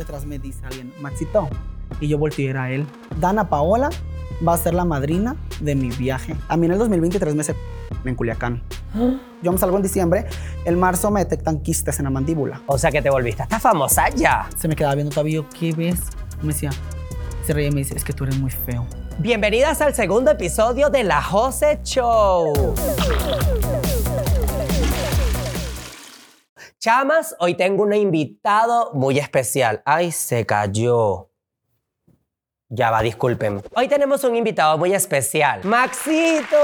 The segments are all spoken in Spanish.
detrás me dice alguien, Maxito. Y yo volteé a era él. Dana Paola va a ser la madrina de mi viaje. A mí en el 2023 me se en Culiacán. Yo me salgo en diciembre. En marzo me detectan quistes en la mandíbula. O sea que te volviste hasta famosa ya. Se me quedaba viendo todavía, ¿qué ves? Me decía, se reía y me dice, es que tú eres muy feo. Bienvenidas al segundo episodio de La Jose Show. Chamas, hoy tengo un invitado muy especial. Ay, se cayó. Ya va, disculpen. Hoy tenemos un invitado muy especial. ¡Maxito!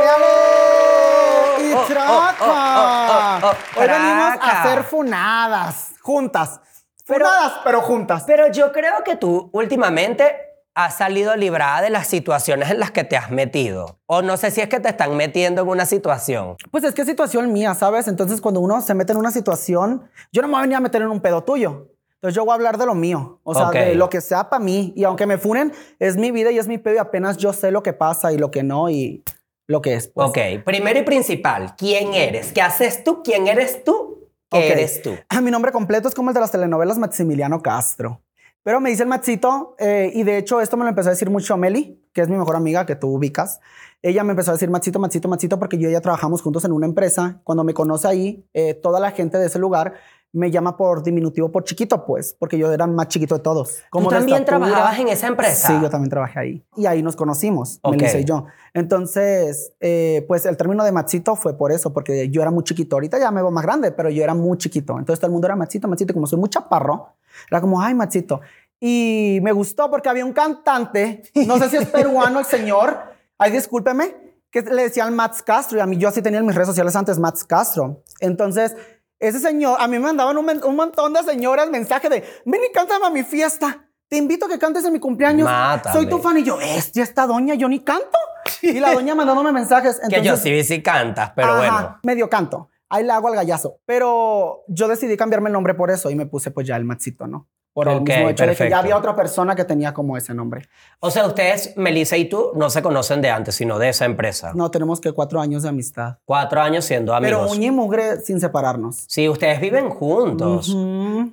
¡Y Oh, oh, traca! oh, oh, oh, oh, Hoy venimos a hacer funadas, juntas. Pero- Funadas, pero juntas. Pero yo creo que tú últimamente has salido librada de las situaciones en las que te has metido. O no sé si es que te están metiendo en una situación. Pues es que es situación mía, ¿sabes? Entonces, cuando uno se mete en una situación, yo no me voy a venir a meter en un pedo tuyo. Entonces, yo voy a hablar de lo mío, o sea, de lo que sea para mí. Y aunque me funen, es mi vida y es mi pedo y apenas yo sé lo que pasa y lo que no y lo que es. pues. ok, primero y principal, ¿quién eres? ¿Qué haces tú? ¿Quién eres tú? ¿Qué Ok. eres tú? Mi nombre completo es como el de las telenovelas Maximiliano Castro. Pero me dice el Maxito, eh, y de hecho esto me lo empezó a decir mucho Meli, que es mi mejor amiga, que tú ubicas. Ella me empezó a decir Maxito, Maxito, Maxito, porque yo y ella trabajamos juntos en una empresa. Cuando me conoce ahí, eh, toda la gente de ese lugar me llama por diminutivo, por chiquito, pues, porque yo era más chiquito de todos. ¿Tú de también trabajabas en esa empresa? Sí, yo también trabajé ahí. Y ahí nos conocimos, Ok. Melissa y yo. Entonces, eh, pues el término de machito fue por eso, porque yo era muy chiquito. Ahorita ya me veo más grande, pero yo era muy chiquito. Entonces todo el mundo era machito, machito. Como soy muy chaparro, era como, ay, machito. Y me gustó porque había un cantante, no sé si es peruano el señor, ay, discúlpeme, que le decían Mats Castro. Y a mí yo así tenía en mis redes sociales antes Mats Castro. Entonces, ese señor, a mí me mandaban un, un montón de señoras mensaje de, ven y cántame a mi fiesta. Te invito a que cantes en mi cumpleaños. Mátame. Soy tu fan. Y yo, este, esta doña, yo ni canto. Y la doña mandándome mensajes. que yo Entonces, sí vi si cantas, pero ajá, bueno. Medio canto. Ahí le hago al gallazo. Pero yo decidí cambiarme el nombre por eso y me puse pues ya el Maxito, ¿no? Por el mismo hecho de que ya había otra persona que tenía como ese nombre. O sea, ustedes, Melissa y tú, no se conocen de antes, sino de esa empresa. No, tenemos que cuatro años de amistad. Cuatro años siendo Pero amigos. uña y mugre sin separarnos. Sí, ustedes viven juntos,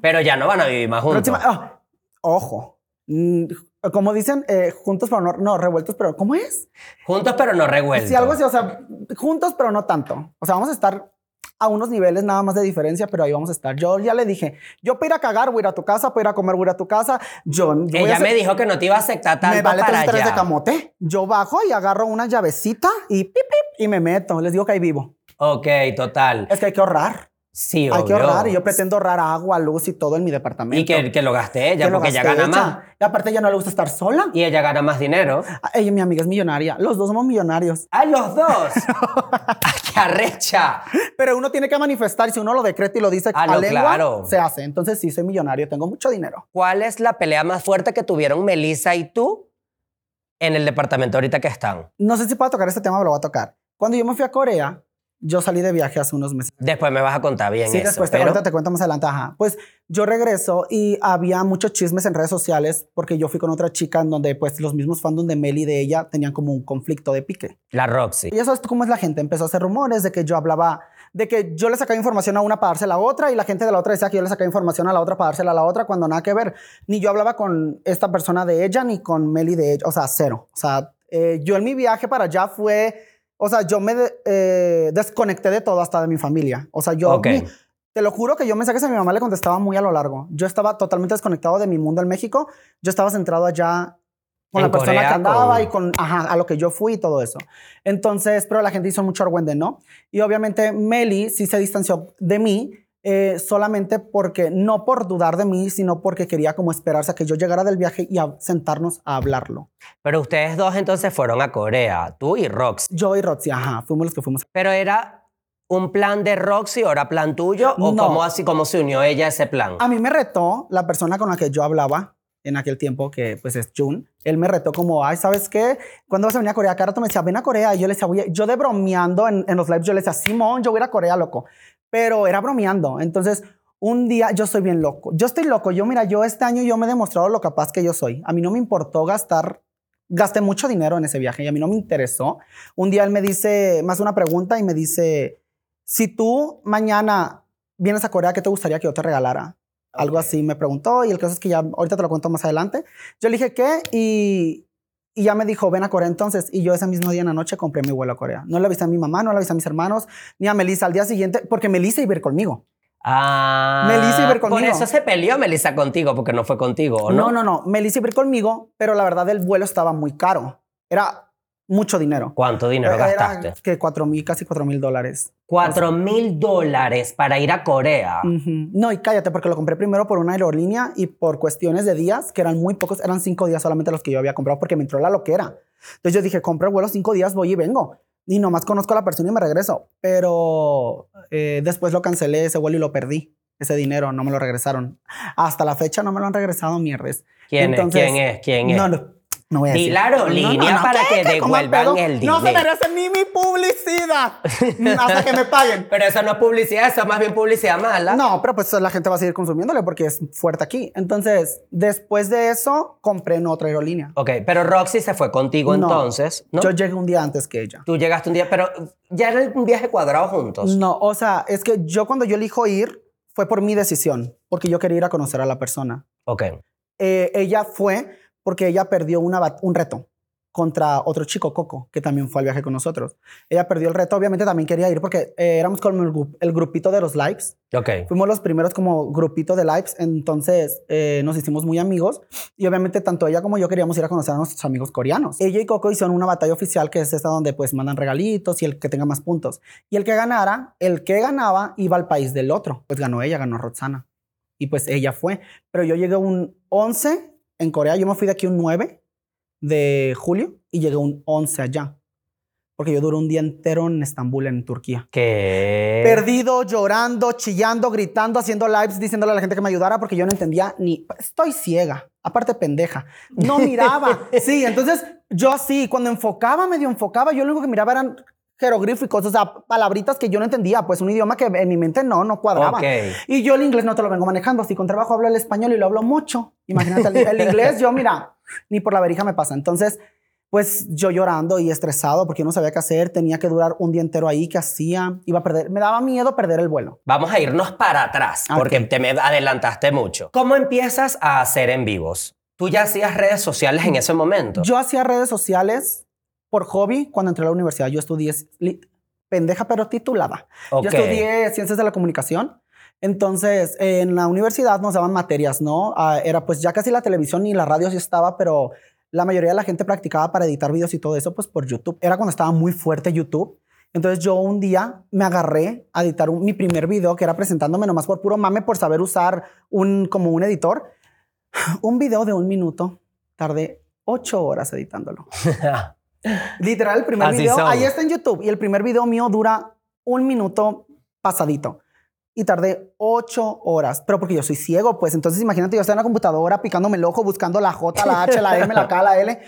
pero ya no van a vivir más juntos. Próxima- ah, ojo. Mm, Como dicen, eh, juntos pero no, no, revueltos, pero ¿cómo es? Juntos, pero no revueltos. Sí, algo así, o sea, juntos pero no tanto. O sea, vamos a estar a unos niveles nada más de diferencia, pero ahí vamos a estar. Yo ya le dije, yo para ir a cagar, voy a ir a tu casa, para ir a comer, voy a ir a tu casa. Yo, yo voy a Ella me dijo que no te iba a aceptar tanto me vale para tres tres de camote. Yo bajo y agarro una llavecita y pip, pip, y me meto. Les digo que ahí vivo. Ok, total. Es que hay que ahorrar. Sí, Hay que ahorrar y yo pretendo ahorrar agua, luz y todo en mi departamento. Y que, que lo gasté ella, Que porque ella gana más. Y aparte ella no le gusta estar sola. Y ella gana más dinero. Ah, Ella, mi amiga, es millonaria. Los dos somos millonarios. ¡Ay, los dos! ¡Ay, qué arrecha! Pero uno tiene que manifestar. Si uno lo decreta y lo dice Ah, a lengua, claro. se hace. Entonces sí, soy millonario. Tengo mucho dinero. ¿Cuál es la pelea más fuerte que tuvieron Melissa y tú en el departamento ahorita que están? No sé si puedo tocar este tema, pero lo voy a tocar. Cuando yo me fui a Corea, yo salí de viaje hace unos meses. Después me vas a contar bien Sí, eso. después te, pero- ahorita te cuento más adelante. Ajá. Pues yo regreso y había muchos chismes en redes sociales porque yo fui con otra chica en donde pues los mismos fandom de Mel y de ella tenían como un conflicto de pique. La Roxy. Y sabes tú cómo es la gente. Empezó a hacer rumores de que yo hablaba, de que yo le sacaba información a una para dársela a la otra y la gente de la otra decía que yo le sacaba información a la otra para dársela a la otra cuando nada que ver. Ni yo hablaba con esta persona de ella ni con Meli de ella. O sea, cero. O sea, eh, yo en mi viaje para allá fue, o sea, yo me eh, desconecté de todo hasta de mi familia. O sea, yo... Ok. mi- te lo juro que yo mensajes a mi mamá le contestaba muy a lo largo. Yo estaba totalmente desconectado de mi mundo en México. Yo estaba centrado allá con la persona Corea, que andaba con- y con ajá, a lo que yo fui y todo eso. Entonces, pero la gente hizo mucho argüende, ¿no? Y obviamente Meli sí se distanció de mí eh, solamente porque, no por dudar de mí, sino porque quería como esperarse a que yo llegara del viaje y a sentarnos a hablarlo. Pero ustedes dos entonces fueron a Corea, tú y Roxy. Yo y Roxy, ajá, fuimos los que fuimos. Pero era un plan de Roxy o era plan tuyo o No. cómo así cómo se unió ella a ese plan. A mí me retó la persona con la que yo hablaba en aquel tiempo, que pues es Jun. Él me retó como, ay, ¿sabes qué? ¿Cuándo vas a venir a Corea? Cada rato me decía, ven a Corea. Y yo le decía, voy a-". yo de bromeando en, en los lives, yo le decía, Simón, yo voy a ir a Corea, loco. Pero era bromeando. Entonces, un día yo soy bien loco. Yo estoy loco. Yo, mira, yo este año yo me he demostrado lo capaz que yo soy. A mí no me importó gastar, gasté mucho dinero en ese viaje y a mí no me interesó. Un día él me dice, más una pregunta y me dice, si tú mañana vienes a Corea, ¿qué te gustaría que yo te regalara? Algo así me preguntó y el caso es que ya ahorita te lo cuento más adelante. Yo le dije, ¿qué? Y, y ya me dijo, ven a Corea entonces. Y yo ese mismo día en la noche compré mi vuelo a Corea. No le avisé a mi mamá, no le avisé a mis hermanos, ni a Melissa al día siguiente, porque Melissa iba a ir conmigo. Ah. Melissa iba a ir Por conmigo. eso se peleó Melissa contigo, porque no fue contigo, ¿o no? No, no, no. Melissa iba a ir conmigo, pero la verdad el vuelo estaba muy caro. Era mucho dinero. ¿Cuánto dinero Era gastaste? que cuatro mil, casi cuatro mil dólares. Cuatro mil dólares para ir a Corea. Ujú. No, y cállate, porque lo compré primero por una aerolínea y por cuestiones de días, que eran muy pocos, eran cinco días solamente los que yo había comprado porque me entró la loquera. Entonces yo dije, compré el vuelo cinco días, voy y vengo. Y nomás conozco a la persona y me regreso. Pero eh, después lo cancelé ese vuelo y lo perdí. Ese dinero no me lo regresaron. Hasta la fecha no me lo han regresado, mierdes. ¿Quién Entonces- es? ¿Quién es? ¿Quién es? No, no. No voy a decir. la aerolínea para que ¿Cómo devuelvan el No se dinero. merecen ni mi publicidad. Hasta que me paguen. Pero eso no es publicidad, eso es más bien publicidad mala. No, pero pues la gente va a seguir consumiéndole porque es fuerte aquí. Entonces, después de eso, compré en otra aerolínea. Ok, pero Roxy se fue contigo No. entonces, ¿no? Yo llegué un día antes que ella. Tú llegaste un día, pero ya era un viaje cuadrado juntos. No, o sea, es que yo cuando yo elijo ir fue por mi decisión, porque yo quería ir a conocer a la persona. Ok. Eh, ella fue porque ella perdió una un reto contra otro chico, Coco, que también fue al viaje con nosotros. Ella perdió el reto, obviamente también quería ir porque eh, éramos como el, el grupito de los lives. Ok. Fuimos los primeros como grupito de lives, entonces eh, nos hicimos muy amigos y obviamente tanto ella como yo queríamos ir a conocer a nuestros amigos coreanos. Ella y Coco hicieron una batalla oficial que es esta donde pues mandan regalitos y el que tenga más puntos. Y el que ganara, el que ganaba iba al país del otro. Pues ganó ella, ganó Roxana. Y pues ella fue. Pero yo llegué un 11 en Corea, yo me fui de aquí un 9 de julio y llegué un 11 allá. Porque yo duré un día entero en Estambul, en Turquía. ¿Qué? Perdido, llorando, chillando, gritando, haciendo lives, diciéndole a la gente que me ayudara porque yo no entendía ni. Estoy ciega, aparte pendeja. No miraba. Sí, entonces yo así, cuando enfocaba, medio enfocaba, yo lo único que miraba eran jeroglíficos, o sea, palabritas que yo no entendía, pues un idioma que en mi mente no, no cuadraba. Ok. Y yo el inglés no te lo vengo manejando. Si con trabajo hablo el español y lo hablo mucho, imagínate el, el inglés, yo mira, ni por la verija me pasa. Entonces, pues yo llorando y estresado porque yo no sabía qué hacer, tenía que durar un día entero ahí, ¿qué hacía? Iba a perder, me daba miedo perder el vuelo. Vamos a irnos para atrás, Ok. porque te me adelantaste mucho. ¿Cómo empiezas a hacer en vivos? ¿Tú ya hacías redes sociales en ese momento? Yo hacía redes sociales por hobby cuando entré a la universidad. Yo estudié, pendeja pero titulada. Ok. Yo estudié ciencias de la comunicación. Entonces, en la universidad nos daban materias, ¿no? Ah, era pues ya casi la televisión y la radio sí estaba, pero la mayoría de la gente practicaba para editar videos y todo eso, pues por YouTube. Era cuando estaba muy fuerte YouTube. Entonces yo un día me agarré a editar un- mi primer video que era presentándome nomás por puro mame, por saber usar un, como un editor. Un video de un minuto. Tardé ocho horas editándolo. Literal, el primer Así video, ahí está en YouTube y el primer video mío dura un minuto pasadito. Y tardé ocho horas, pero porque yo soy ciego, pues entonces imagínate yo estar en la computadora picándome el ojo, buscando la J, la H, la M, la K, la L.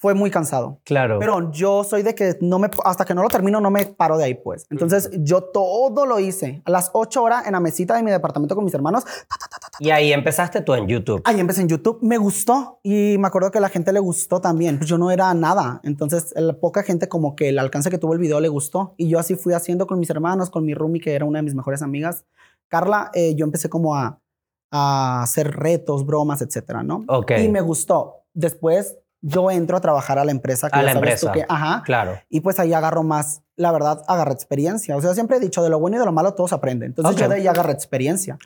Fue muy cansado. claro. Pero yo soy de que no me, hasta que no lo termino, no me paro de ahí, pues. Entonces yo todo lo hice. A las ocho horas en la mesita de mi departamento con mis hermanos, y ahí empezaste tú en YouTube. Ahí empecé en YouTube, me gustó y me acuerdo que a la gente le gustó también. Pues yo no era nada, entonces la poca gente como que el alcance que tuvo el video le gustó y yo así fui haciendo con mis hermanos, con mi roomie que era una de mis mejores amigas, Carla. eh, yo empecé como a, a hacer retos, bromas, etcétera, ¿no? Ok. Y me gustó. Después yo entro a trabajar a la empresa. Que A la empresa. que- ajá. Claro. Y pues ahí agarro más, la verdad, agarré experiencia. O sea, siempre he dicho, de lo bueno y de lo malo todos aprenden. Entonces Ok. yo de ahí agarré experiencia.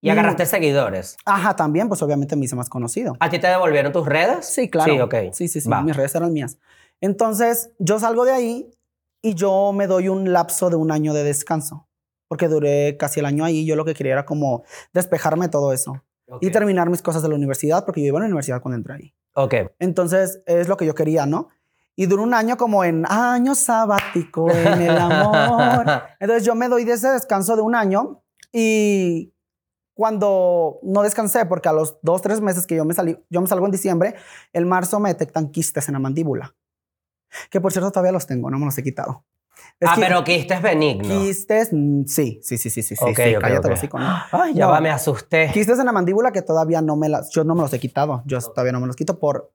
Y Mm. agarraste seguidores. Ajá, también, pues obviamente me hice más conocido. ¿A ti te devolvieron tus redes? Sí, claro. Sí, ok. Sí, sí, sí. Va. Mis redes eran mías. Entonces, yo salgo de ahí y yo me doy un lapso de un año de descanso. Porque duré casi el año ahí. Yo lo que quería era como despejarme de todo eso. Y terminar mis cosas de la universidad, porque yo iba a la universidad cuando entré ahí. Ok. Entonces, es lo que yo quería, ¿no? Y duró un año como en año sabático en el amor. Entonces, yo me doy de ese descanso de un año y cuando no descansé, porque a los dos, tres meses que yo me salí, yo me salgo en diciembre, el marzo me detectan quistes en la mandíbula. Que por cierto todavía los tengo, no me los he quitado. Es ah, que pero quiste es benigno. Quistes, mm, sí, sí, sí, sí, sí, sí, Ok, sí, ok, cállate ok. el hocico, ¿no? Ay, ya No. va, me asusté. Quistes en la mandíbula que todavía no me las, yo no me los he quitado. Yo todavía no me los quito por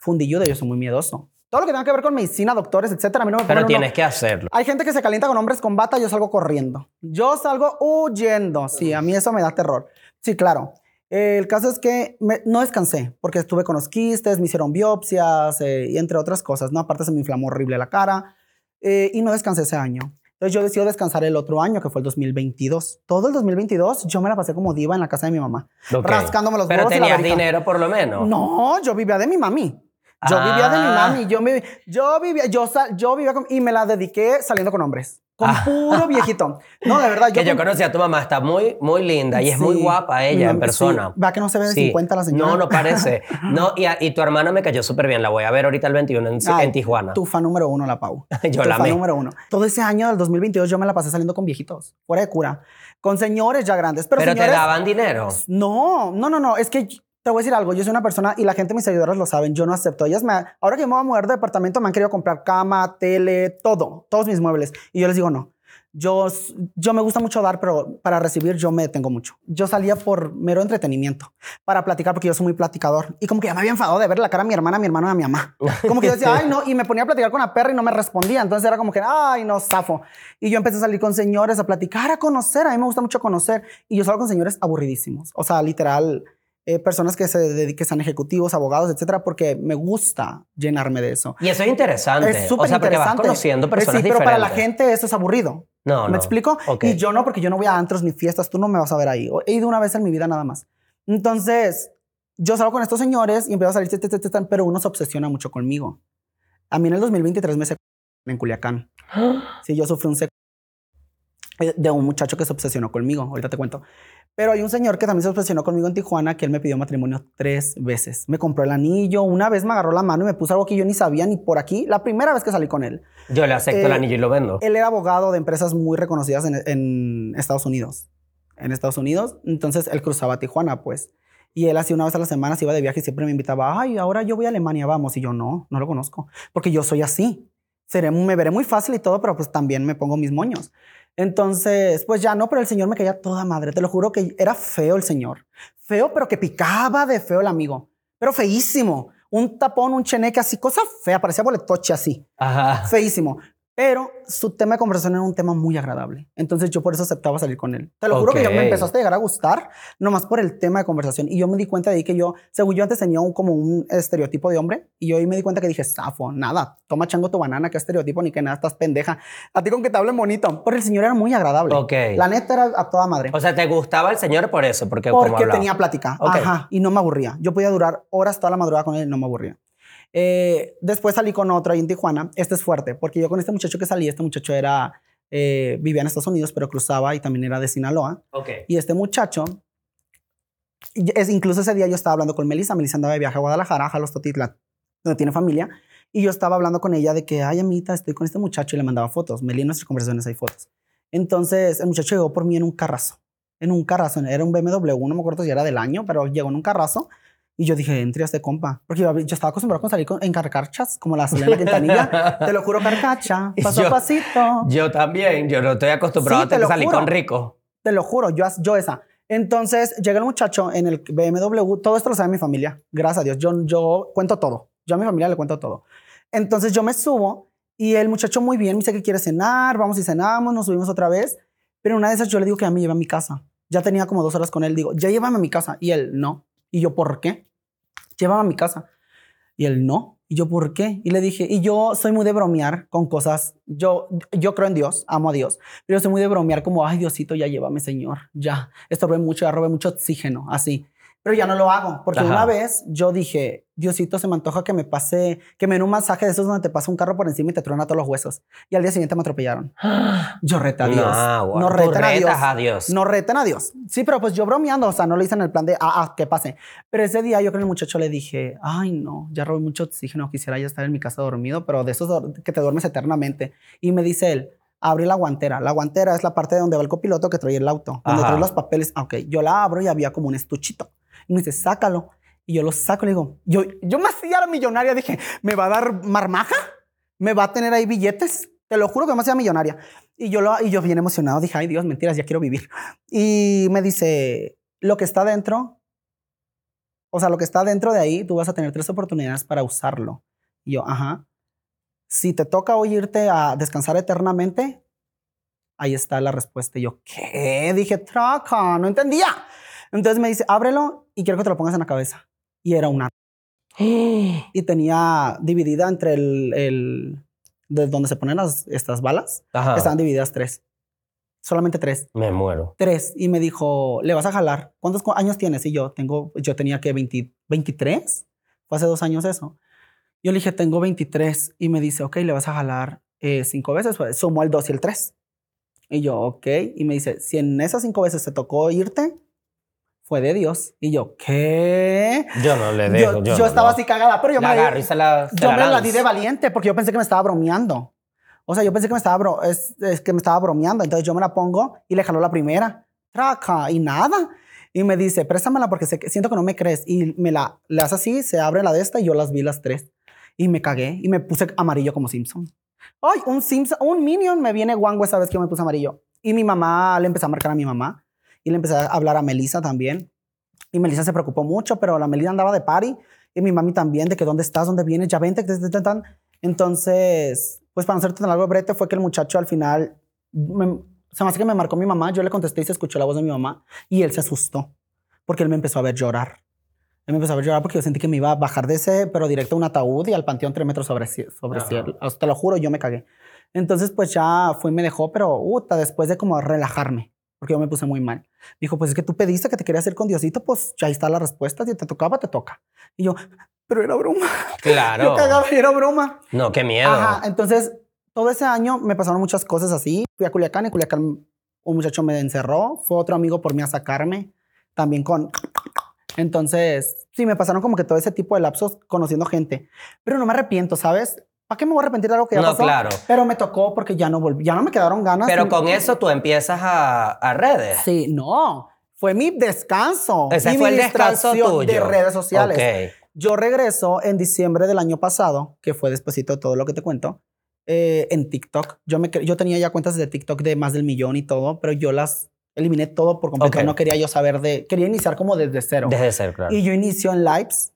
fundilludo. Yo soy muy miedoso. Todo lo que tenga que ver con medicina, doctores, etcétera, a mí no me Pero ponen uno- tienes que hacerlo. Hay gente que se calienta con hombres con bata, yo salgo corriendo. Yo salgo huyendo. Sí, a mí eso me da terror. Sí, claro. Eh, el caso es que me- no descansé porque estuve con los quistes, me hicieron biopsias eh, y entre otras cosas, ¿no? Aparte se me inflamó horrible la cara eh, y no descansé ese año. Entonces yo decidí descansar el otro año, que fue el 2022. Todo el 2022 yo me la pasé como diva en la casa de mi mamá, Ok. rascándome los Pero huevos y la tenías dinero por lo menos. No, yo vivía de mi mami. Yo vivía de mi Ah. mami. Yo, me, yo vivía, yo, yo vivía con, y me la dediqué saliendo con hombres. Con Ah. puro viejito. No, de verdad. Que yo con- conocí a tu mamá, está muy, muy linda y es muy guapa ella en mami- persona. sí. Va que no se ve de Sí. 50 la señora. No, no parece. No, y, a- y tu hermana me cayó súper bien. La voy a ver ahorita el 21 en, Ay, en Tijuana. Tu fan número uno, la Pau. Yo tu la fan amé. número uno. Todo ese año del 2022 yo me la pasé saliendo con viejitos. Fuera de cura. Con señores ya grandes. Pero, Pero te daban dinero. No, no, no, no. Es que te voy a decir algo. Yo soy una persona y la gente, mis seguidores lo saben. Yo no acepto. Ellas me, ahora que me voy a mudar de departamento, me han querido comprar cama, tele, todo, todos mis muebles. Y yo les digo no. Yo, yo me gusta mucho dar, pero para recibir yo me detengo mucho. Yo salía por mero entretenimiento, para platicar, porque yo soy muy platicador. Y como que ya me había enfadado de ver la cara a mi hermana, a mi hermano y a mi mamá. Como que yo decía, ay, no, y me ponía a platicar con la perra y no me respondía. Entonces era como que, ay, no, zafo. Y yo empecé a salir con señores, a platicar, a conocer. A mí me gusta mucho conocer. Y yo salgo con señores aburridísimos. O sea, literal, eh, personas que se dediquen, que sean ejecutivos, abogados, etcétera, porque me gusta llenarme de eso. Y eso es interesante. Es súper o sea, porque vas interesante. conociendo Eh, personas sí, pero diferentes. para la gente eso es aburrido. No, ¿Me no. explico? Ok. Y yo no, porque yo no voy a antros ni fiestas, tú no me vas a ver ahí. He ido una vez en mi vida nada más. Entonces, yo salgo con estos señores y empiezo a salir, pero uno se obsesiona mucho conmigo. A mí en el 2023 me secuestraron en Culiacán. Sí, yo sufrí un secuestro de un muchacho que se obsesionó conmigo. Ahorita te cuento. Pero hay un señor que también se obsesionó conmigo en Tijuana que él me pidió matrimonio tres veces. Me compró el anillo, una vez me agarró la mano y me puso algo que yo ni sabía ni por aquí. La primera vez que salí con él. Yo le acepto el Eh, anillo y lo vendo. Él era abogado de empresas muy reconocidas en, en Estados Unidos. En Estados Unidos. Entonces él cruzaba a Tijuana, pues. Y él así una vez a la semana se iba de viaje y siempre me invitaba, ay, ahora yo voy a Alemania, vamos. Y yo, no, no lo conozco. Porque yo soy así. Seré, me veré muy fácil y todo, pero pues también me pongo mis moños. Entonces, pues ya no, pero el señor me caía toda madre. Te lo juro que era feo el señor. Feo, pero que picaba de feo el amigo. Pero feísimo. Un tapón, un cheneque así, cosa fea, parecía boletoche así Ajá. feísimo. Pero su tema de conversación era un tema muy agradable. Entonces yo por eso aceptaba salir con él. Te lo juro que yo me empezó a llegar a gustar nomás por el tema de conversación. Y yo me di cuenta de que yo, según yo antes tenía un, como un estereotipo de hombre. Y yo ahí me di cuenta que dije, zafo, nada, toma chango tu banana, qué estereotipo, ni que nada, estás pendeja. A ti con que te hablen bonito. Pero el señor era muy agradable. Ok. La neta era a toda madre. O sea, ¿te gustaba el señor por eso? Porque, Porque tenía plática. Ok. Ajá. Y no me aburría. Yo podía durar horas toda la madrugada con él y no me aburría. Eh, después salí con otro ahí en Tijuana. Este es fuerte, porque yo con este muchacho que salí, este muchacho era, eh, vivía en Estados Unidos, pero cruzaba y también era de Sinaloa. Ok. Y este muchacho, es, incluso ese día yo estaba hablando con Melissa. Melissa andaba de viaje a Guadalajara, a Jalostotitla, donde tiene familia. Y yo estaba hablando con ella de que, ay, amita, estoy con este muchacho y le mandaba fotos. Meli en nuestras conversaciones hay fotos. Entonces, el muchacho llegó por mí en un carrazo. En un carrazo. Era un BMW, no me acuerdo si era del año, pero llegó en un carrazo. Y yo dije, entre a este compa. Porque yo, yo estaba acostumbrado a salir con- en carcachas, como la Selena Quintanilla. te lo juro, carcacha, paso Yo- a pasito. Yo también. Yo no estoy acostumbrado Sí, a salir juro. con rico. Te lo juro, yo, yo esa. Entonces llega el muchacho en el BMW, todo esto lo sabe mi familia, gracias a Dios. Yo, yo cuento todo, yo a mi familia le cuento todo. Entonces yo me subo y el muchacho muy bien me dice que quiere cenar, vamos y cenamos, nos subimos otra vez. Pero una de esas yo le digo que a mí lleva a mi casa. Ya tenía como dos horas con él, digo, ya llévame a mi casa. Y él, no. Y yo, ¿por qué? Llévame a mi casa. Y él, no. Y yo, ¿por qué? Y le dije, y yo soy muy de bromear con cosas. Yo, yo creo en Dios, amo a Dios, pero soy muy de bromear como, ay, Diosito, ya llévame, Señor. Ya, estorbé mucho, ya robé mucho oxígeno, así. Pero ya no lo hago, porque Ajá. una vez yo dije, Diosito, se me antoja que me pase, que me den un masaje de esos donde te pasa un carro por encima y te truena todos los huesos. Y al día siguiente me atropellaron. Yo reta a Dios. No, Tú reten a Dios. retas a Dios. No reten a Dios. Sí, pero pues yo bromeando, o sea, no lo hice en el plan de, ah, ah, que pase. Pero ese día yo con el muchacho le dije, ay, no, ya robé mucho oxígeno, quisiera ya estar en mi casa dormido, pero de esos que te duermes eternamente. Y me dice él, abre la guantera. La guantera es la parte de donde va el copiloto que trae el auto, donde Ajá. trae los papeles. Ah, Ok, yo la abro y había como un estuchito. Y me dice, sácalo. Y yo lo saco le digo, yo, yo me hacía la millonaria, dije, ¿me va a dar marmaja? ¿Me va a tener ahí billetes? Te lo juro que me hacía millonaria. Y yo, lo, y yo bien emocionado dije, ay Dios, mentiras, ya quiero vivir. Y me dice, lo que está dentro, o sea, lo que está dentro de ahí, tú vas a tener tres oportunidades para usarlo. Y yo, ajá. Si te toca hoy irte a descansar eternamente, ahí está la respuesta. Y yo, ¿qué? Dije, traca, no entendía. Entonces me dice, ábrelo y quiero que te lo pongas en la cabeza. Y era una. Y tenía dividida entre el, el de donde se ponen las, estas balas, Ajá. estaban divididas tres. Solamente tres. Me muero. Tres. Y me dijo, ¿le vas a jalar? ¿Cuántos cu- años tienes? Y yo tengo, yo tenía que 20, 23. Fue hace dos años eso. Yo le dije, tengo 23. Y me dice, ok, le vas a jalar eh, cinco veces. Pues, sumó el dos y el tres. Y yo, ok. Y me dice, si en esas cinco veces te tocó irte, fue de Dios. Y yo, ¿qué? Yo no le dejo. Yo, estaba no. así cagada, pero yo La me y se la. se yo me la di de valiente porque yo pensé que me estaba bromeando. O sea, yo pensé que me estaba, bro- es, es que me estaba bromeando. Entonces yo me la pongo y le jaló la primera. Traca y nada. Y me dice, préstamela porque sé que- siento que no me crees. Y me la le hace así, se abre la de esta y yo las vi las tres. Y me cagué y me puse amarillo como Simpson. Ay, un Simpson, un Minion me viene guango esa vez que yo me puse amarillo. Y mi mamá le empezó a marcar a mi mamá. Y le empecé a hablar a Melissa también. Y Melissa se preocupó mucho, pero la Melissa andaba de party. Y mi mami también, de que dónde estás, dónde vienes, ya vente. Entonces, pues para no hacerte tan largo brete, fue que el muchacho al final, me- se me hace que me marcó mi mamá. Yo le contesté y se escuchó la voz de mi mamá. Y él se asustó, porque él me empezó a ver llorar. Él me empezó a ver llorar porque yo sentí que me iba a bajar de ese, pero directo a un ataúd y al panteón tres metros sobre, sobre cielo. Te lo juro, yo me cagué. Entonces, pues ya fue y me dejó, pero uta, después de como relajarme, porque yo me puse muy mal. Dijo, pues es que tú pediste que te querías ir con Diosito, pues ya ahí está la respuesta. Si te tocaba, te toca. Y yo, pero era broma. Claro. Yo cagaba era broma. No, qué miedo. Ajá, entonces todo ese año me pasaron muchas cosas así. Fui a Culiacán y Culiacán un muchacho me encerró. Fue otro amigo por mí a sacarme, también con... Entonces, sí, me pasaron como que todo ese tipo de lapsos conociendo gente. Pero no me arrepiento, ¿sabes? ¿Para qué me voy a arrepentir de algo que ya No, pasó? claro. Pero me tocó porque ya no volví, ya no me quedaron ganas. Pero con eso tú empiezas a, a redes. Sí, no. Fue mi descanso. Ese mi fue el descanso tuyo. De redes sociales. Ok. Yo regreso en diciembre del año pasado, que fue despuesito de todo lo que te cuento, eh, en TikTok. Yo, me, yo tenía ya cuentas de TikTok de más del millón y todo, pero yo las eliminé todo por completo. Ok. No quería yo saber de... Quería iniciar como desde cero. Desde ser, claro. Y yo inicio en lives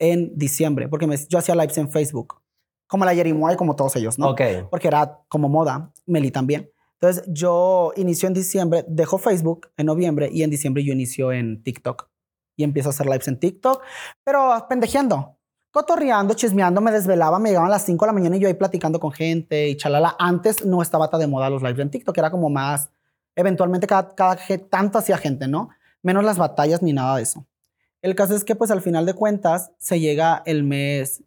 en diciembre, porque me- yo hacía lives en Facebook, como la Jerimoy, como todos ellos, ¿no? Ok. porque era como moda, Meli también. Entonces yo inicio en diciembre, dejo Facebook en noviembre y en diciembre yo inicio en TikTok y empiezo a hacer lives en TikTok, pero pendejeando, cotorreando, chismeando, me desvelaba, me llegaban a las 5 de la mañana y yo ahí platicando con gente y chalala. Antes no estaba tan de moda los lives en TikTok, era como más, eventualmente cada, cada tanto hacía gente, ¿no? Menos las batallas ni nada de eso. El caso es que pues al final de cuentas se llega el mes...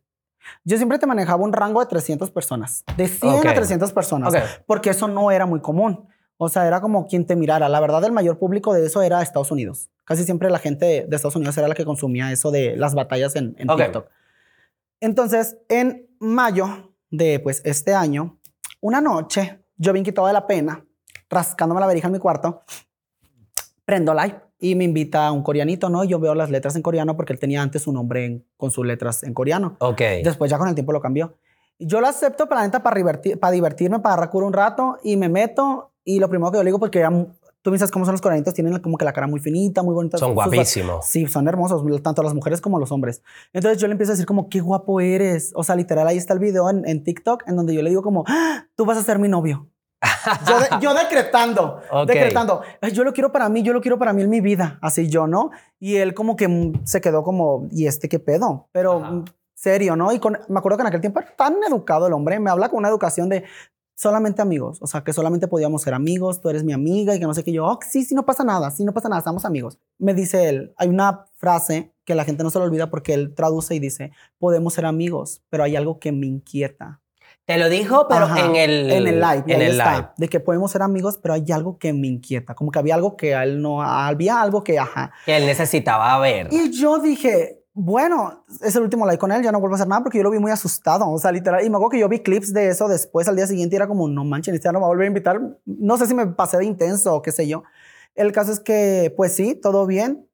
Yo siempre te manejaba un rango de 300 personas, de 100 Ok. a 300 personas Ok. porque eso no era muy común. O sea, era como quien te mirara. La verdad, el mayor público de eso era Estados Unidos. Casi siempre la gente de Estados Unidos era la que consumía eso de las batallas en, en Ok. TikTok. Entonces, en mayo de pues este año, una noche, yo bien quitado de la pena, rascándome la verija en mi cuarto, prendo live y me invita un coreanito, ¿no? Yo veo las letras en coreano porque él tenía antes su nombre en- con sus letras en coreano. Ok. Después ya con el tiempo lo cambió. Yo lo acepto para la neta para, divertir, para divertirme, para agarrar un rato y me meto y lo primero que yo le digo porque era tú piensas cómo son los coreanitos, tienen como que la cara muy finita, muy bonita. Son guapísimos. Sí, son hermosos, tanto las mujeres como los hombres. Entonces yo le empiezo a decir como, qué guapo eres. O sea, literal, ahí está el video en, en TikTok en donde yo le digo como, "Ah, tú vas a ser mi novio. Yo, de- yo decretando, Ok. decretando, "Ay, yo lo quiero para mí, yo lo quiero para mí en mi vida. Así yo, ¿no? Y él como que se quedó como, ¿y este qué pedo? Pero Ajá. serio, ¿no? Y con, me acuerdo que en aquel tiempo era tan educado el hombre, me habla con una educación de solamente amigos, o sea, que solamente podíamos ser amigos, tú eres mi amiga y que no sé qué yo, oh, sí, sí, no pasa nada, sí, no pasa nada, estamos amigos. Me dice él, hay una frase que la gente no se lo olvida porque él traduce y dice, podemos ser amigos, pero hay algo que me inquieta. Te lo dijo, pero Ajá, en el... en el live, En ahí el está, live. de que podemos ser amigos, pero hay algo que me inquieta, como que había algo que a él no, había algo que, ajá. Que él necesitaba ver. Y yo dije, bueno, es el último live con él, ya no vuelvo a hacer nada porque yo lo vi muy asustado, o sea, literal. Y me acuerdo que yo vi clips de eso después al día siguiente y era como, no manches, este ya no me va a volver a invitar. No sé si me pasé de intenso o qué sé yo. El caso es que, pues sí, todo bien.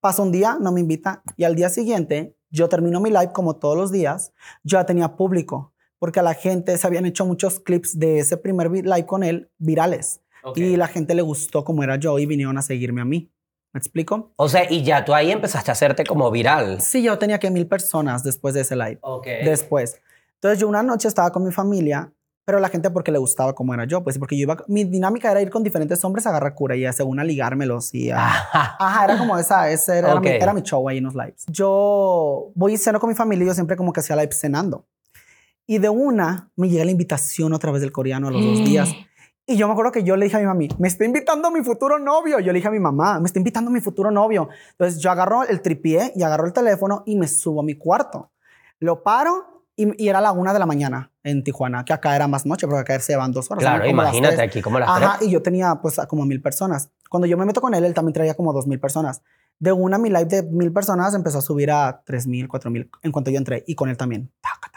Pasa un día, no me invita y al día siguiente yo termino mi live como todos los días. Yo ya tenía público porque a la gente se habían hecho muchos clips de ese primer live con él virales y la gente le gustó como era yo y vinieron a seguirme a mí. ¿Me explico? O sea, y ya tú ahí empezaste a hacerte como viral. Sí, yo tenía que mil personas después de ese live. Ok. Después. Entonces yo una noche estaba con mi familia pero la gente porque le gustaba cómo era yo, pues porque yo iba, mi dinámica era ir con diferentes hombres a agarrar cura y a según a ligármelos y a, ajá, era como esa, ese era, Ok. mi, era mi show ahí en los lives. Yo voy y ceno con mi familia y yo siempre como que hacía live cenando. Y de una me llega la invitación otra vez del coreano a los dos días. Y yo me acuerdo que yo le dije a mi mami, me está invitando mi futuro novio. Yo le dije a mi mamá, me está invitando mi futuro novio. Entonces yo agarro el tripié y agarro el teléfono y me subo a mi cuarto. Lo paro y, y era la una de la mañana en Tijuana, que acá era más noche, porque acá se van dos horas. Claro, como imagínate aquí como las Ajá, tres. y yo tenía pues como mil personas. Cuando yo me meto con él, él también traía como dos mil personas. De una, mi live de mil personas empezó a subir a tres mil, cuatro mil en cuanto yo entré y con él también. Taca.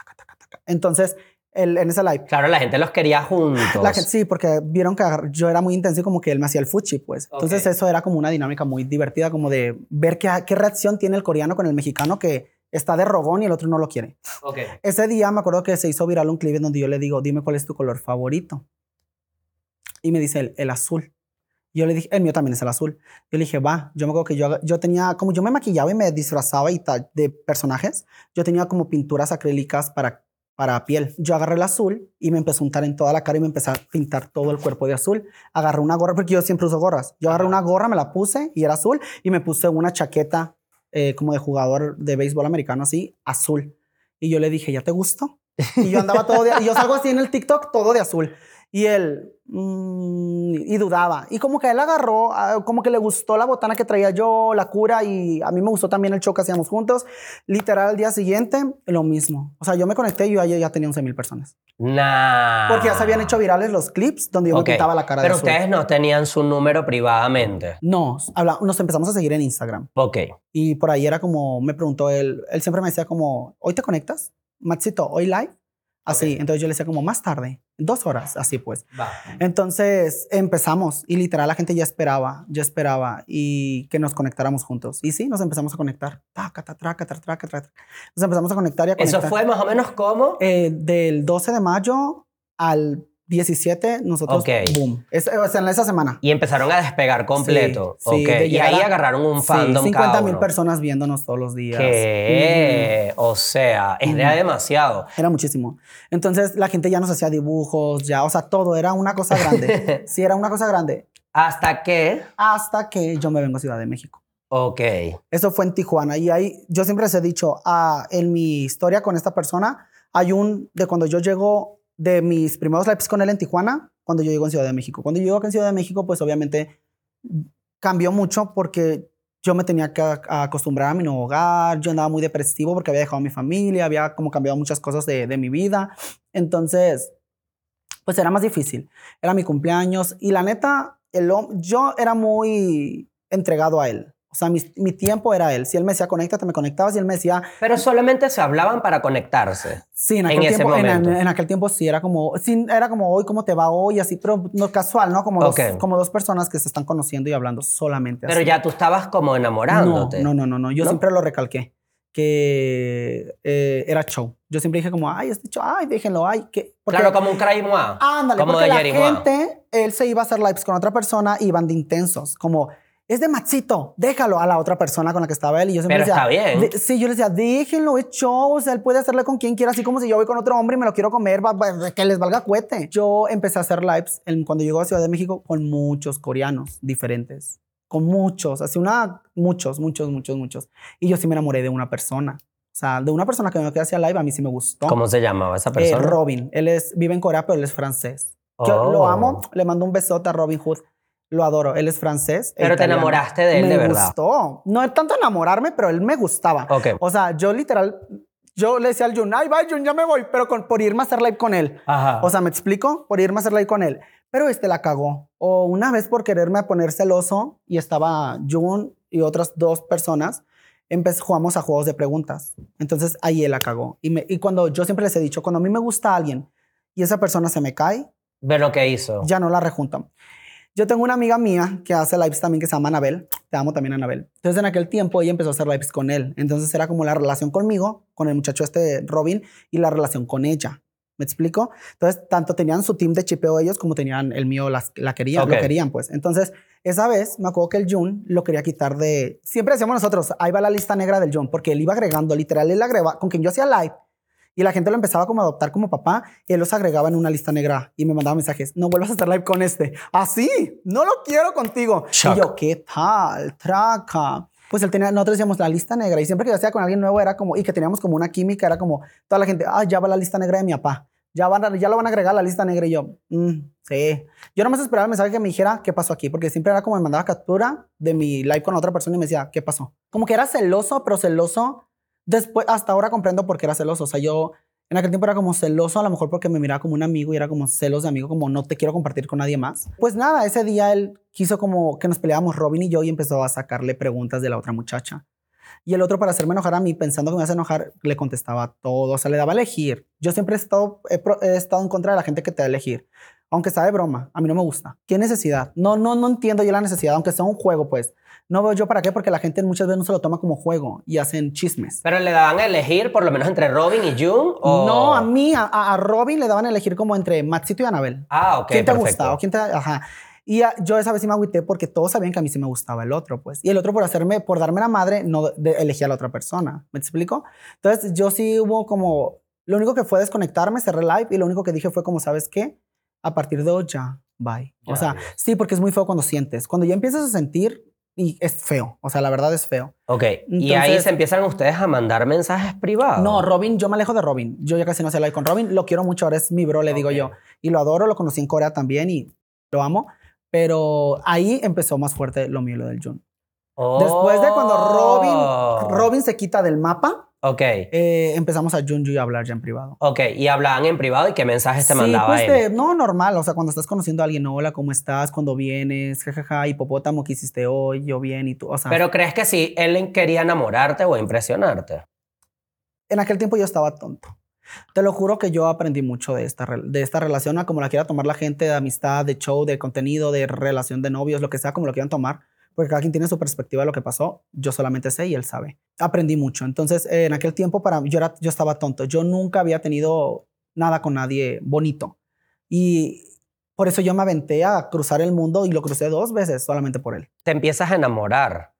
Entonces, él, en ese live, Claro, la gente los quería juntos. la gente, sí, porque vieron que yo era muy intenso y como que él me hacía el fuchi, pues. Entonces Ok. eso era como una dinámica muy divertida, como de ver qué, qué reacción tiene el coreano con el mexicano que está de rogón y el otro no lo quiere. Ok. Ese día me acuerdo que se hizo viral un clip en donde yo le digo, dime cuál es tu color favorito. Y me dice él, el azul. Yo le dije, el mío también es el azul. Yo le dije, va, yo me acuerdo que yo, yo tenía, como yo me maquillaba y me disfrazaba y tal de personajes, yo tenía como pinturas acrílicas para, para piel. Yo agarré el azul y me empecé a untar en toda la cara y me empecé a pintar todo el cuerpo de azul. Agarré una gorra, porque yo siempre uso gorras. Yo agarré una gorra, me la puse y era azul y me puse una chaqueta eh, como de jugador de béisbol americano así, azul. Y yo le dije, ¿ya te gustó? Y yo andaba todo de, y yo salgo así en el TikTok todo de azul. Y él, y dudaba. Y como que él agarró, como que le gustó la botana que traía yo, la cura, y a mí me gustó también el show que hacíamos juntos. Literal, al día siguiente, lo mismo. O sea, yo me conecté y yo ya, tenía 11 mil personas. Nah. Porque ya se habían hecho virales los clips donde yo Ok. me pintaba la cara Pero de ustedes no tenían su número privadamente. No, habla- nos empezamos a seguir en Instagram. Ok. Y por ahí era como, me preguntó él, él siempre me decía como, ¿hoy te conectas? Maxito, ¿hoy live? Así, entonces yo le decía como más tarde, dos horas, así pues. Va. Entonces empezamos y literal la gente ya esperaba, ya esperaba y que nos conectáramos juntos. Y sí, nos empezamos a conectar. Taca. Nos empezamos a conectar y a conectar. Eso fue más o menos como. Eh, del 12 de mayo al 17, nosotros, Ok. boom. Es, o sea, en esa semana. Y empezaron a despegar completo. Sí, sí, ok. de Y ahí a- agarraron un Sí, fandom 50 cada mil uno. personas viéndonos todos los días. ¿Qué? O sea, Ujú. demasiado. Era muchísimo. Entonces la gente ya nos hacía dibujos, ya, o sea, todo era una cosa grande. sí, era una cosa grande. Hasta que. Hasta que yo me vengo a Ciudad de México. Ok. Eso fue en Tijuana. Y ahí yo siempre les he dicho, ah, en mi historia con esta persona, hay un de cuando yo llego de mis primeros lives con él en Tijuana, cuando yo llego en Ciudad de México. Cuando yo llego acá en Ciudad de México, pues obviamente cambió mucho porque yo me tenía que acostumbrar a mi nuevo hogar, yo andaba muy depresivo porque había dejado a mi familia, había como cambiado muchas cosas de, de mi vida. Entonces, pues era más difícil. Era mi cumpleaños y la neta, el, yo era muy entregado a él. O sea, mi, mi tiempo era él. Si él me decía conéctate, me conectaba. Si él me decía, Pero solamente se hablaban para conectarse. sí, en En aquel, ese tiempo, en, momento. en aquel tiempo sí, era como, sí, era como hoy, ¿cómo te va hoy? Así, pero no casual, ¿no? Como, Ok. dos, como dos personas que se están conociendo y hablando solamente Pero así. ya tú estabas como enamorándote. No, no, no, no. Yo ¿No? siempre lo recalqué que eh, era show. Yo siempre dije como, ay, este show, ay, déjenlo, ay, que... Claro, como un cry moi. Ándale, como porque de la gente, él se iba a hacer lives con otra persona y iban de intensos, como, es de Maxito, déjalo a la otra persona con la que estaba él. Y yo siempre Pero decía, está bien. "De- sí, yo le decía, déjenlo, es show, o sea, él puede hacerle con quien quiera, así como si yo voy con otro hombre y me lo quiero comer, va- va- que les valga cuete. Yo empecé a hacer lives en- cuando llegó a Ciudad de México con muchos coreanos diferentes, con muchos, así una, muchos, muchos, muchos, muchos. Y yo sí me enamoré de una persona. O sea, de una persona que me hacía live, a mí sí me gustó. ¿Cómo se llamaba esa Eh, persona? Robin. Él es, vive en Corea, pero él es francés. Yo Oh. lo amo. Le mando un besote a Robin Hood. Lo adoro. Él es francés. Pero te enamoraste de él me de verdad. gustó. No es tanto enamorarme, pero él me gustaba. Ok. O sea, yo literal, yo le decía al Jun, ay, bye, Jun, ya me voy, pero con, por irme a hacer live con él. Ajá. O sea, ¿me explico? Por irme a hacer live con él. Pero este la cagó. O una vez por quererme poner celoso y estaba Jun y otras dos personas, empezó, jugamos a juegos de preguntas. Entonces ahí él la cagó. Y, me- y cuando yo siempre les he dicho, cuando a mí me gusta alguien y esa persona se me cae, Ve lo que hizo. ya no la rejuntan. Yo tengo una amiga mía que hace lives también que se llama Anabel. Te amo también, Anabel. Entonces, en aquel tiempo ella empezó a hacer lives con él. Entonces, era como la relación conmigo, con el muchacho este Robin, y la relación con ella. ¿Me explico? Entonces, tanto tenían su team de chipeo ellos como tenían el mío, las, la querían, lo querían, pues. Entonces, esa vez me acuerdo que el Jun lo quería quitar de. Siempre decíamos nosotros, ahí va la lista negra del Jun, porque él iba agregando, literal, él agregaba, con quien yo hacía live, Y la gente lo empezaba como a adoptar como papá y él los agregaba en una lista negra y me mandaba mensajes. No vuelvas a hacer live con este. Así, no lo quiero contigo. Shock. Y yo, ¿qué tal? Traca. Pues él tenía, nosotros decíamos la lista negra y siempre que yo hacía con alguien nuevo era como, y que teníamos como una química, era como toda la gente, ah, ya va la lista negra de mi papá. Ya, van a- ya lo van a agregar a la lista negra y yo, "Mm, sí. Yo nomás esperaba el mensaje que me dijera qué pasó aquí, porque siempre era como me mandaba captura de mi live con otra persona y me decía, ¿qué pasó? Como que era celoso, pero celoso. Después, hasta ahora comprendo por qué era celoso. O sea, yo en aquel tiempo era como celoso, a lo mejor porque me miraba como un amigo y era como celos de amigo, como no te quiero compartir con nadie más. Pues nada, ese día él quiso como que nos peleábamos Robin y yo y empezó a sacarle preguntas de la otra muchacha. Y el otro, para hacerme enojar a mí, pensando que me hace enojar, le contestaba todo. O sea, le daba a elegir. Yo siempre he estado, he, estado en contra de la gente que te da a elegir. Aunque sea de broma, a mí no me gusta. ¿Qué necesidad? No, no, no entiendo yo la necesidad, aunque sea un juego, pues. No veo yo para qué, porque la gente muchas veces no se lo toma como juego y hacen chismes. Pero le daban a elegir por lo menos entre Robin y June o... No, a mí, a, a Robin le daban a elegir como entre Maxito y Anabel. Ah, ok, ¿Quién te perfecto. gusta? ¿O quién te, ajá. Y a- yo esa vez sí me agüité porque todos sabían que a mí sí me gustaba el otro, pues. Y el otro por hacerme, por darme la madre, no de- elegía a la otra persona. ¿Me explico? Entonces yo sí hubo como, lo único que fue desconectarme, cerré live y lo único que dije fue como, ¿sabes qué? A partir de hoy ya, bye. O sea, sí, porque es muy feo cuando sientes. Cuando ya empiezas a sentir, y es feo. O sea, la verdad es feo. Ok, y ahí se empiezan ustedes a mandar mensajes privados. No, Robin, yo me alejo de Robin. Yo ya casi no sé live con Robin. Lo quiero mucho, ahora es mi bro, le digo yo. Y lo adoro, lo conocí en Corea también y lo amo. Pero ahí empezó más fuerte lo mío, lo del Jun. Después de cuando Oh. Robin, Robin se quita del mapa, Ok, eh, empezamos a Junju y a hablar ya en privado. ok, y hablaban en privado y qué mensajes te sí, mandaba pues él. de- no, normal. O sea, cuando estás conociendo a alguien, hola, ¿cómo estás? Cuando vienes, jajaja, hipopótamo, ¿qué hiciste hoy? Yo bien y tú. O sea, Pero crees que sí, él quería enamorarte o impresionarte. en aquel tiempo yo estaba tonto. Te lo juro que yo aprendí mucho de esta, de esta relación, a como la quiera tomar la gente, de amistad, de show, de contenido, de relación de novios, lo que sea, como lo quieran tomar, porque cada quien tiene su perspectiva de lo que pasó. Yo solamente sé y él sabe. Aprendí mucho. Entonces, eh, en aquel tiempo para mí, yo, era, yo estaba tonto. Yo nunca había tenido nada con nadie bonito. Y por eso yo me aventé a cruzar el mundo y lo crucé dos veces solamente por él. Te empiezas a enamorar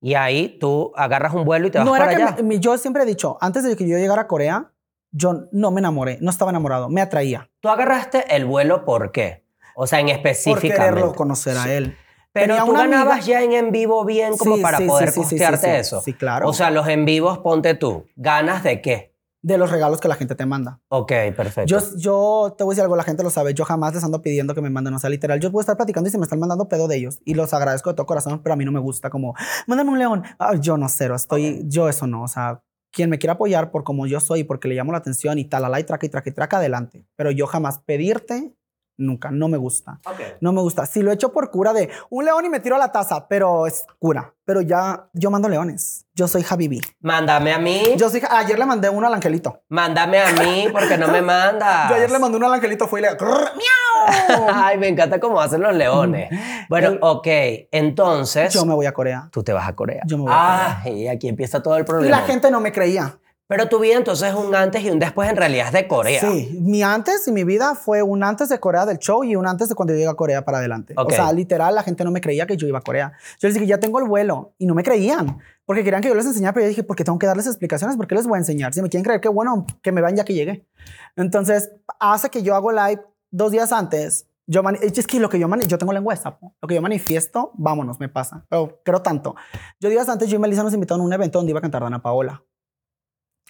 y ahí tú agarras un vuelo y te vas No para era que allá. me- me- yo siempre he dicho, antes de que yo llegara a Corea, yo no me enamoré, no estaba enamorado, me atraía. Tú agarraste el vuelo ¿por qué? O sea, en por específicamente. quererlo conocer a él. Pero Tenía tú una amiga- ganabas ya en en vivo bien como Sí, para sí, poder costearte sí. eso. Sí, claro. O sea, los en vivos, ponte tú. ¿Ganas de qué? de los regalos que la gente te manda. Ok, perfecto. Yo, yo te voy a decir algo, la gente lo sabe, yo jamás les ando pidiendo que me manden, o sea, literal, yo puedo estar platicando y se me están mandando pedo de ellos y los agradezco de todo corazón, pero a mí no me gusta como, mándame un león. Ah, yo no cero, estoy, yo eso no, o sea, quien me quiera apoyar por como yo soy, porque le llamo la atención y tal, y traca y traca y traca, adelante. Pero yo jamás pedirte, nunca, no me gusta. No me gusta. Si lo he hecho por cura de un león y me tiro a la taza, pero es cura. Pero ya, yo mando leones. Yo soy Habibi. Mándame a mí. Yo soy, ayer le mandé uno al angelito. Mándame a mí porque no me mandas. Yo ayer le mandé uno al angelito, fue y le... ¡Miau! Ay, me encanta cómo hacen los leones. Bueno, El- ok. Entonces, Yo me voy a Corea. tú te vas a Corea. Yo me voy a Ah, y aquí empieza todo el Y problema. la gente no me creía. Pero tu vida entonces es un antes y un después en realidad es de Corea. Sí, mi antes y mi vida fue un antes de Corea del show y un antes de cuando yo llegué a Corea para adelante. O sea, literal, la gente no me creía que yo iba a Corea. Yo les dije, ya tengo el vuelo y no me creían porque querían que yo les enseñara, pero yo dije, ¿por qué tengo que darles explicaciones? ¿Por qué les voy a enseñar? Si me quieren creer, qué bueno, que me vean ya que llegué. Entonces, hace que yo hago live dos días antes. Yo es que lo que yo yo tengo sapo. Lo que yo manifiesto, vámonos, me pasa. Pero creo tanto. Yo días antes, yo y Melissa nos invitaron a un evento donde iba a cantar Dana Paola.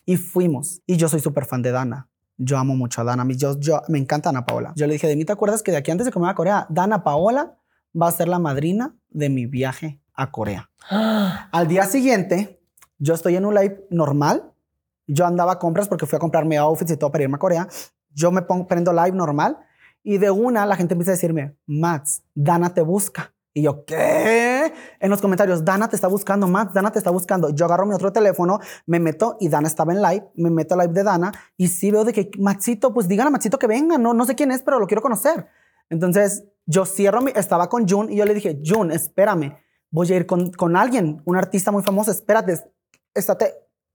Y fuimos. Y yo soy súper fan de Dana. Yo amo mucho a Dana. Yo, yo, me encanta Dana Paola. Yo le dije, de mí, ¿te acuerdas que de aquí antes de que me vaya a Corea, Dana Paola va a ser la madrina de mi viaje a Corea? Al día siguiente, yo estoy en un live normal. Yo andaba a compras porque fui a comprarme outfits y todo para irme a Corea. Yo me pongo, prendo live normal y de una la gente empieza a decirme, Max, Dana te busca. Y yo, ¿qué? En los comentarios, Dana te está buscando, Max, Dana te está buscando. Yo agarro mi otro teléfono, me meto y Dana estaba en live, me meto a live de Dana y sí veo de que, Maxito, pues digan a Maxito que venga, no, no sé quién es, pero lo quiero conocer. Entonces yo cierro, mi, estaba con Jun y yo le dije, Jun, espérame, voy a ir con, con alguien, un artista muy famoso, espérate, estate,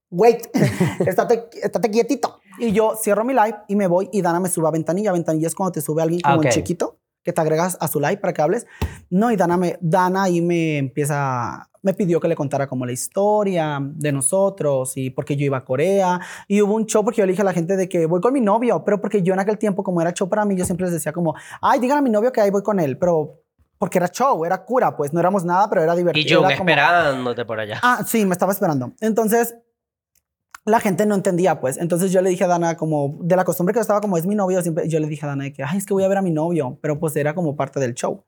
wait, estate, estate quietito. Y yo cierro mi live y me voy y Dana me sube a ventanilla. Ventanilla es cuando te sube alguien como en ok. chiquito que te agregas a su live para que hables. No, y Dana, me, Dana ahí me empieza, me pidió que le contara como la historia de nosotros y porque yo iba a Corea. Y hubo un show porque yo le dije a la gente de que voy con mi novio, pero porque yo en aquel tiempo, como era show para mí, yo siempre les decía como, ay, digan a mi novio que ahí voy con él, pero porque era show, era cura, pues no éramos nada, pero era divertido. Y yo era como- esperándote por allá. Ah, sí, me estaba esperando. Entonces, la gente no entendía, pues. Entonces yo le dije a Dana, como, de la costumbre que yo estaba, como es mi novio, siempre, yo le dije a Dana de que, ay, es que voy a ver a mi novio, pero pues era como parte del show.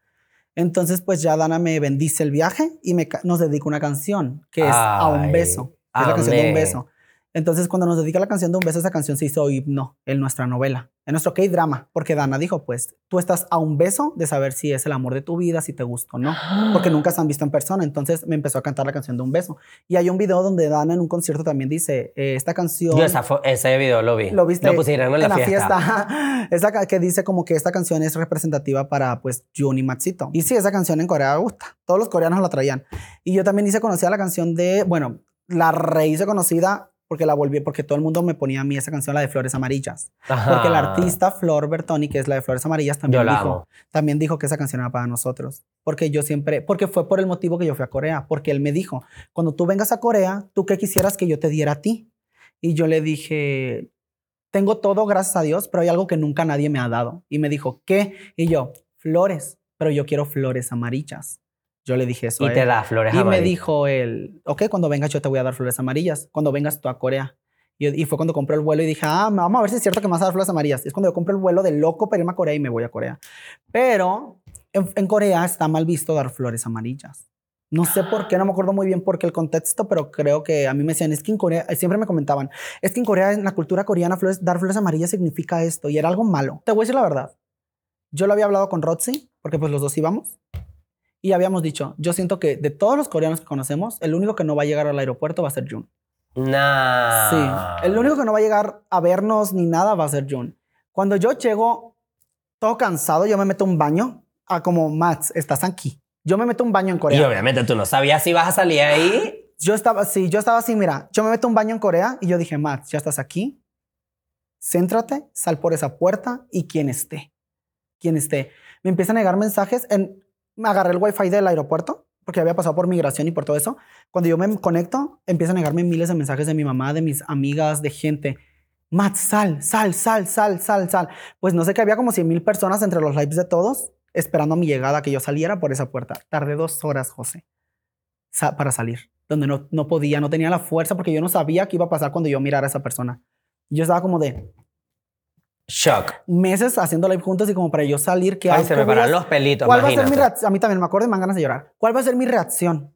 Entonces, pues ya Dana me bendice el viaje y me, nos dedica una canción que es A un beso. Es la canción de un beso. Entonces, cuando nos dedica la canción de un beso, esa canción se hizo himno en nuestra novela, en nuestro K-drama, porque Dana dijo, pues, tú estás a un beso de saber si es el amor de tu vida, si te gusta o no, porque nunca se han visto en persona. Entonces, me empezó a cantar la canción de un beso. Y hay un video donde Dana en un concierto también dice, eh, esta canción... Yo esa ese video lo vi. Lo viste Lo pusieron en la, fiesta. Esa ca- que dice como que esta canción es representativa para pues Jun y Matsito. Y sí, esa canción en Corea gusta. Todos los coreanos la traían. Y yo también hice conocida la canción de, bueno, la rehice conocida porque la volví, porque todo el mundo me ponía a mí esa canción, la de Flores Amarillas. Porque Ajá. artista Flor Bertoni, que es la de Flores Amarillas, también, Yo dijo, amo. también dijo que esa canción era para nosotros. Porque yo siempre, porque fue por el motivo que yo fui a Corea. Porque él me dijo, cuando tú vengas a Corea, ¿tú qué quisieras que yo te diera a ti? Y yo le dije, tengo todo, gracias a Dios, pero hay algo que nunca nadie me ha dado. Y me dijo, ¿qué? Y yo, flores, pero yo quiero flores amarillas. Yo le dije eso Y a te da flores Y me amarillas. dijo él, ok, cuando vengas yo te voy a dar flores amarillas, cuando vengas tú a Corea. Y, y fue cuando compré el vuelo y dije, ah, vamos a ver si es cierto que me vas a dar flores amarillas. Es cuando yo compré el vuelo de loco para irme a Corea y me voy a Corea. Pero en, en Corea está mal visto dar flores amarillas. No sé por qué, no me acuerdo muy bien por qué el contexto, pero creo que a mí me decían, es que en Corea, eh, siempre me comentaban, es que en Corea, en la cultura coreana, flores, dar flores amarillas significa esto y era algo malo. Te voy a decir la verdad. Yo lo había hablado con Roxy, porque pues los dos íbamos, y habíamos dicho, yo siento que de todos los coreanos que conocemos, el único que no va a llegar al aeropuerto va a ser Jun. Nah. Sí, el único que no va a llegar a vernos ni nada va a ser Jun. Cuando yo llego todo cansado, yo me meto un baño, a como, Mats, estás aquí. Yo me meto un baño en Y Corea. obviamente tú no sabías si vas a salir ahí. Yo estaba así, yo estaba así, mira, yo me meto un baño en Corea y yo dije, Mats, ya estás aquí. Céntrate, sal por esa puerta y quien esté. Quien esté. Me empiezan a llegar mensajes. En, me agarré el wifi del aeropuerto porque había pasado por migración y por todo eso. Cuando yo me conecto, empiezan a llegarme miles de mensajes de mi mamá, de mis amigas, de gente. Matt, sal, sal, sal, sal, sal, sal. Pues no sé que había como 100 mil personas entre los lives de todos esperando a mi llegada, que yo saliera por esa puerta. Tardé dos horas, José, sa- para salir, donde no, no podía, no tenía la fuerza porque yo no sabía qué iba a pasar cuando yo mirara a esa persona. Yo estaba como de Shock. meses haciendo live juntos y como para yo salir, que Ay, se me paran los pelitos. ¿Cuál va a ser mi reacción? A mí también me acuerdo y me dan ganas de llorar. ¿Cuál va a ser mi reacción?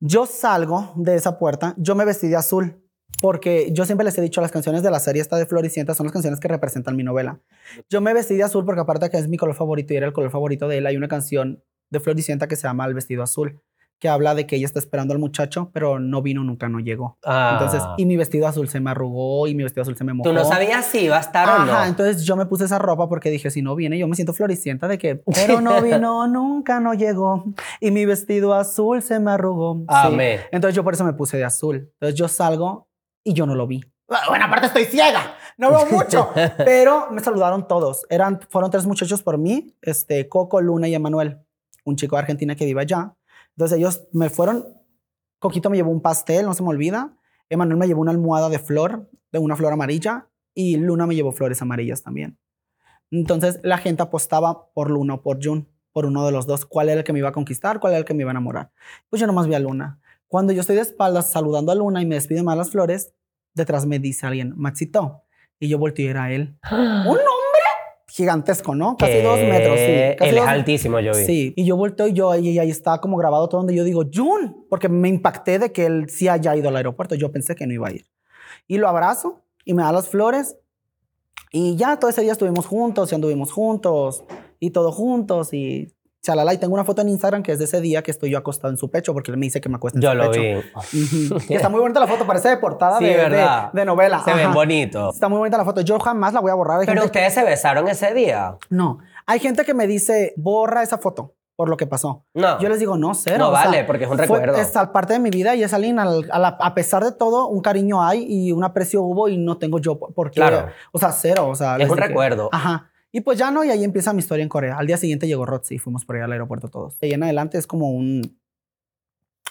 Yo salgo de esa puerta, yo me vestí de azul, porque yo siempre les he dicho, las canciones de la serie esta de Floricienta son las canciones que representan mi novela. Yo me vestí de azul porque aparte que es mi color favorito y era el color favorito de él, hay una canción de Floricienta que se llama El vestido azul, que habla de que ella está esperando al muchacho, pero no vino, nunca no llegó. Ah. Entonces, y mi vestido azul se me arrugó y mi vestido azul se me mojó. Tú no sabías si iba a estar o Ajá, no. entonces yo me puse esa ropa porque dije, si no viene, yo me siento floricienta de que, pero no vino, nunca no llegó. Y mi vestido azul se me arrugó. Sí. Amén. Entonces yo por eso me puse de azul. Entonces yo salgo y yo no lo vi. Bueno, aparte estoy ciega, no veo mucho, pero me saludaron todos. Eran, fueron tres muchachos por mí, este, Coco, Luna y Emanuel, un chico de Argentina que vive allá. Entonces ellos me fueron, Coquito me llevó un pastel, no se me olvida. Emanuel me llevó una almohada de flor, de una flor amarilla, y Luna me llevó flores amarillas también. Entonces la gente apostaba por Luna o por Jun, por uno de los dos, cuál era el que me iba a conquistar, cuál era el que me iba a enamorar. Pues yo nomás vi a Luna. Cuando yo estoy de espaldas saludando a Luna y me despide más las flores, detrás me dice alguien, Maxito. Y yo volteo y era él. Hombre gigantesco, ¿no? Casi Que dos metros, sí. Casi Él es dos- altísimo, yo vi. Sí, y yo volteo y yo y ahí está como grabado todo donde yo digo, Jun, porque me impacté de que él sí haya ido al aeropuerto. Yo pensé que no iba a ir. Y lo abrazo y me da las flores. Y ya todo ese día estuvimos juntos y anduvimos juntos y todo juntos y chalala. Y tengo una foto en Instagram que es de ese día que estoy yo acostado en su pecho porque él me dice que me acuesto en Yo su lo pecho. vi. Ujú. Y está muy bonita la foto, parece de portada Sí, de, de- ¿verdad? de novela. Se ven Ajá. bonitos. Está muy bonita la foto. Yo jamás la voy a borrar. Hay Pero ustedes se besaron ese día. no, hay gente que me dice, borra esa foto por lo que pasó. No. Yo les digo, no, cero. No o sea, vale, porque es un fue- recuerdo. es al- parte de mi vida y es alguien, al- a, la- a pesar de todo, un cariño hay y un aprecio hubo y no tengo yo por qué. Claro. O sea, cero. O sea, Es un recuerdo. Ajá. Y pues ya no, y ahí empieza mi historia en Corea. Al día siguiente llegó Roxy y fuimos por allá al aeropuerto todos. Y en adelante es como un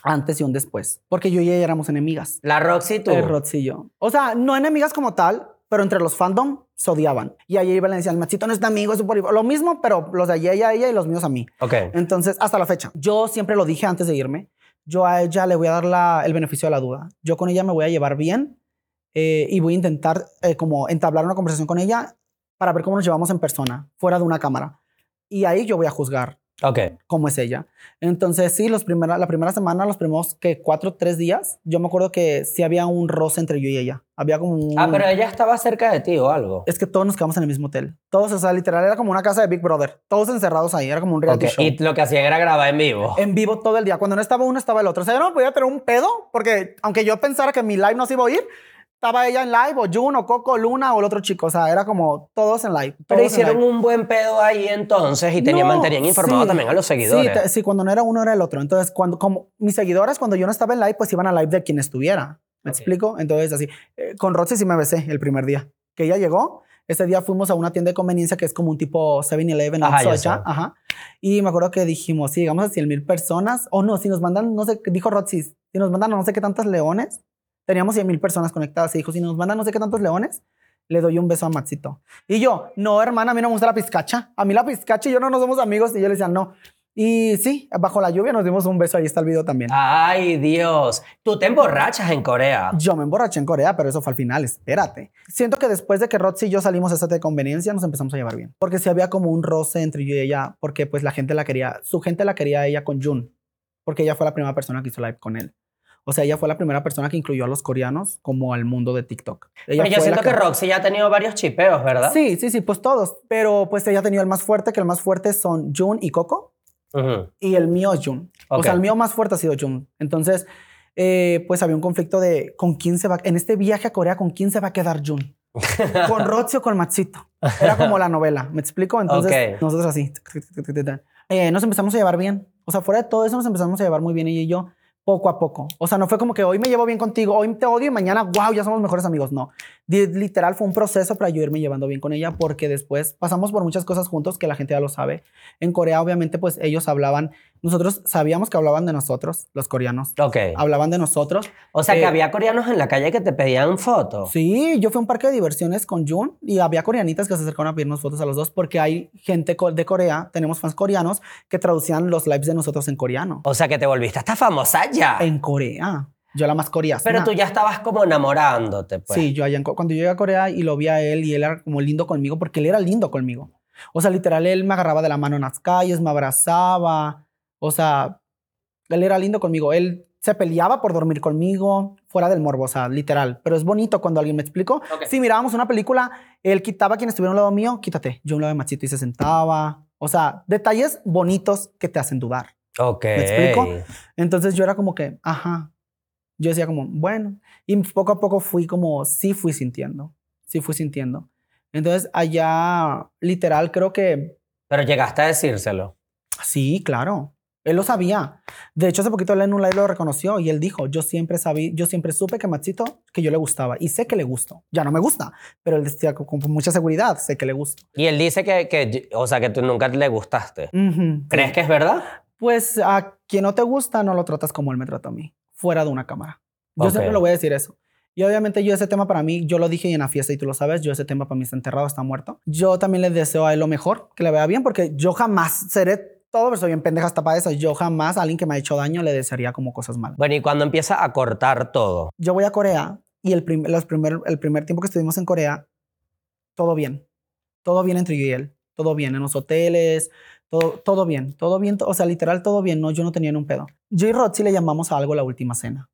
antes y un después, porque yo y ella éramos enemigas. La Roxy y tú. El Roxy y yo. O sea, no enemigas como tal, pero entre los fandom se odiaban. Y ahí iba a decir, el machito no es de amigo, es súper... Lo mismo, pero los de ella a ella y los míos a mí. Ok. Entonces, hasta la fecha, yo siempre lo dije antes de irme, yo a ella le voy a dar la- el beneficio de la duda. Yo con ella me voy a llevar bien eh, y voy a intentar eh, como entablar una conversación con ella para ver cómo nos llevamos en persona, fuera de una cámara. Y ahí yo voy a juzgar Ok. cómo es ella. Entonces, sí, los primera, la primera semana, los primeros que cuatro, tres días, yo me acuerdo que sí había un roce entre yo y ella. Había como un... Ah, pero ella estaba cerca de ti o algo. Es que todos nos quedamos en el mismo hotel. Todos, o sea, literal, era como una casa de Big Brother. Todos encerrados ahí, era como un reality Ok, show. Y lo que hacían era grabar en vivo. En vivo todo el día. Cuando no estaba uno, estaba el otro. O sea, yo no podía tener un pedo porque, aunque yo pensara que mi live no se iba a oír, estaba ella en live, o Jun, o Coco, Luna, o el otro chico. O sea, era como todos en live. Pero todos en hicieron live. un buen pedo ahí entonces y tenían, No, mantenían informado sí. también a los seguidores. Sí, te- sí, cuando no era uno, era el otro. Entonces, cuando, como mis seguidores, cuando yo no estaba en live, pues iban a live de quien estuviera. ¿Me Ok. explico? Entonces, así. eh, con Roxy sí me besé el primer día. Que ella llegó. Ese día fuimos a una tienda de conveniencia que es como un tipo 7-Eleven, Ajá. Ajá. Y me acuerdo que dijimos, si llegamos a 100 mil personas, o no, si nos mandan, no sé, dijo Roxy, si nos mandan no sé qué tantos leones, teníamos 100 mil personas conectadas. Y dijo, si nos mandan no sé qué tantos leones, le doy un beso a Maxito. Y yo, no, hermana, a mí no me gusta la pizcacha. A mí la pizcacha y yo no nos somos amigos. Y yo le decía, no. Y sí, bajo la lluvia nos dimos un beso. Ahí está el video también. Ay, Dios. Tú te emborrachas en Corea. Yo me emborraché en Corea, pero eso fue al final, espérate. Siento que después de que Roxy y yo salimos de esa de conveniencia, nos empezamos a llevar bien. Porque sí había como un roce entre yo y ella, porque pues la gente la quería, su gente la quería a ella con Jun, porque ella fue la primera persona que hizo live con él. O sea, ella fue la primera persona que incluyó a los coreanos como al mundo de TikTok. Ella Pero yo siento que Roxy ya ha tenido varios chipeos, ¿verdad? Sí, sí, sí, pues todos. Pero pues ella ha tenido el más fuerte, que el más fuerte son Jun y Coco. Y el mío es Jun. O sea, el mío más fuerte ha sido Jun. Entonces, eh, pues había un conflicto de con quién se va, en este viaje a Corea, con quién se va a quedar Jun. con Roxy o con Matsito. Era como la novela, ¿me explico? Entonces, nosotros así. Eh, nos empezamos a llevar bien. O sea, fuera de todo eso, nos empezamos a llevar muy bien ella y yo, poco a poco. O sea, no fue como que hoy me llevo bien contigo, hoy te odio y mañana, wow, ya somos mejores amigos. No. Literal fue un proceso para yo irme llevando bien con ella porque después pasamos por muchas cosas juntos que la gente ya lo sabe. En Corea, obviamente, pues ellos hablaban, nosotros sabíamos que hablaban de nosotros, los coreanos. Ok. Hablaban de nosotros. O sea, que Eh, había coreanos en la calle que te pedían fotos. Sí, yo fui a un parque de diversiones con Jun y había coreanitas que se acercaron a pedirnos fotos a los dos porque hay gente de Corea, tenemos fans coreanos que traducían los lives de nosotros en coreano. O sea, que te volviste hasta famosa ya. En Corea. Yo la más coreana. Pero tú ya estabas como enamorándote, pues. Sí, yo allá en cuando llegué a Corea y lo vi a él y él era como lindo conmigo porque él era lindo conmigo. O sea, literal, él me agarraba de la mano en las calles, me abrazaba. O sea, él era lindo conmigo. Él se peleaba por dormir conmigo, fuera del morbo, o sea, literal. Pero es bonito cuando alguien me explicó. Ok. Si mirábamos una película, él quitaba a quien estuviera a un lado mío, quítate. Yo a un lado de Machito y se sentaba. O sea, detalles bonitos que te hacen dudar. Ok. ¿Me explico? Entonces yo era como que, ajá. Yo decía como, bueno. Y poco a poco fui como, sí fui sintiendo. Sí fui sintiendo. Entonces allá, literal, creo que, Pero llegaste a decírselo. sí, claro. Él lo sabía. De hecho, hace poquito él en un live lo reconoció y él dijo, yo siempre sabí, yo siempre supe que Maxito, que yo le gustaba. Y sé que le gustó. Ya no me gusta, pero él decía con, mucha seguridad, sé que le gusta. Y él dice que, que, o sea, que tú nunca le gustaste. Ujú, ¿Crees sí. que es verdad? Pues a quien no te gusta, no lo tratas como él me trató a mí, fuera de una cámara. Yo Ok. siempre lo voy a decir eso. Y obviamente yo ese tema para mí, yo lo dije en la fiesta y tú lo sabes, yo ese tema para mí está enterrado, está muerto. Yo también le deseo a él lo mejor, que le vea bien, porque yo jamás seré todo, pero soy bien pendeja hasta para eso. Yo jamás a alguien que me ha hecho daño le desearía como cosas malas. Bueno, y cuando empieza a cortar todo. Yo voy a Corea y el, prim- los primer, el primer tiempo que estuvimos en Corea, todo bien. Todo bien entre yo y él. Todo bien en los hoteles, todo, todo bien, todo bien. O sea, literal, todo bien. No, yo no tenía ni un pedo. Yo y Roxy le llamamos a algo la última cena.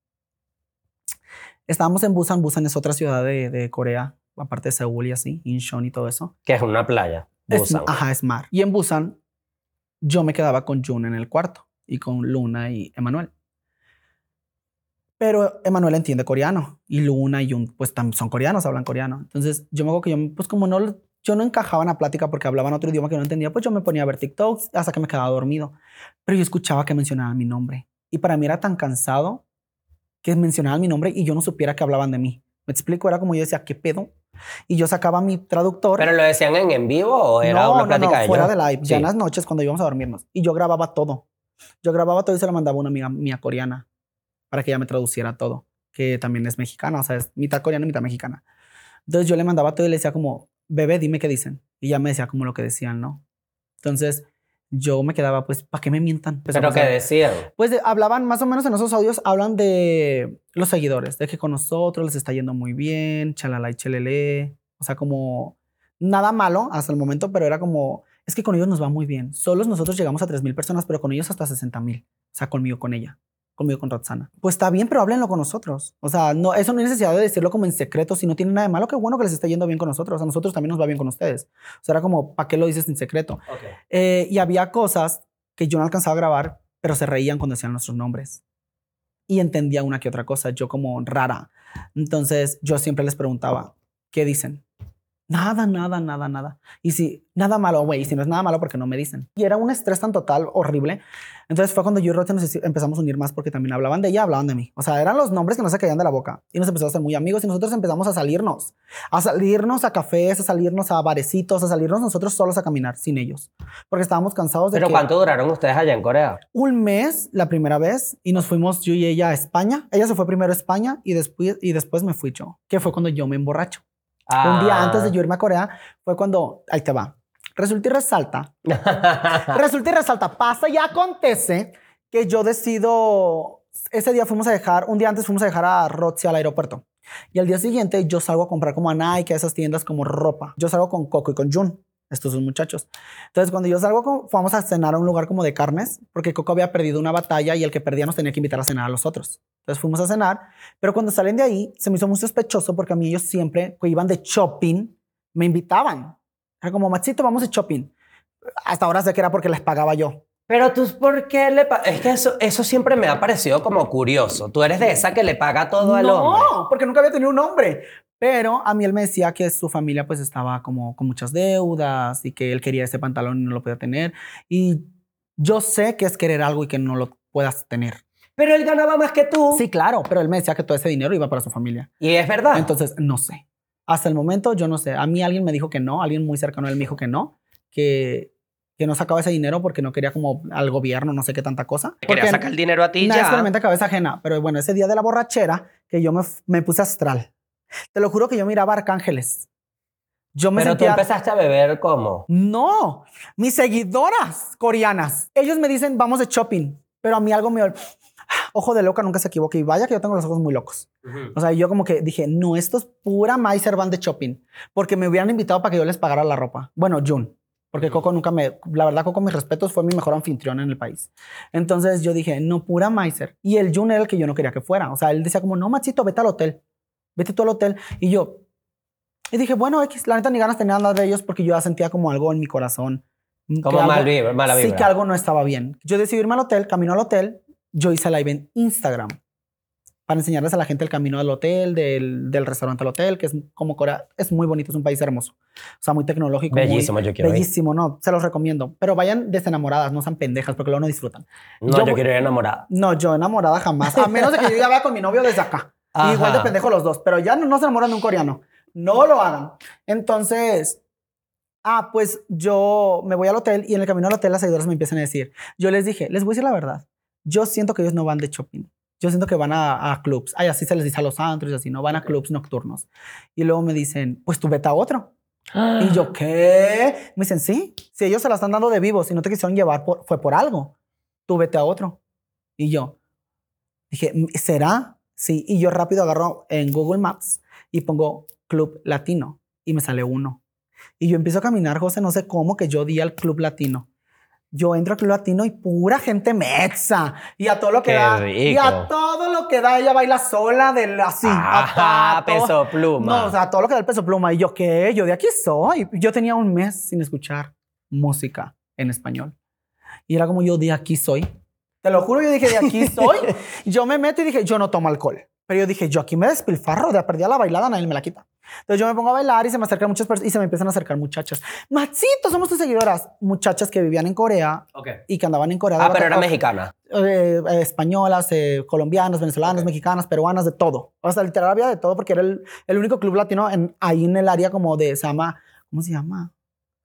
Estábamos en Busan. Busan es otra ciudad de, de Corea, aparte de Seúl y así, Incheon y todo eso. Que es una playa. Es- Busan. ajá, es mar. Y en Busan, yo me quedaba con Jun en el cuarto y con Luna y Emanuel. Pero Emanuel entiende coreano y Luna y Jun, pues son coreanos, hablan coreano. Entonces, yo me acuerdo que yo, pues como no, yo no encajaba en la plática porque hablaban otro idioma que no entendía, pues yo me ponía a ver TikToks hasta que me quedaba dormido. Pero yo escuchaba que mencionaban mi nombre. Y para mí era tan cansado que mencionaban mi nombre y yo no supiera que hablaban de mí. Me explico, era como yo decía, ¿qué pedo? Y yo sacaba mi traductor. ¿Pero lo decían en en vivo o era una plática de fuera ellos? de live, ya en las noches cuando íbamos a dormirnos. Y yo grababa todo. Yo grababa todo y se lo mandaba a una amiga mía coreana para que ella me traduciera todo, que también es mexicana, o sea, es mitad coreana y mitad mexicana. Entonces yo le mandaba todo y le decía como, bebé, dime qué dicen. Y ella me decía como lo que decían, ¿no? Entonces yo me quedaba, pues, ¿para qué me mientan? Pues, ¿Pero qué decían? pues de- hablaban más o menos en esos audios, hablan de los seguidores, de que con nosotros les está yendo muy bien, chalala y chelele. O sea, como nada malo hasta el momento, pero era como, es que con ellos nos va muy bien. Solos nosotros llegamos a 3.000 personas, pero con ellos hasta 60.000. O sea, conmigo, con ella, conmigo, con Roxana. Pues está bien, pero háblenlo con nosotros. O sea, no, eso no hay necesidad de decirlo como en secreto, si no tiene nada de malo, qué bueno que les está yendo bien con nosotros. A nosotros también nos va bien con ustedes. O sea, era como, ¿para qué lo dices en secreto? Eh, y había cosas que yo no alcanzaba a grabar, pero se reían cuando decían nuestros nombres. Y entendía una que otra cosa, yo como rara. Entonces yo siempre les preguntaba, ¿qué dicen? Nada, nada, nada, nada. Y si, nada malo, güey, y si no es nada malo, porque no me dicen? Y era un estrés tan total, horrible. Entonces fue cuando yo y Rote nos empezamos a unir más porque también hablaban de ella, hablaban de mí. O sea, eran los nombres que no se caían de la boca. Y nos empezamos a ser muy amigos y nosotros empezamos a salirnos. A salirnos a cafés, a salirnos a barecitos, a salirnos nosotros solos a caminar sin ellos. Porque estábamos cansados de ¿Pero que cuánto duraron ustedes allá en Corea? un mes la primera vez y nos fuimos yo y ella a España. Ella se fue primero a España y después, y después me fui yo, que fue cuando yo me emborracho. Un día Ah. antes de yo irme a Corea fue cuando, ahí te va, resulta y resalta, resulta y resalta, pasa y acontece que yo decido, ese día fuimos a dejar, un día antes fuimos a dejar a Roxy al aeropuerto. Y al día siguiente yo salgo a comprar como a Nike, a esas tiendas como ropa. Yo salgo con Coco y con Jun, estos dos muchachos. Entonces cuando yo salgo, fuimos a cenar a un lugar como de carnes, porque Coco había perdido una batalla y el que perdía nos tenía que invitar a cenar a los otros. Entonces fuimos a cenar, pero cuando salen de ahí se me hizo muy sospechoso porque a mí ellos siempre que iban de shopping me invitaban. Era como, machito, vamos de shopping. Hasta ahora sé que era porque les pagaba yo. Pero tú, ¿por qué le Es que eso, eso siempre me ha parecido como curioso. Tú eres de esa que le paga todo al no, hombre. porque nunca había tenido un hombre. Pero a mí él me decía que su familia pues estaba como con muchas deudas y que él quería ese pantalón y no lo podía tener. Y yo sé que es querer algo y que no lo puedas tener. Pero él ganaba más que tú. Sí, claro, pero él me decía que todo ese dinero iba para su familia. Y es verdad. Entonces, no sé. Hasta el momento yo no sé. A mí alguien me dijo que no, alguien muy cercano a él me dijo que no, que, que no sacaba ese dinero porque no quería como al gobierno, no sé qué tanta cosa. Quería sacar el dinero a ti ya. es solamente cabeza ajena. Pero bueno, ese día de la borrachera que yo me, me puse astral. Te lo juro que yo miraba arcángeles. Yo me Pero tú sentía... empezaste a beber como. No, mis seguidoras coreanas. Ellos me dicen, vamos de shopping. Pero a mí algo me... Ojo de loca, nunca se equivoque. Y vaya que yo tengo los ojos muy locos. O sea, yo como que dije, no, esto es pura Meiser van de shopping. Porque me hubieran invitado para que yo les pagara la ropa. Bueno, Jun. Porque Coco nunca me... La verdad, Coco, mis respetos, fue mi mejor anfitrión en el país. Entonces yo dije, no, pura Meiser. Y el Jun era el que yo no quería que fuera. O sea, él decía como, no, machito, vete al hotel. Vete tú al hotel. Y yo... Y dije, bueno, X, la neta ni ganas tenía nada de ellos porque yo ya sentía como algo en mi corazón. que Como algo- mal vibra, mala vibra. Sí, que algo no estaba bien. Yo decidí irme al hotel, camino al hotel. Yo hice live en Instagram para enseñarles a la gente el camino del hotel, del, del restaurante al hotel, que es como Corea. Es muy bonito, es un país hermoso. O sea, muy tecnológico. muy- Bellísimo, yo quiero ir. Bellísimo, no, se los recomiendo. Pero vayan desenamoradas, no sean pendejas, porque luego no disfrutan. No, Yo yo, quiero ir enamorada. No, yo enamorada jamás. A menos de que yo ya vaya con mi novio desde acá. Ajá. Igual de pendejo los dos, pero ya no, no se enamoran de un coreano. No lo hagan. Entonces, ah, pues yo me voy al hotel y en el camino al hotel las seguidoras me empiezan a decir, yo les dije, les voy a decir la verdad. Yo siento que ellos no van de shopping. Yo siento que van a, a clubs. Ay, así se les dice a los antros y así, no van a clubs nocturnos. Y luego me dicen, pues tú vete a otro. Y yo, ¿qué? Me dicen, sí, si ellos se la están dando de vivo, si no te quisieron llevar, por- fue por algo. Tú vete a otro. Y yo dije, ¿será? Sí. Y yo rápido agarro en Google Maps y pongo Club Latino y me sale uno. Y yo empiezo a caminar, José, no sé cómo, que yo di al Club Latino. Yo entro al Club Latino y pura gente mexa. Y a todo lo que Qué da. Y a todo lo que da, ella baila sola del así. Ajá, a peso pluma. no, o sea, todo lo que da el peso pluma. Y yo, ¿qué? Yo de aquí soy. Yo tenía un mes sin escuchar música en español. Y era como yo de aquí soy. Te lo juro, yo dije, de aquí soy. yo me meto y dije, yo no tomo alcohol. Pero yo dije, yo aquí me despilfarro, de perdida la bailada, nadie me la quita. Entonces yo me pongo a bailar y se me acercan muchas personas y se me empiezan a acercar muchachas. Maxito, somos tus seguidoras. Muchachas que vivían en Corea Ok. y que andaban en Corea. Ah, pero era mexicana. eh, eh, españolas, eh, colombianas, venezolanas, mexicanas, peruanas, de todo. O sea, literal había de todo porque era el, el único club latino en, ahí en el área como de, se llama, ¿cómo se llama?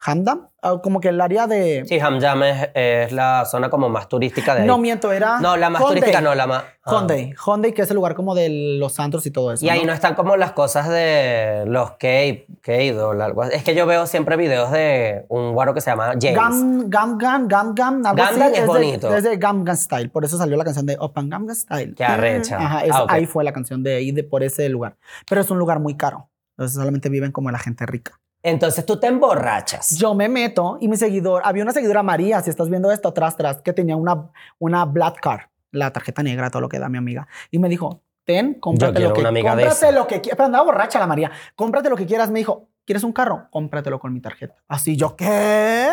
Hamdam, Ah, como que el área de... Sí, Hamjam es, es la zona como más turística de ahí. no miento, era... No, la más Hyundai. turística no, la más... ah. Hyundai, Hyundai, que es el lugar como de los antros y todo eso. Y ahí ¿no? no están como las cosas de los K- K-Idol, algo. Es que yo veo siempre videos de un guaro que se llama James. Gam, Gam, Gam, Gam, Gam, algo Gam así. Es de- bonito. Es de Gam Gam Style, por eso salió la canción de Open Gam Gam Style. Qué arrecha. Ajá, es- Ah, ok. ahí fue la canción de ahí, de por ese lugar. Pero es un lugar muy caro. Entonces solamente viven como la gente rica. Entonces tú te emborrachas. Yo me meto y mi seguidor, había una seguidora María, si estás viendo esto atrás, atrás, que tenía una, una Black Card, la tarjeta negra, todo lo que da mi amiga. Y me dijo, ten, cómprate lo que una amiga de cómprate lo que quieras. Pero andaba borracha la María. Cómprate lo que quieras. Me dijo, ¿quieres un carro? Cómpratelo con mi tarjeta. Así yo, ¿qué?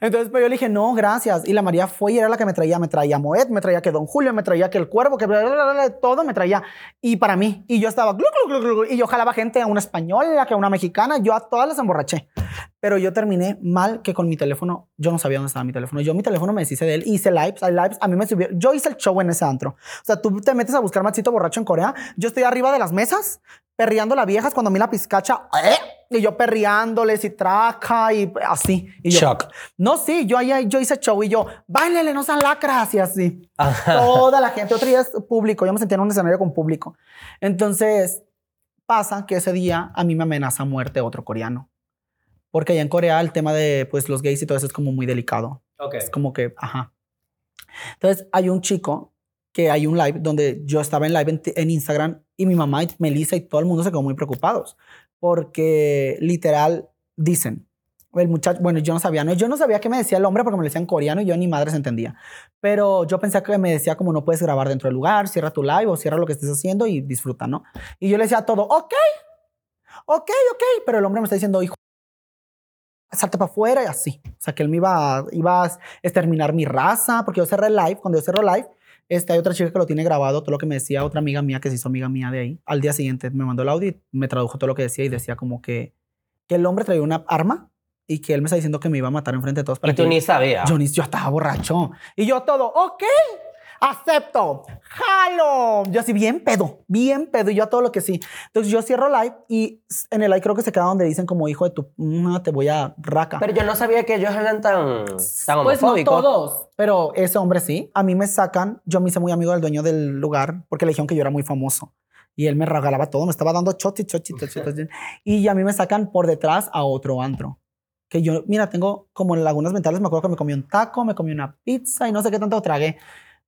Entonces pues yo le dije, no, gracias. Y la María fue y era la que me traía, me traía Moet, me traía que Don Julio, me traía que el cuervo, que bla, bla, bla, todo me traía. Y para mí, y yo estaba, glu, glu, glu, y yo jalaba gente a una española, que a una mexicana, yo a todas las emborraché. Pero yo terminé mal que con mi teléfono, yo no sabía dónde estaba mi teléfono. Yo mi teléfono me deshice de él, hice lives, hay lives, a mí me subió, yo hice el show en ese antro. O sea, tú te metes a buscar machito borracho en Corea, yo estoy arriba de las mesas, perreando las viejas cuando a mí la pizcacha, ¿eh? Y yo perreándoles y traca y así. Y yo, Shock. no, sí, yo ahí yo hice show y yo, bailele, no sean lacras y así. Ajá. Toda la gente, otro día es público, yo me sentía en un escenario con público. Entonces, pasa que ese día a mí me amenaza muerte otro coreano. Porque allá en Corea el tema de pues los gays y todo eso es como muy delicado. Ok. Es como que, ajá. Entonces, hay un chico que hay un live donde yo estaba en live en, en Instagram y mi mamá y Melissa y todo el mundo se quedó muy preocupados porque literal dicen, el muchacho, bueno, yo no sabía, no, yo no sabía qué me decía el hombre porque me lo decía en coreano y yo ni madre se entendía. Pero yo pensé que me decía como no puedes grabar dentro del lugar, cierra tu live o cierra lo que estés haciendo y disfruta, ¿no? Y yo le decía todo, ok, ok, ok, pero el hombre me está diciendo, hijo, salte para afuera y así. O sea, que él me iba, iba a exterminar mi raza, porque yo cerré el live, cuando yo cerro live, este, hay otra chica que lo tiene grabado, todo lo que me decía otra amiga mía que se hizo amiga mía de ahí. Al día siguiente me mandó el audio y me tradujo todo lo que decía y decía como que, que el hombre traía una arma y que él me está diciendo que me iba a matar enfrente de todos. para Y tú que- ni sabías. yo, ni, yo estaba borracho. Y yo todo, ok, acepto, jalo. Yo así, bien pedo, bien pedo. Y yo a todo lo que sí. Entonces yo cierro live y en el live creo que se queda donde dicen como hijo de tu, no, te voy a raca. Pero yo no sabía que ellos eran tan, tan pues no todos, pero ese hombre sí. A mí me sacan, yo me hice muy amigo del dueño del lugar porque le dijeron que yo era muy famoso. Y él me regalaba todo, me estaba dando chotis, chotis, chotis, chotis. Y a mí me sacan por detrás a otro antro. Que yo, mira, tengo como en lagunas mentales, me acuerdo que me comí un taco, me comí una pizza y no sé qué tanto tragué.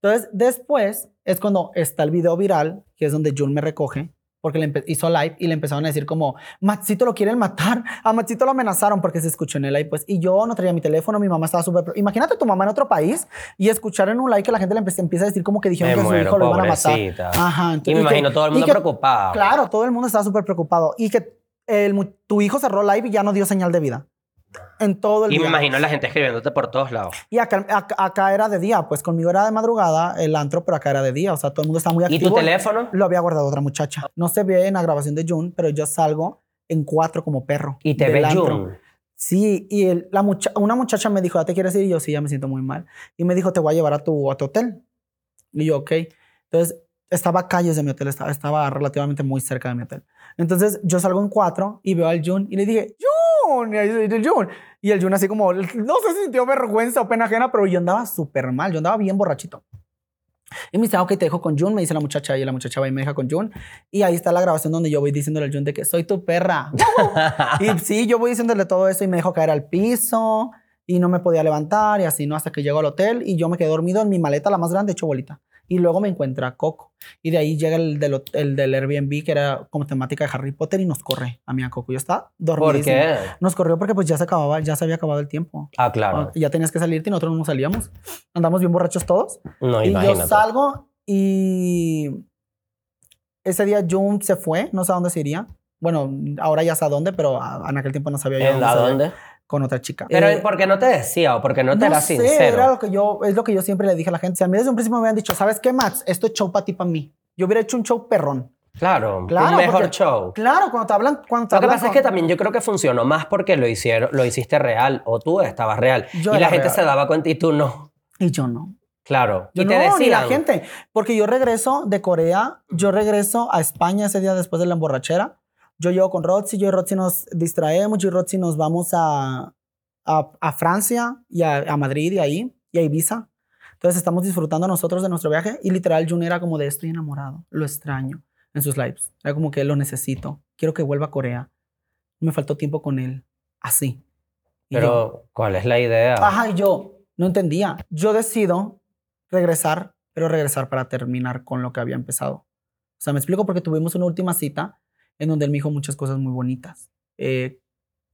Entonces, después es cuando está el video viral, que es donde Jun me recoge, porque le hizo live y le empezaron a decir como, Maxito lo quieren matar, a Maxito lo amenazaron porque se escuchó en el live, pues, y yo no traía mi teléfono, mi mamá estaba súper... Imagínate tu mamá en otro país y escuchar en un live que la gente le empieza a decir como que dijeron Me que a su hijo lo iban a matar. Ajá. Y me imagino todo el mundo que- preocupado. Claro, todo el mundo estaba súper preocupado y que el tu hijo cerró live y ya no dio señal de vida. En todo el Y me imagino la gente escribiéndote por todos lados. Y acá, acá, acá era de día, pues conmigo era de madrugada el antro, pero acá era de día, o sea, todo el mundo estaba muy ¿Y activo. tu teléfono? Lo había guardado otra muchacha. No se ve en la grabación de June, pero yo salgo en cuatro como perro. Y te ves antro. Jun. Sí, y el- la mucha- una muchacha me dijo, ¿ya te quieres ir? Y yo, sí, ya me siento muy mal. Y me dijo, te voy a llevar a tu, a tu hotel. Y yo, ok. Entonces, estaba a calles de mi hotel, estaba, estaba relativamente muy cerca de mi hotel. Entonces, yo salgo en cuatro y veo al Jun y le dije, Jun, y ahí dice, Jun. Y el Jun así como, no sé si sintió vergüenza o pena ajena, pero yo andaba súper mal, yo andaba bien borrachito. Y me dice, ah, ok, te dejo con Jun, me dice la muchacha, y la muchacha va y me deja con Jun. Y ahí está la grabación donde yo voy diciéndole al Jun de que soy tu perra. y sí, yo voy diciéndole todo eso y me dejó caer al piso y no me podía levantar y así, ¿no? Hasta que llego al hotel y yo me quedé dormido en mi maleta, la más grande, hecho bolita. Y luego me encuentra Coco. Y de ahí llega el del, el del Airbnb, que era como temática de Harry Potter, y nos corre a mí a Coco. Yo estaba dormido. ¿Por qué? Nos corrió porque pues ya se acababa, ya se había acabado el tiempo. Ah, claro. Ah, Ya tenías que salirte y nosotros no salíamos. Andamos bien borrachos todos. No, y imagínate. yo salgo y ese día Jun se fue, no sé a dónde se iría. Bueno, ahora ya sé a dónde, pero a- en aquel tiempo no sabía yo ¿En ¿A dónde? Con otra chica. Pero Eh, ¿por qué no te decía o por qué no te era sé, sincero? Era lo que yo, es lo que yo siempre le dije a la gente. Si a mí desde un principio me habían dicho, ¿sabes qué, Max? Esto es show para ti, para mí. Yo hubiera hecho un show perrón. Claro, Claro, un mejor porque- show. Claro, cuando te hablan, cuando te Lo que pasa es que también yo creo que funcionó más porque lo hicieron, lo hiciste real o tú estabas real Yo y la gente real. se daba cuenta y tú no. Y yo no. Claro. Yo y no, te decían. ni la gente. Porque yo regreso de Corea, yo regreso a España ese día después de la emborrachera. Yo llego con Roxy, yo y Roxy nos distraemos, yo y Roxy nos vamos a, a, a Francia y a, a Madrid y ahí, y a Ibiza. Entonces estamos disfrutando nosotros de nuestro viaje y literal Jun era como de estoy enamorado, lo extraño en sus lives. Era como que lo necesito, quiero que vuelva a Corea. Me faltó tiempo con él, así. Y yo, Pero, ¿cuál es la idea? Ajá, y yo no entendía. Yo decido regresar, pero regresar para terminar con lo que había empezado. O sea, me explico porque tuvimos una última cita en donde él me dijo muchas cosas muy bonitas. Eh,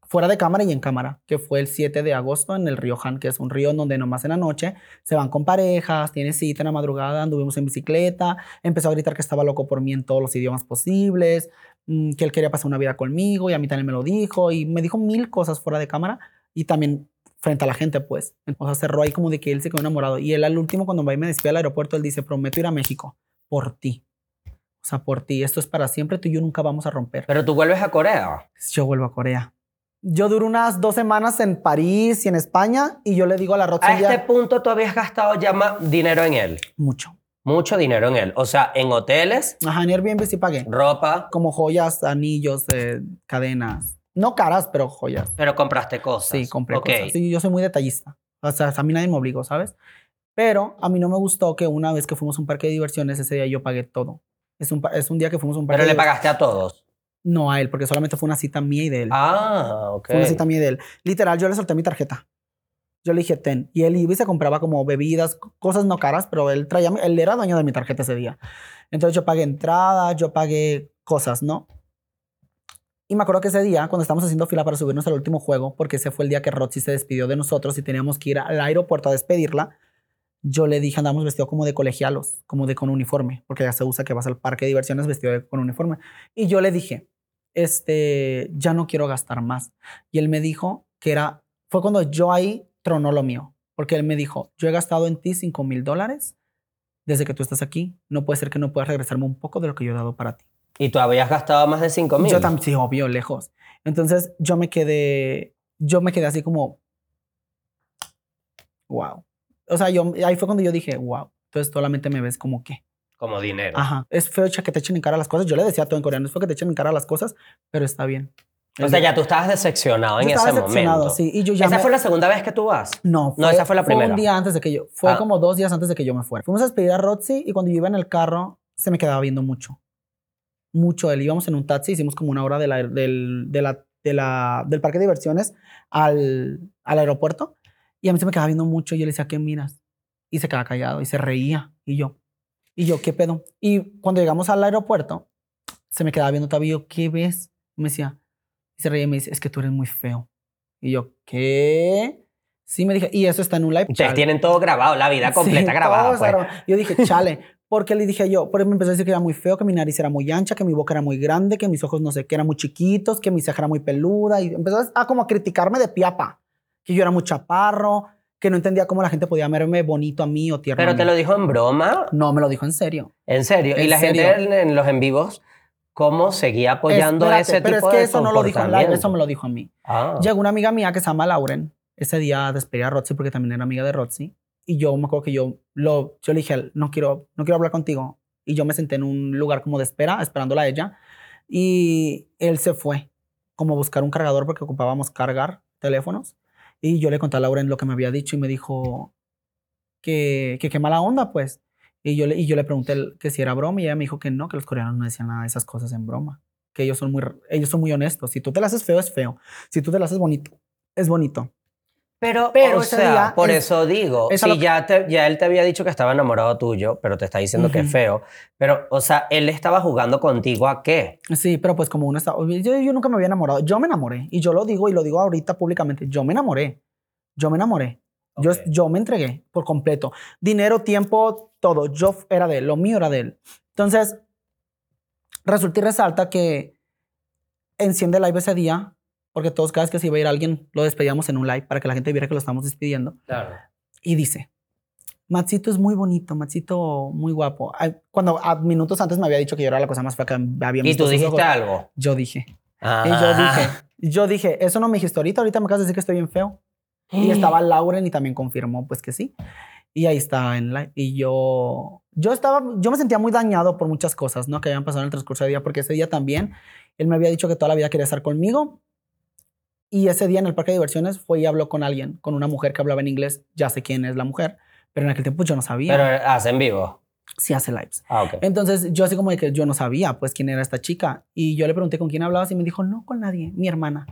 fuera de cámara y en cámara, que fue el 7 de agosto en el río Han, que es un río donde nomás en la noche se van con parejas, tiene cita en la madrugada, anduvimos en bicicleta, empezó a gritar que estaba loco por mí en todos los idiomas posibles, mm, que él quería pasar una vida conmigo y a mí también me lo dijo y me dijo mil cosas fuera de cámara y también frente a la gente, pues. O sea, cerró ahí como de que él se quedó enamorado. Y él al último, cuando va y me despide al aeropuerto, él dice, prometo ir a México por ti. O sea, por ti. Esto es para siempre, tú y yo nunca vamos a romper. Pero tú vuelves a Corea. Yo vuelvo a Corea. Yo duro unas dos semanas en París y en España y yo le digo a la Roxy A este punto tú habías gastado ya más dinero en él. mucho. Mucho dinero en él. O sea, en hoteles, Ajá, en Airbnb sí pagué. ropa, Como joyas, anillos, eh, cadenas. No caras, pero joyas. pero compraste cosas. Sí, compré Ok. cosas. Sí, yo soy muy detallista. O sea, a mí nadie me obligó, ¿sabes? Pero a mí no me gustó que una vez que fuimos a un parque de diversiones, ese día yo pagué todo. Es un, es un día que fuimos a un parque Pero le pagaste a todos. No a él, porque solamente fue una cita mía y de él. Ah, ok. Fue una cita mía y de él. Literal, yo le solté mi tarjeta. Yo le dije, ten. Y él iba y se compraba como bebidas, cosas no caras, pero él traía, él era dueño de mi tarjeta ese día. Entonces yo pagué entrada, yo pagué cosas, ¿no? Y me acuerdo que ese día, cuando estábamos haciendo fila para subirnos al último juego, porque ese fue el día que Roxy se despidió de nosotros y teníamos que ir al aeropuerto a despedirla, yo le dije, andamos vestidos como de colegialos, como de con uniforme, porque ya se usa que vas al parque de diversiones vestido de- con uniforme. Y yo le dije, este, ya no quiero gastar más. Y él me dijo que era, fue cuando yo ahí tronó lo mío, porque él me dijo, yo he gastado en ti 5 mil dólares desde que tú estás aquí, no puede ser que no puedas regresarme un poco de lo que yo he dado para ti. Y tú habías gastado más de 5 mil. Yo también, sí, obvio, lejos. Entonces yo me quedé, yo me quedé así como, wow. O sea, yo, ahí fue cuando yo dije, wow. Entonces solamente me ves como que, Como dinero. ajá, es feo que te echen en cara las cosas. Yo le decía todo en coreano, es feo que te echen en cara las cosas, pero está bien. O sea, ya tú estabas decepcionado en Yo ese estaba decepcionado, momento. sí. Y yo ya ¿Esa me- fue la segunda vez que tú vas? No, No, esa fue la Fue primera. un día antes de que yo. Fue Ah. como dos días antes de que yo me fuera. Fuimos a despedir a Roxy y cuando yo iba en el carro, se me quedaba viendo mucho. Mucho él. Íbamos en un taxi, hicimos como una hora de la- del, de la- de la- del parque de diversiones al, al aeropuerto. Y a mí se me quedaba viendo mucho y yo le decía, ¿qué miras? Y se quedaba callado y se reía. Y yo, y yo, ¿qué pedo? Y cuando llegamos al aeropuerto, se me quedaba viendo todavía. ¿Qué ves? Y me decía, y se reía y me dice, es que tú eres muy feo. Y yo, ¿qué? Sí, me dije, y eso está en un live. Ustedes tienen todo grabado, la vida Sí, completa grabada. todo está pues. grabado. Yo dije, chale, porque le dije yo, por me empezó a decir que era muy feo, que mi nariz era muy ancha, que mi boca era muy grande, que mis ojos no sé, que eran muy chiquitos, que mi ceja era muy peluda, y empezó a como a criticarme de piapa, que yo era muy chaparro, que no entendía cómo la gente podía verme bonito a mí o tierno. a Pero mí. te lo dijo en broma, No, me lo dijo en serio. en serio. y ¿En la serio? gente en, en los en vivos, ¿cómo seguía apoyando Espérate, ese pero tipo es que de eso no lo dijo en live, eso me lo dijo a mí. Ah. Llegó una amiga mía que se llama Lauren. Ese día despedí a Roxy porque también era amiga de Roxy. Y yo me acuerdo que yo, lo, yo le dije, no quiero, no quiero hablar contigo. Y yo me senté en un lugar como de espera, esperándola a ella. Y él se fue como a buscar un cargador porque ocupábamos cargar teléfonos. Y yo le conté a Lauren lo que me había dicho y me dijo que, que qué mala onda, pues. Y yo, le, y yo le pregunté que si era broma y ella me dijo que no, que los coreanos no decían nada de esas cosas en broma. Que ellos son muy, ellos son muy honestos. Si tú te la haces feo, es feo. Si tú te la haces bonito, es bonito. Pero, Pero o ese sea, día por es- eso digo, es si que- ya, te- ya él te había dicho que estaba enamorado tuyo, pero te está diciendo que es feo, pero, o sea, él estaba jugando contigo a qué? Sí, pero pues como uno está... Yo, yo nunca me había enamorado. Yo me enamoré. Y yo lo digo y lo digo ahorita públicamente. Yo me enamoré. Yo me enamoré. Yo, yo me entregué por completo. Dinero, tiempo, todo. Yo era de él. Lo mío era de él. Entonces, resulta y resalta que enciende live ese día, porque todos cada vez que se iba a ir alguien, lo despedíamos en un live para que la gente viera que lo estamos despidiendo. Claro. Y dice, Matsito es muy bonito, Matsito muy guapo. Cuando a minutos antes me había dicho que yo era la cosa más fea que había ¿Y visto. tú sus dijiste ojos. algo? Yo dije. Ah. Y yo dije, yo dije, eso no me dijiste ahorita, ahorita me acabas de decir que estoy bien feo. Y estaba Lauren y también confirmó pues que sí. Y ahí está en live. Y yo, yo estaba, yo me sentía muy dañado por muchas cosas, ¿no? Que habían pasado en el transcurso del día, porque ese día también él me había dicho que toda la vida quería estar conmigo. Y ese día en el parque de diversiones fue y habló con alguien, con una mujer que hablaba en inglés. Ya sé quién es la mujer, pero en aquel tiempo yo no sabía. Pero hacen vivo. sí hace lives. Ah, ok. Entonces yo así como de que yo no sabía pues quién era esta chica y yo le pregunté con quién hablabas y me dijo no con nadie, mi hermana.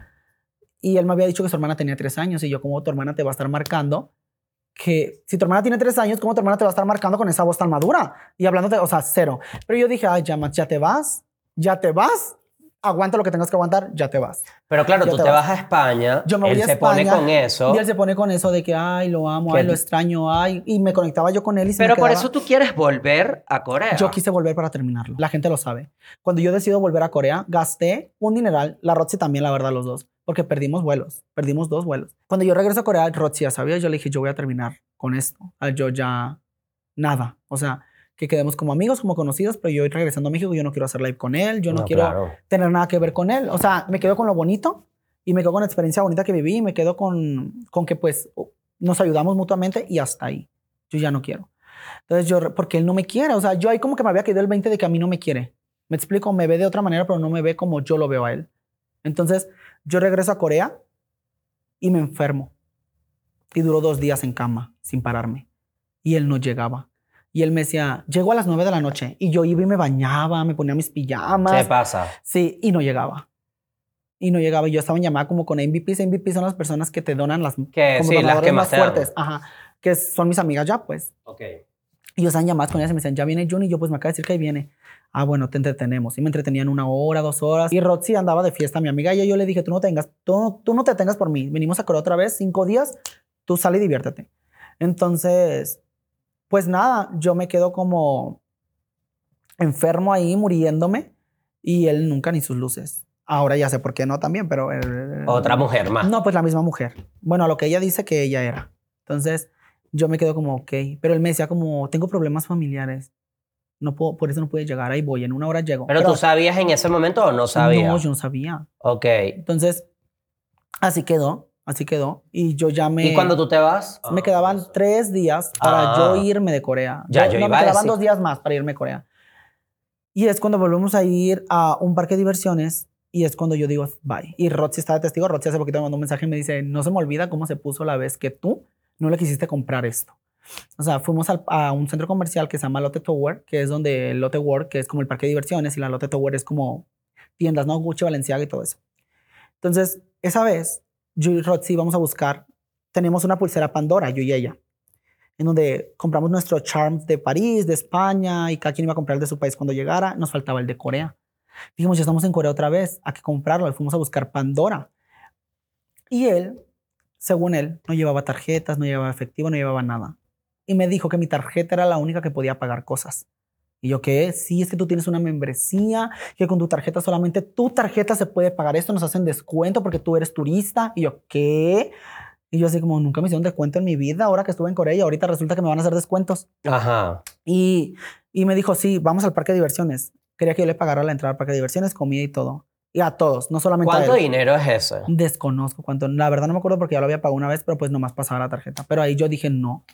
Y él me había dicho que su hermana tenía tres años y yo como tu hermana te va a estar marcando que si tu hermana tiene tres años, ¿cómo tu hermana te va a estar marcando con esa voz tan madura? Y hablándote, o sea, cero. Pero yo dije, ay, ya, Max, ya te vas, ya te vas, aguanta lo que tengas que aguantar, ya te vas. Pero claro, Ya tú te vas. vas a España. Yo me voy él a se pone España, con eso. Y él se pone con eso de que, ay, lo amo, ay, lo extraño, ay. Y me conectaba yo con él y se me Pero por quedaba- eso tú quieres volver a Corea. Yo quise volver para terminarlo. La gente lo sabe. Cuando yo decido volver a Corea, gasté un dineral. La Rotsy también, la verdad, los dos. Porque perdimos vuelos. Perdimos dos vuelos. Cuando yo regreso a Corea, Rotsy ya sabía. Yo le dije, yo voy a terminar con esto. Yo ya... Nada. O sea, que quedemos como amigos, como conocidos, pero yo regresando a México, yo no quiero hacer live con él. Yo no, quiero claro. tener nada que ver con él. O sea, me quedo con lo bonito y me quedo con la experiencia bonita que viví y me quedo con, con que pues nos ayudamos mutuamente y hasta ahí. Yo ya no quiero. Entonces yo, porque él no me quiere, o sea, yo ahí como que me había caído el 20 de que a mí no me quiere. Me explico, me ve de otra manera, pero no me ve como yo lo veo a él. Entonces yo regreso a Corea y me enfermo. Y duró dos días en cama sin pararme. Y él no llegaba. Y él me decía, llego a las 9 de la noche. Y yo iba y me bañaba, me ponía mis pijamas. ¿Qué pasa? Sí, y no llegaba. Y no llegaba. Yo estaba en llamada como con MVPs. MVPs son las personas que te donan las Que como sí, las que más dan. fuertes. Ajá. Que son mis amigas ya, pues. Ok. Y yo estaba en llamadas con ellas y me decían, ya viene Juni. Y yo, pues me acaba de decir que ahí viene. Ah, bueno, te entretenemos. Y me entretenían una hora, dos horas. Y Roxy andaba de fiesta, mi amiga. Y yo le dije, tú no tengas, tú, tú no te tengas por mí. Venimos a Corea otra vez, cinco días. Tú sal y diviértete. Entonces, pues nada, yo me quedo como enfermo ahí, muriéndome. Y él nunca ni sus luces. Ahora ya sé por qué no también, pero... eh, Otra mujer más. no, pues la misma mujer. Bueno, a lo que ella dice que ella era. Entonces, yo me quedo como, ok. Pero él me decía como, tengo problemas familiares. No puedo, por eso no pude llegar. Ahí voy, en una hora llego. Pero, tú sabías en ese momento o no sabías. No, yo no sabía. Ok. Entonces, así quedó, así quedó. Y yo ya me... ¿Y cuando tú te vas? Me quedaban tres días para Ah. yo irme de Corea. Ya, Do- yo no, iba me a quedaban decir. dos días más para irme a Corea. Y es cuando volvemos a ir a un parque de diversiones y es cuando yo digo bye. Y Roxy está de testigo. Roxy hace poquito me mandó un mensaje y me dice, no se me olvida cómo se puso la vez que tú no le quisiste comprar esto. O sea, fuimos al- a un centro comercial que se llama Lotte Tower, que es donde el Lotte World, que es como el parque de diversiones, y la Lotte Tower es como tiendas, ¿no? Gucci, Valenciaga y todo eso. Entonces, esa vez, yo y Roxy íbamos a buscar, tenemos una pulsera Pandora, yo y ella, en donde compramos nuestro charm de París, de España, y cada quien iba a comprar el de su país cuando llegara, nos faltaba el de Corea. Dijimos, ya estamos en Corea otra vez, hay que comprarlo, y fuimos a buscar Pandora. Y él, según él, no llevaba tarjetas, no llevaba efectivo, no llevaba nada. Y me dijo que mi tarjeta era la única que podía pagar cosas. Y yo, ¿qué? Sí, es que tú tienes una membresía, que con tu tarjeta solamente tu tarjeta se puede pagar esto, nos hacen descuento porque tú eres turista. Y yo, ¿qué? Y yo así como, nunca me hicieron descuento en mi vida ahora que estuve en Corea y ahorita resulta que me van a hacer descuentos. Ajá. Y, y me dijo, sí, vamos al parque de diversiones. Quería que yo le pagara la entrada al parque de diversiones, comida y todo. Y a todos, no solamente a ¿Cuánto él. dinero es eso? Desconozco cuánto. La verdad no me acuerdo porque ya lo había pagado una vez, pero pues nomás pasaba la tarjeta. Pero ahí yo dije no.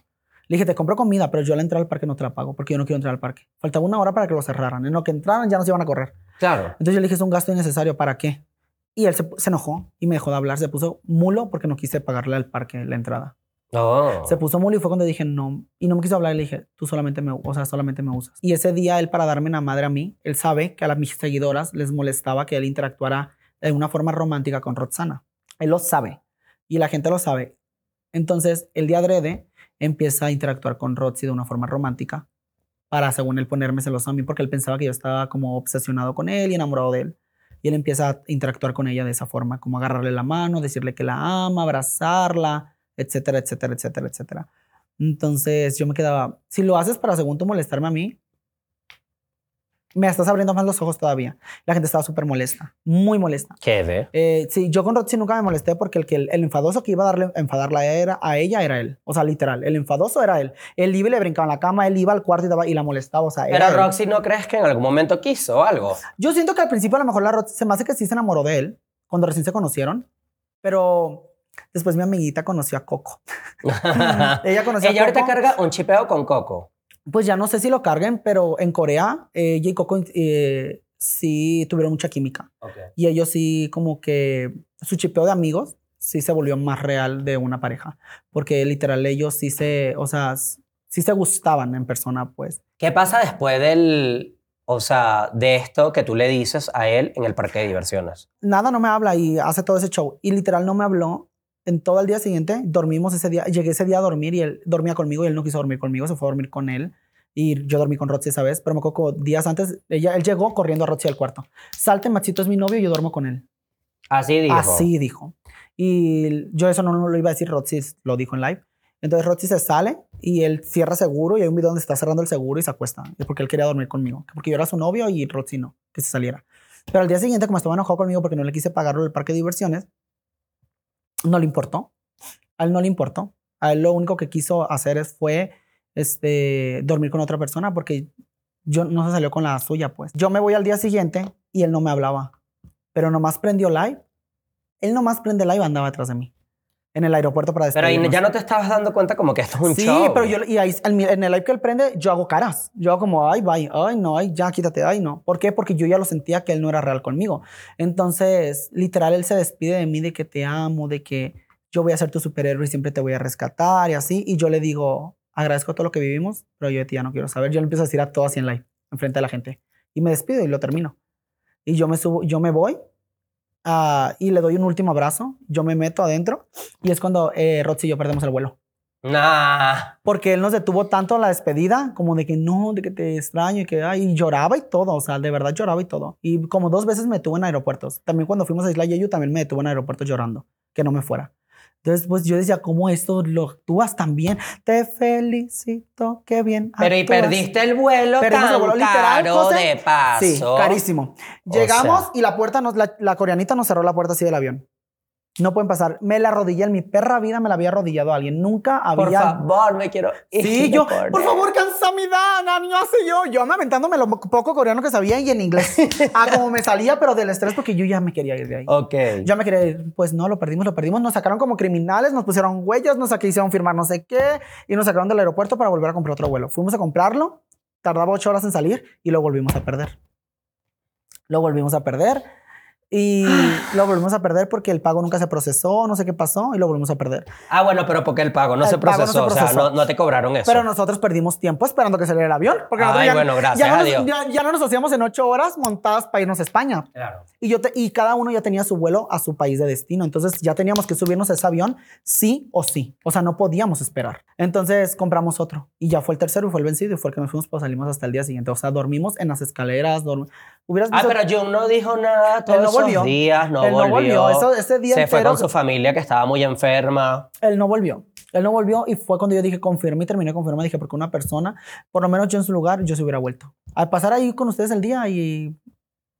Le dije, te compro comida, pero yo la entrada al parque no te la pago porque yo no quiero entrar al parque. Faltaba una hora para que lo cerraran. En lo que entraran ya nos iban a correr. Claro. Entonces yo le dije, es un gasto innecesario, ¿para qué? Y él se, se enojó y me dejó de hablar. Se puso mulo porque no quise pagarle al parque la entrada. Oh. Se puso mulo y fue cuando dije no. Y no me quiso hablar le dije, tú solamente me, o sea, solamente me usas. Y ese día él, para darme una madre a mí, él sabe que a las, mis seguidoras les molestaba que él interactuara de una forma romántica con Roxana. Él lo sabe y la gente lo sabe. Entonces, el día adrede empieza a interactuar con Roxy de una forma romántica para, según él, ponerme celoso a mí porque él pensaba que yo estaba como obsesionado con él y enamorado de él. Y él empieza a interactuar con ella de esa forma, como agarrarle la mano, decirle que la ama, abrazarla, etcétera, etcétera, etcétera, etcétera. Entonces yo me quedaba, si lo haces para según tú molestarme a mí, Me estás abriendo más los ojos todavía. La gente estaba súper molesta, muy molesta. ¿Qué de? Eh, sí, yo con Roxy nunca me molesté porque el, que el, el enfadoso que iba a darle a enfadarla era, a ella era él. O sea, literal, el enfadoso era él. Él iba y le brincaba en la cama, él iba al cuarto y, daba- y la molestaba. O sea, era Pero él. Roxy, ¿no crees que en algún momento quiso algo? Yo siento que al principio a lo mejor la Roxy se me hace que sí se enamoró de él cuando recién se conocieron, pero después mi amiguita conoció a Coco. Ella conoció Ella a ahorita Coco. carga un chipeo con Coco. Pues ya no sé si lo carguen, pero en Corea eh, y Coco eh, sí tuvieron mucha química. Y ellos sí como que su chipeo de amigos sí se volvió más real de una pareja. Porque literal ellos sí se, o sea, sí se gustaban en persona, pues. ¿Qué pasa después del, o sea, de esto que tú le dices a él en el parque de diversiones? Nada, no me habla y hace todo ese show. Y literal no me habló en todo el día siguiente. Dormimos ese día, llegué ese día a dormir y él dormía conmigo y él no quiso dormir conmigo, se fue a dormir con él. Y yo dormí con Roxy esa vez, pero me acuerdo que días antes, ella, él llegó corriendo a Roxy al cuarto. Salte, Machito es mi novio y yo duermo con él. Así dijo. Así dijo. Y yo eso no lo iba a decir, Roxy lo dijo en live. Entonces Roxy se sale y él cierra seguro y hay un video donde está cerrando el seguro y se acuesta. Es porque él quería dormir conmigo. Porque yo era su novio y Roxy no, que se saliera. Pero al día siguiente, como estaba enojado conmigo porque no le quise pagarlo el parque de diversiones, no le importó. A él no le importó. A él lo único que quiso hacer fue este, dormir con otra persona porque yo no se salió con la suya, pues. Yo me voy al día siguiente y él no me hablaba. Pero nomás prendió live. Él nomás prende live andaba atrás de mí. En el aeropuerto para Pero ahí despedirnos. ya no te estabas dando cuenta como que esto es un sí, show. pero yo y ahí, en el live que él prende, yo hago caras. Yo hago como, ay, bye, ay, no, ay, ya, quítate, ay, no. ¿Por qué? Porque yo ya lo sentía que él no era real conmigo. Entonces, literal, él se despide de mí de que te amo, de que yo voy a ser tu superhéroe y siempre te voy a rescatar y así. Y yo le digo, agradezco todo lo que vivimos, pero yo de ti ya no quiero saber. Yo le empiezo a decir a todo así en live, enfrente de la gente. Y me despido y lo termino. Y yo me subo, yo me voy ah, y le doy un último abrazo. Yo me meto adentro y es cuando eh, y yo perdemos el vuelo. Nah. Porque él nos detuvo tanto la despedida, como de que no, de que te extraño y que ay, y lloraba y todo, o sea, de verdad lloraba y todo. Y como dos veces me detuvo en aeropuertos. También cuando fuimos a Isla Yeyu también me detuvo en aeropuertos llorando, que no me fuera. Entonces, pues yo decía, ¿cómo esto lo actúas tan bien? Te felicito, qué bien. Pero y actúas". perdiste el vuelo Perdimos tan el vuelo literal, caro José. de paso. Sí, carísimo. O Llegamos sea. y la puerta, nos, la, la coreanita nos cerró la puerta así del avión. No pueden pasar. Me la arrodillé en mi perra vida, me la había arrodillado a alguien. Nunca había Por favor, me quiero ir. Sí, yo, por por favor, cansamidad, no hace yo. Yo aventándome lo poco coreano que sabía y en inglés. Ah, como me salía, pero del estrés porque yo ya me quería ir de ahí. Ok. Ya me quería ir. Pues no, lo perdimos, lo perdimos. Nos sacaron como criminales, nos pusieron huellas, nos hicieron firmar no sé qué y nos sacaron del aeropuerto para volver a comprar otro vuelo. Fuimos a comprarlo, tardaba ocho horas en salir y lo volvimos a perder. Lo volvimos a perder y lo volvimos a perder porque el pago nunca se procesó, no sé qué pasó y lo volvimos a perder. Ah, bueno, pero porque el pago no El se pago no se procesó. O sea, procesó. no, no te cobraron eso. Pero nosotros perdimos tiempo esperando que saliera el avión. Porque Ay, ya, bueno, gracias ya no nos. Ya, ya no nos hacíamos en ocho horas montadas para irnos a España. Claro. Y, yo te- y cada uno ya tenía su vuelo a su país de destino. Entonces ya teníamos que subirnos a ese avión sí o sí. O sea, no podíamos esperar. Entonces compramos otro. Y ya fue el tercero y fue el vencido y fue el que nos fuimos, pues salimos hasta el día siguiente. O sea, dormimos en las escaleras. dorm- Hubieras Ah, pero Jun no dijo nada esos volvió. días, no Él no volvió. volvió. Eso- ese día Se fue con su familia que estaba muy enferma. Él no volvió. Él no volvió y fue cuando yo dije confirma y terminé confirma. Dije, porque una persona, por lo menos yo en su lugar, yo se hubiera vuelto. Al pasar ahí con ustedes el día y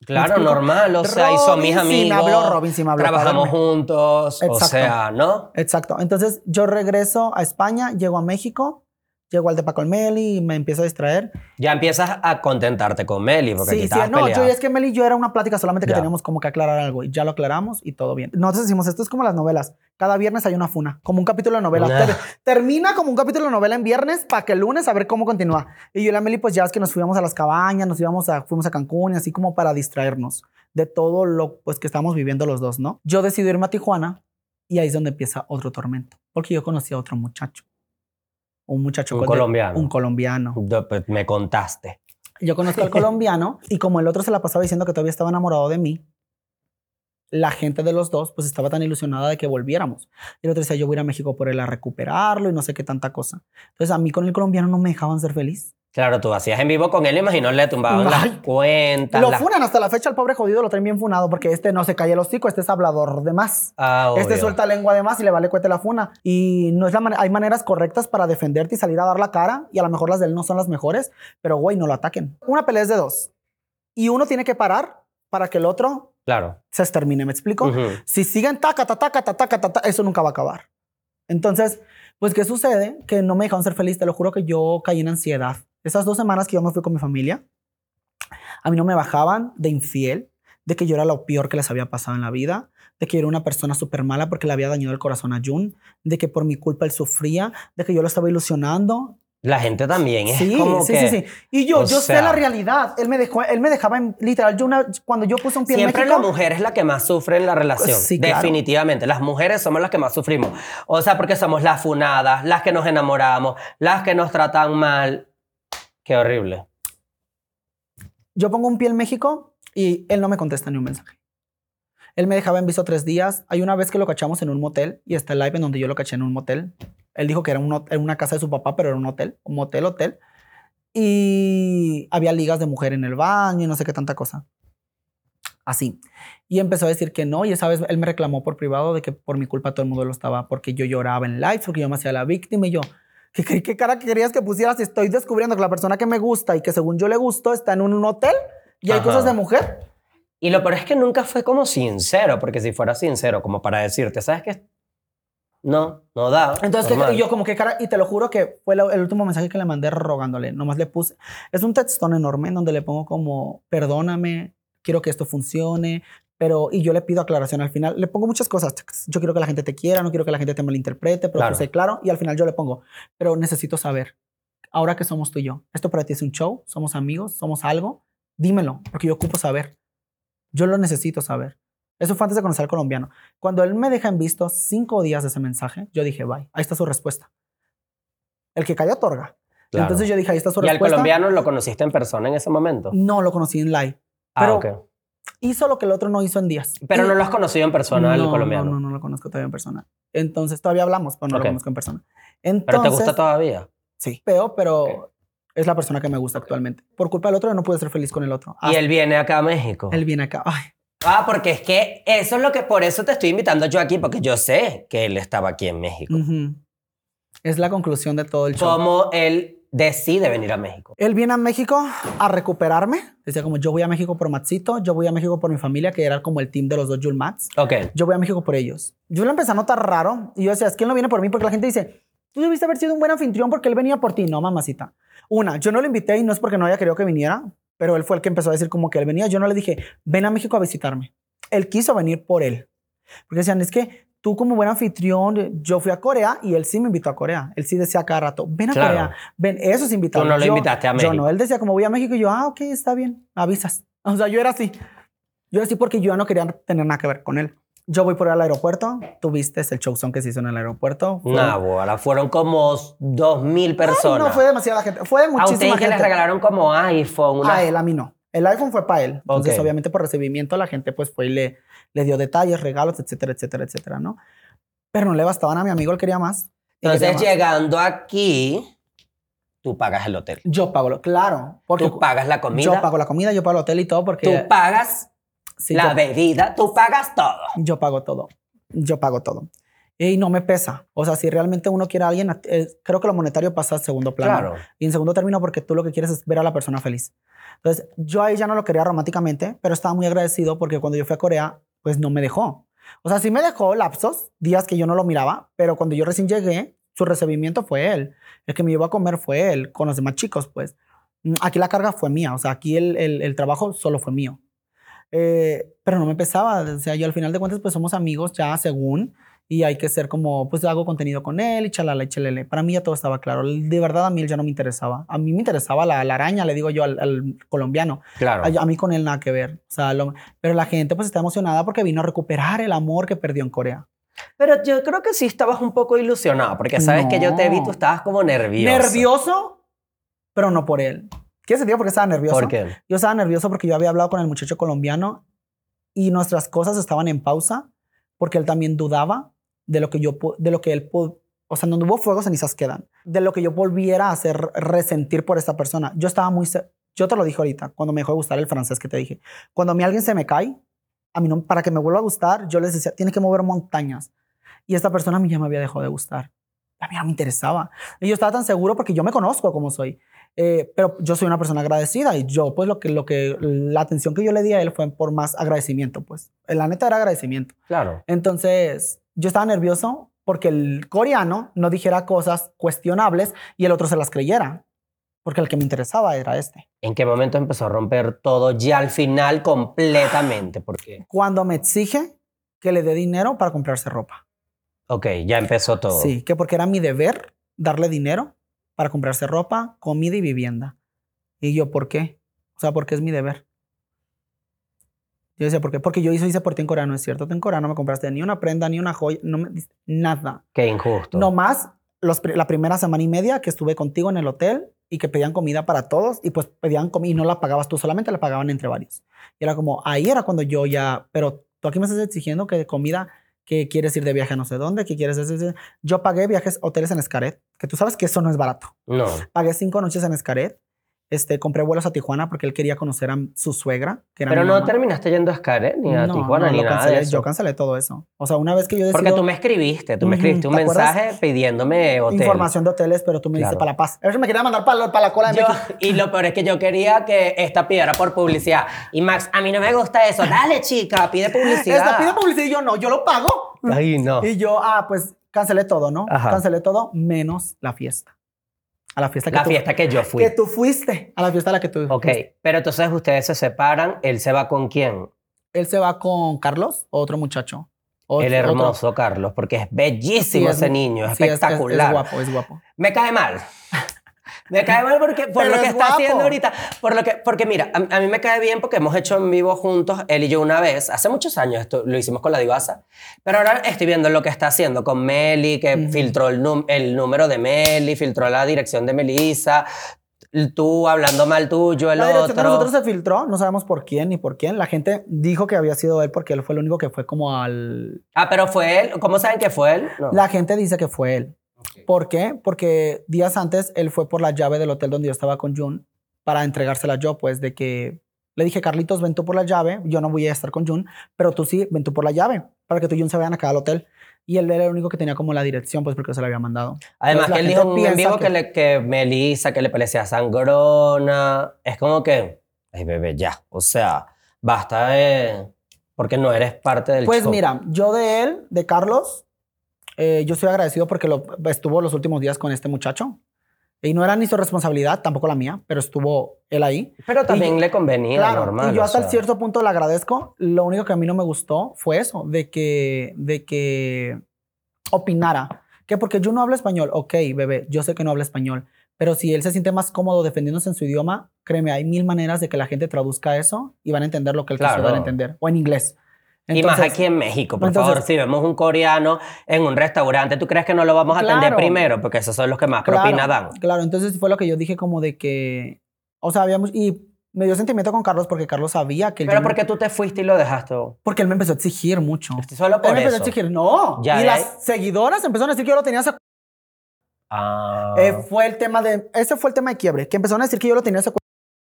Claro, normal. O sea, son mis Robin sí me amigos. habló, Robin sí me habló Trabajamos juntos. O Exacto. sea, ¿no? Exacto. Entonces yo regreso a España, llego a México, llego al de Paco el Meli y me empiezo a distraer. Ya empiezas a contentarte con Meli porque aquí Sí, sí, estabas no, yo es que Meli y yo era una plática solamente que Ya. teníamos como que aclarar algo y ya lo aclaramos y todo bien. Nosotros decimos, esto es como las novelas. Cada viernes hay una funa, como un capítulo de novela. Ah. Ter- termina como un capítulo de novela en viernes para que el lunes a ver cómo continúa. Y yo y la Meli, pues ya es que nos fuimos a las cabañas, nos íbamos a, fuimos a Cancún y así como para distraernos de todo lo pues, que estamos viviendo los dos, ¿no? Yo decidí irme a Tijuana y ahí es donde empieza otro tormento, porque yo conocí a otro muchacho. Un muchacho Un de- colombiano. un colombiano. Pues, Me contaste. Yo conozco al colombiano y como el otro se la pasaba diciendo que todavía estaba enamorado de mí, la gente de los dos pues estaba tan ilusionada de que volviéramos. Y el otro decía, yo voy a ir a México por él a recuperarlo y no sé qué tanta cosa. Entonces a mí con el colombiano no me dejaban ser feliz. Claro, tú hacías en vivo con él, imagino, le tumbaban las cuentas. Lo las- funan hasta la fecha, el pobre jodido lo traen bien funado porque este no se calla el hocico, este es hablador de más. Ah, Este suelta lengua de más y le vale cuete la funa. Y no es la man- hay maneras correctas para defenderte y salir a dar la cara. Y a lo mejor las de él no son las mejores, pero güey, no lo ataquen. Una pelea es de dos. y uno tiene que parar para que el otro Claro. se extermine, ¿me explico? Si siguen taca, taca, taca, taca, taca, eso nunca va a acabar. Entonces, pues, ¿qué sucede? Que no me dejaron ser feliz. Te lo juro que yo caí en ansiedad. Esas dos semanas que yo me fui con mi familia, a mí no me bajaban de infiel, de que yo era lo peor que les había pasado en la vida, de que yo era una persona súper mala porque le había dañado el corazón a Jun, de que por mi culpa él sufría, de que yo lo estaba ilusionando. La gente también es Sí, como sí, que sí, sí. Y yo, yo sé sea- la realidad. Él me dejó, él me dejaba en, literal, yo una, cuando yo puse un pie en Siempre México, la mujer es la que más sufre en la relación. Sí, claro. Definitivamente. Las mujeres somos las que más sufrimos. O sea, porque somos las funadas, las que nos enamoramos, las que nos tratan mal. Qué horrible. Yo pongo un pie en México y él no me contesta ni un mensaje. Él me dejaba en visto tres días. Hay una vez que lo cachamos en un motel y está el live en donde yo lo caché en un motel. Él dijo que era era una casa de su papá, pero era un hotel, un motel, hotel. Y había ligas de mujer en el baño y no sé qué tanta cosa. Así. Y empezó a decir que no. Y esa vez él me reclamó por privado de que por mi culpa todo el mundo lo estaba, porque yo lloraba en live, porque yo me hacía la víctima y yo. ¿Qué, qué, cara querías que pusieras si estoy descubriendo que la persona que me gusta y que según yo le gustó está en un, hotel y hay Ajá. cosas de mujer? Y lo peor es que nunca fue como sincero, porque si fuera sincero, como para decirte, ¿sabes qué? No, no da. Entonces, ¿qué- yo como que cara, y te lo juro que fue lo- el último mensaje que le mandé rogándole, nomás le puse, es un textón enorme en donde le pongo como, perdóname, quiero que esto funcione, pero, y yo le pido aclaración al final, le pongo muchas cosas, yo quiero que la gente te quiera, no quiero que la gente te malinterprete, pero Claro. puse claro, y al final yo le pongo, pero necesito saber, ahora que somos tú y yo, esto para ti es un show, somos amigos, somos algo, dímelo, porque yo ocupo saber, yo lo necesito saber. Eso fue antes de conocer al colombiano. Cuando él me deja en visto cinco días de ese mensaje, yo dije, bye, ahí está su respuesta. El que calla otorga. Claro. Entonces yo dije, ahí está su ¿Y al respuesta. colombiano lo conociste en persona en ese momento? No lo conocí en live. Ah, pero- ok. Hizo lo que el otro no hizo en días. Pero Y- no lo has conocido en persona no, colombiano. No, no, no lo conozco todavía en persona. Entonces todavía hablamos, pero no Ok. lo conozco en persona. Entonces, ¿Pero te gusta todavía? Sí, feo, pero Ok. es la persona que me gusta actualmente. Por culpa del otro, yo no pude ser feliz con el otro. Y Hasta él viene acá a México. él viene acá. Ay, Ah, porque es que eso es lo que, por eso te estoy invitando yo aquí, porque yo sé que él estaba aquí en México. ujú. Es la conclusión de todo el show. ¿Cómo él decide venir a México? Él viene a México a recuperarme. Decía como yo voy a México por Matsito, yo voy a México por mi familia, que era como el team de los dos Jul Mats. Ok. Yo voy a México por ellos. Yo lo empecé a notar raro y yo decía, es que él no viene por mí porque la gente dice, tú debiste haber sido un buen anfitrión porque él venía por ti. No, mamacita. Una, yo no lo invité y no es porque no haya querido que viniera, pero él fue el que empezó a decir como que él venía. Yo no le dije, ven a México a visitarme. Él quiso venir por él. Porque decían, es que tú como buen anfitrión, yo fui a Corea y él sí me invitó a Corea. Él sí decía cada rato, ven a Claro. Corea, ven, eso es invitado. Tú no lo Yo- invitaste a Yo México. no, él decía como voy a México y yo, ah, ok, está bien, avisas. O sea, yo era así. Yo era así porque yo ya no quería tener nada que ver con él. Yo voy por el aeropuerto, tú viste el showzón que se hizo en el aeropuerto. Fue- Nah, ahora fueron como dos mil personas. No, fue demasiada gente, fue a muchísima ustedes que les gente. regalaron como iPhone. Una... A él, a mí no. El iPhone fue para él. Entonces, obviamente, por recibimiento, la gente pues fue y le, le dio detalles, regalos, etcétera, etcétera, etcétera, ¿no? Pero no le bastaban a mi amigo, él quería más. quería Entonces, más. llegando aquí, tú pagas el hotel. Yo pago, lo- claro. Porque Tú pagas la comida. yo pago la comida, yo pago el hotel y todo porque... Tú pagas sí, la yo- bebida. Tú pagas todo. yo pago todo. Yo pago todo. Y no me pesa. O sea, si realmente uno quiere a alguien, eh, creo que lo monetario pasa al segundo plano. Claro. Y en segundo término, porque tú lo que quieres es ver a la persona feliz. Entonces, yo ahí ya no lo quería románticamente, pero estaba muy agradecido porque cuando yo fui a Corea, pues no me dejó. O sea, sí me dejó lapsos, días que yo no lo miraba, pero cuando yo recién llegué, su recibimiento fue él. El que me llevó a comer fue él, con los demás chicos, pues. Mm, Aquí la carga fue mía, o sea, aquí el, el- el trabajo solo fue mío. Eh, pero no me pesaba, o sea, yo al final de cuentas, pues somos amigos ya según, y hay que ser como, pues hago contenido con él y chalala y chelele. Para mí ya todo estaba claro. De verdad a mí él ya no me interesaba. A mí me interesaba la, la araña, le digo yo al, al colombiano. Claro. A, a mí con él nada que ver. O sea, lo- pero la gente pues está emocionada porque vino a recuperar el amor que perdió en Corea. Pero yo creo que sí estabas un poco ilusionado, porque sabes que yo te vi, No. tú estabas como nervioso. Nervioso, pero no por él. ¿Qué sentido por qué estaba nervioso? ¿Por qué? Yo estaba nervioso porque yo había hablado con el muchacho colombiano y nuestras cosas estaban en pausa porque él también dudaba de lo que yo de lo que él o sea, donde hubo fuego cenizas quedan, de lo que yo volviera a hacer resentir por esta persona. Yo estaba muy yo te lo dije ahorita cuando me dejó de gustar el francés que te dije. Cuando a mí alguien se me cae, a mí no para que me vuelva a gustar, yo les decía, tiene que mover montañas. Y esta persona a mí ya me había dejado de gustar. A mí no me interesaba. Y yo estaba tan seguro porque yo me conozco como soy. Eh, pero yo soy una persona agradecida y yo, pues, lo que, lo que, la atención que yo le di a él fue por más agradecimiento, pues. La neta era agradecimiento. Claro. Entonces, yo estaba nervioso porque el coreano no dijera cosas cuestionables y el otro se las creyera. Porque el que me interesaba era este. ¿En qué momento empezó a romper todo ya al final completamente? Porque, Cuando me exige que le dé dinero para comprarse ropa. ok, ya empezó todo. Sí, que porque era mi deber darle dinero para comprarse ropa, comida y vivienda. Y yo, ¿por qué? O sea, porque es mi deber. Yo decía, ¿por qué? Porque yo hice, hice por ti en coreano, es cierto. Tú en coreano no me compraste ni una prenda, ni una joya, no me nada. Qué injusto. No más los, la primera semana y media que estuve contigo en el hotel y que pedían comida para todos y pues pedían comida y no la pagabas tú solamente, la pagaban entre varios. Y era como, ahí era cuando yo ya, pero tú aquí me estás exigiendo que comida, que quieres ir de viaje a no sé dónde, que quieres hacer. Yo pagué viajes, hoteles en Escaret, que tú sabes que eso no es barato. No. Pagué cinco noches en Escaret. Este, compré vuelos a Tijuana porque él quería conocer a su suegra, que era Pero mi no mamá. terminaste yendo a Xcaret ni a No, Tijuana no, ni nada cancelé, de eso. Yo cancelé todo eso. O sea, una vez que yo decidí Porque tú me escribiste, tú me escribiste un ¿te acuerdas? mensaje pidiéndome hotel. información de hoteles, pero tú me dices Claro. para La Paz. Eso me quería mandar para, para la cola de Yo- México. y lo peor es que yo quería que esta pidiera por publicidad. Y Max, a mí no me gusta eso. Dale, chica, pide publicidad. Esta pide publicidad y yo no, yo lo pago. Ay, no. Y yo, ah, pues cancelé todo, ¿no? Ajá. Cancelé todo menos la fiesta. A la fiesta que La tú, fiesta que yo fui. que tú fuiste. A la fiesta a la que tú Ok, fuiste. pero entonces ustedes se separan. ¿Él se va con quién? Él se va con Carlos, otro muchacho. Otro- el otro- hermoso Carlos, porque es bellísimo Sí, es ese niño, es sí, es- es- espectacular. Es, guapo, es guapo. Me cae mal. Me cae mal porque, por Pero lo que es está guapo. haciendo ahorita. Por lo que, porque mira, a, a mí me cae bien porque hemos hecho en vivo juntos, él y yo una vez, hace muchos años, esto lo hicimos con la divasa, pero ahora estoy viendo lo que está haciendo con Meli, que filtró el, el número de Meli, filtró la dirección de Melissa, tú hablando mal tuyo, el La de otro. nosotros se filtró, no sabemos por quién ni por quién. La gente dijo que había sido él porque él fue el único que fue como al... Ah, pero fue él. ¿Cómo saben que fue él? No. La gente dice que fue él. ¿Por qué? Porque días antes él fue por la llave del hotel donde yo estaba con Jun para entregársela yo, pues de que le dije, Carlitos, ven tú por la llave, yo no voy a estar con Jun, pero tú sí, ven tú por la llave, para que tú y Jun se vayan acá al hotel. Y él era el único que tenía como la dirección, pues porque se la había mandado. Además, Entonces, que él dijo en piensa vivo que, que- le, que Melissa, que le parecía sangrona. Es como que, ay, bebé, ya. O sea, basta de. Porque no eres parte del Pues show. mira, yo de él, de Carlos, eh, yo estoy agradecido porque lo, estuvo los últimos días con este muchacho. Y no era ni su responsabilidad, tampoco la mía, pero estuvo él ahí. Pero también y- le convenía, Claro, normal. y yo hasta sea. cierto punto le agradezco. Lo único que a mí no me gustó fue eso, de que, de que opinara. Que porque yo no hablo español, ok, bebé, yo sé que no habla español, pero si él se siente más cómodo defendiéndose en su idioma, créeme, hay mil maneras de que la gente traduzca eso y van a entender lo que él quiso Claro. dar a entender, o en inglés. Y más Entonces, aquí en México, por entonces- favor, si vemos un coreano en un restaurante, ¿tú crees que no lo vamos a atender Claro. primero? Porque esos son los que más propina dan. Claro, entonces fue lo que yo dije como de que, o sea, habíamos, y me dio sentimiento con Carlos porque Carlos sabía que... Pero yo- porque tú te fuiste y lo dejaste. Porque él me empezó a exigir mucho. Solo Él por me empezó a eso. exigir, no. Ya y las ahí- seguidoras empezaron a decir que yo lo tenía secuestrado. Ah. Eh, fue el tema de, ese fue el tema de quiebre, que empezaron a decir que yo lo tenía secuestrado,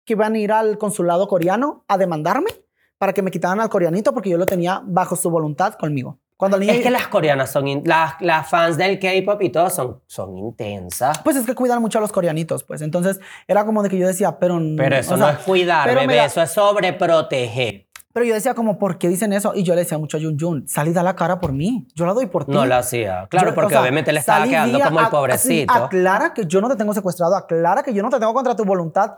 que iban a ir al consulado coreano a demandarme para que me quitaran al coreanito porque yo lo tenía bajo su voluntad conmigo. Cuando niño, Es que las coreanas son. in- las, las fans del K-pop y todo son, son intensas. pues es que cuidan mucho a los coreanitos, pues. Entonces era como de que yo decía, pero... Pero eso no sea, es cuidar, bebé. da- Eso es sobreproteger. Pero yo decía como, ¿por qué dicen eso? Y yo le decía mucho a Jun Jun, sal y da la cara por mí. Yo la doy por ti. No lo hacía. Claro, Yo, porque o sea, obviamente le estaba quedando como el pobrecito. así, aclara que yo no te tengo secuestrado. Aclara que yo no te tengo contra tu voluntad.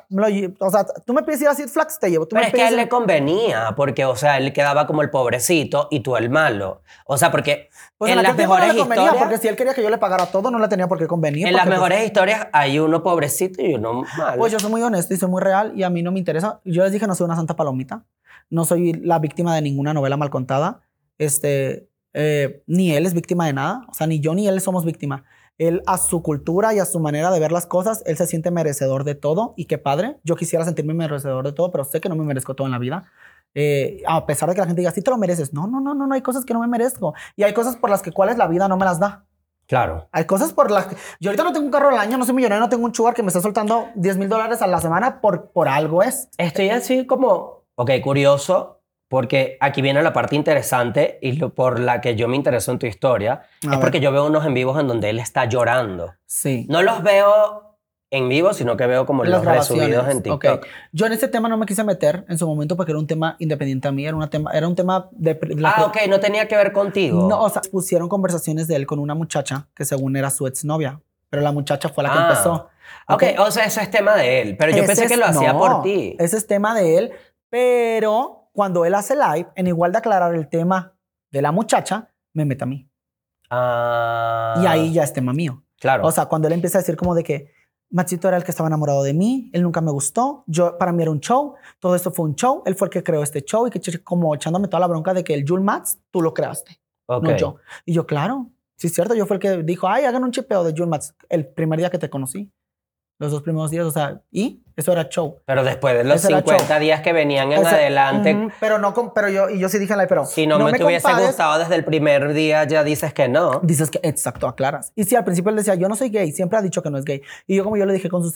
O sea, tú me pides ir a Six Flags, te llevo. Tú Pero me es que a él ir- le convenía, porque, o sea, él quedaba como el pobrecito y tú el malo. O sea, porque Pues en en las no mejores convenía, historias, porque si él quería que yo le pagara todo, no le tenía por qué convenir. en las pues, mejores historias hay uno pobrecito y uno malo. Pues yo soy muy honesto y soy muy real y a mí no me interesa. Yo les dije, no soy una santa palomita. No soy la víctima de ninguna novela mal contada. Este, eh, ni él es víctima de nada. O sea, ni yo ni él somos víctima. Él a su cultura y a su manera de ver las cosas, él se siente merecedor de todo y qué padre. Yo quisiera sentirme merecedor de todo, pero sé que no me merezco todo en la vida. Eh, a pesar de que la gente diga, sí te lo mereces. No, no, no, no, no hay cosas que no me merezco. Y hay cosas por las que cuales la vida no me las da. claro. Hay cosas por las que... Yo ahorita no tengo un carro al año, no soy millonario, no tengo un sugar que me está soltando 10 mil dólares a la semana por, por algo es. Estoy así como, ok, curioso, porque aquí viene la parte interesante y lo, por la que yo me intereso en tu historia, A es ver. porque yo veo unos en vivos en donde él está llorando. Sí. No los veo en vivo, sino que veo como las los resubidos en TikTok. Ok. Yo en ese tema no me quise meter en su momento porque era un tema independiente a mí, era, una tema, era un tema de... la- Ah, ok, no tenía que ver contigo. No, o sea, pusieron conversaciones de él con una muchacha que según era su exnovia, pero la muchacha fue la que Ah. empezó. ok, o sea, eso es tema de él, pero yo Ese pensé que es- lo hacía no, por ti. Ese es tema de él, pero cuando él hace live, en igual de aclarar el tema de la muchacha, me mete a mí. Ah, Y ahí ya es tema mío. Claro. O sea, cuando él empieza a decir como de que Machito era el que estaba enamorado de mí, él nunca me gustó, yo para mí era un show, todo esto fue un show, él fue el que creó este show y que como echándome toda la bronca de que el Jul Mats tú lo creaste, ok. no yo. Y yo, claro, sí es cierto, yo fui el que dijo, ay, hagan un chipeo de Jul Mats el primer día que te conocí, los dos primeros días, o sea, y eso era show. Pero después de los Ese era 50 show. días que venían en Ese- adelante, Ujú, pero no, con- pero yo, y yo sí dije pero si no, me, te hubiese gustado desde el primer día, ya dices que no. Dices que, exacto, aclaras. Y si al principio él decía, yo no soy gay, siempre ha dicho que no es gay. Y yo, como yo le dije con su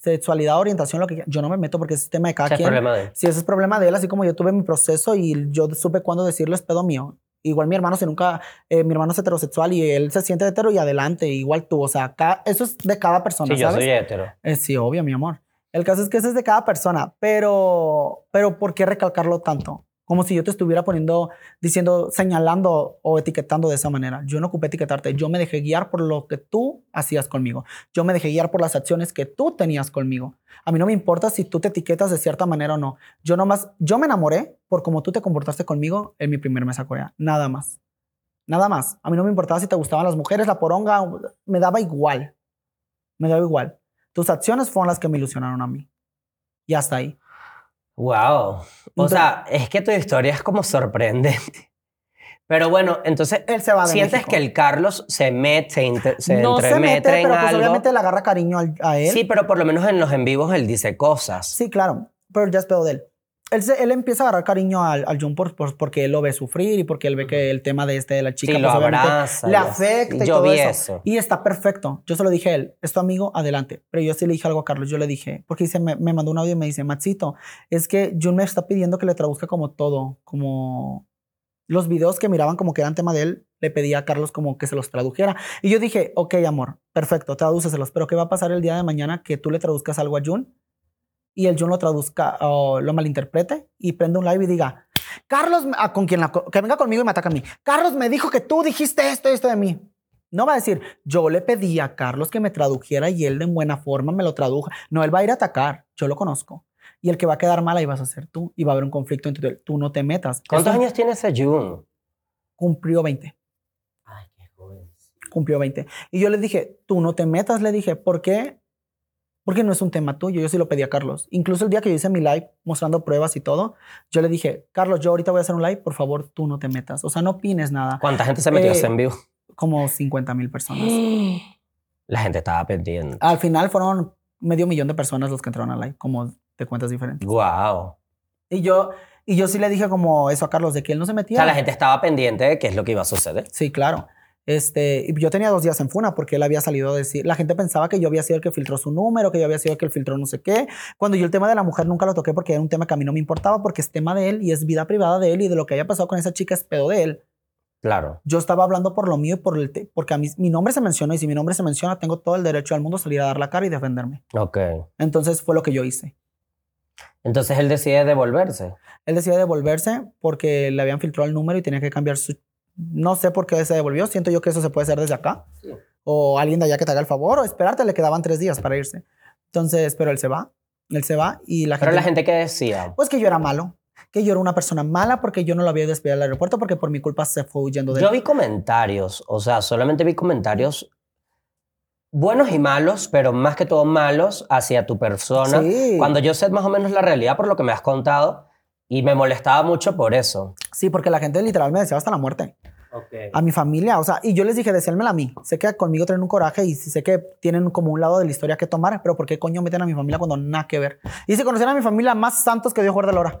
sexualidad, orientación, lo que yo no me meto porque es tema de cada es quien. problema de él. Si ese es problema de él, así como yo tuve mi proceso y yo supe cuándo decirlo, es pedo mío. Igual mi hermano, si nunca, eh, mi hermano es heterosexual y él se siente hetero y adelante, igual tú. O sea, eso es de cada persona, Sí, yo soy hetero. Eh, sí, obvio, mi amor. El caso es que eso es de cada persona, pero, pero ¿por qué recalcarlo tanto? Como si yo te estuviera poniendo, diciendo, señalando o etiquetando de esa manera. Yo no ocupé etiquetarte, yo me dejé guiar por lo que tú hacías conmigo. Yo me dejé guiar por las acciones que tú tenías conmigo. A mí no me importa si tú te etiquetas de cierta manera o no. Yo nomás, yo me enamoré por cómo tú te comportaste conmigo en mi primer mes a Corea. Nada más. Nada más. A mí no me importaba si te gustaban las mujeres, la poronga, me daba igual. Me daba igual. Tus acciones fueron las que me ilusionaron a mí. Y hasta ahí. Wow. O sea, es que tu historia es como sorprendente. Pero bueno, entonces, Él se va de ¿sientes México. que el Carlos se mete, se, inter- se no se entremete mete, en pero pues algo? obviamente le agarra cariño al- a él. Sí, pero por lo menos en los en vivos él dice cosas. Sí, claro. Pero ya es pedo de él. Él, se- él empieza a agarrar cariño al, al Jun por, por- porque él lo ve sufrir y porque él ve que el tema de este de la chica Sí, lo pues, abraza. le afecta y Yo todo vi eso. eso. Y está perfecto. Yo se lo dije a él, es tu amigo, adelante. Pero yo sí le dije algo a Carlos, yo le dije, porque dice, me, me mandó un audio y me dice, Maxito, es que Jun me está pidiendo que le traduzca como todo, como los videos que miraban como que eran tema de él, le pedía a Carlos como que se los tradujera. Y yo dije, ok, amor, perfecto, tradúceselos, pero ¿qué va a pasar el día de mañana que tú le traduzcas algo a Jun y el Jun lo traduzca o lo malinterprete y prende un live y diga, Carlos, me- ah, con quien la, que venga conmigo y me ataca a mí. Carlos me dijo que tú dijiste esto y esto de mí. No va a decir, yo le pedí a Carlos que me tradujera y él de buena forma me lo tradujo. No, él va a ir a atacar, yo lo conozco. Y el que va a quedar mal ahí vas a ser tú y va a haber un conflicto entre tú. Tú no te metas. ¿Cuántos Eso años tiene ese Jun? Cumplió 20. Ay, qué joven. Cumplió 20. Y yo le dije, tú no te metas, le dije, ¿por qué? Porque no es un tema tuyo. Yo sí lo pedí a Carlos. Incluso el día que yo hice mi live mostrando pruebas y todo, yo le dije, Carlos, yo ahorita voy a hacer un live, por favor, tú no te metas. O sea, no opines nada. ¿Cuánta gente se metió Eh, en vivo? Como 50 mil personas. La gente estaba pendiente. Al final fueron medio millón de personas los que entraron al live, como de cuentas diferentes. Wow. Y yo, y yo sí le dije como eso a Carlos, de que él no se O metía. sea, la gente estaba pendiente de qué es lo que iba a suceder. Sí, claro. Este, yo tenía dos días en Funa porque él había salido a decir, la gente pensaba que yo había sido el que filtró su número, que yo había sido el que filtró no sé qué. Cuando yo el tema de la mujer nunca lo toqué porque era un tema que a mí no me importaba porque es tema de él y es vida privada de él y de lo que haya pasado con esa chica es pedo de él. Claro. Yo estaba hablando por lo mío y por el porque a mí mi nombre se mencionó y si mi nombre se menciona tengo todo el derecho al mundo a salir a dar la cara y defenderme. Ok. Entonces fue lo que yo hice. Entonces él decide devolverse. Él decidió devolverse porque le habían filtrado el número y tenía que cambiar su... No sé por qué se devolvió. Siento yo que eso se puede hacer desde acá. O alguien de allá que te haga el favor o esperarte. Le quedaban tres días para irse. Entonces, pero él se va. Él se va y la Pero gente... la gente que decía. Pues que yo era malo. Que yo era una persona mala porque yo no lo había despedido al aeropuerto porque por mi culpa se fue huyendo de Yo vi comentarios, o sea, solamente vi comentarios buenos y malos, pero más que todo malos hacia tu persona. Sí. Cuando yo sé más o menos la realidad por lo que me has contado y me molestaba mucho por eso. Sí, porque la gente literal me deseaba hasta la muerte. A mi familia, o sea, y yo les dije, deseármela a mí. Sé que conmigo tienen un coraje y sé que tienen como un lado de la historia que tomar, pero ¿por qué coño meten a mi familia cuando nada que ver? Y si conocieran a mi familia, más santos que Dios guarde la hora.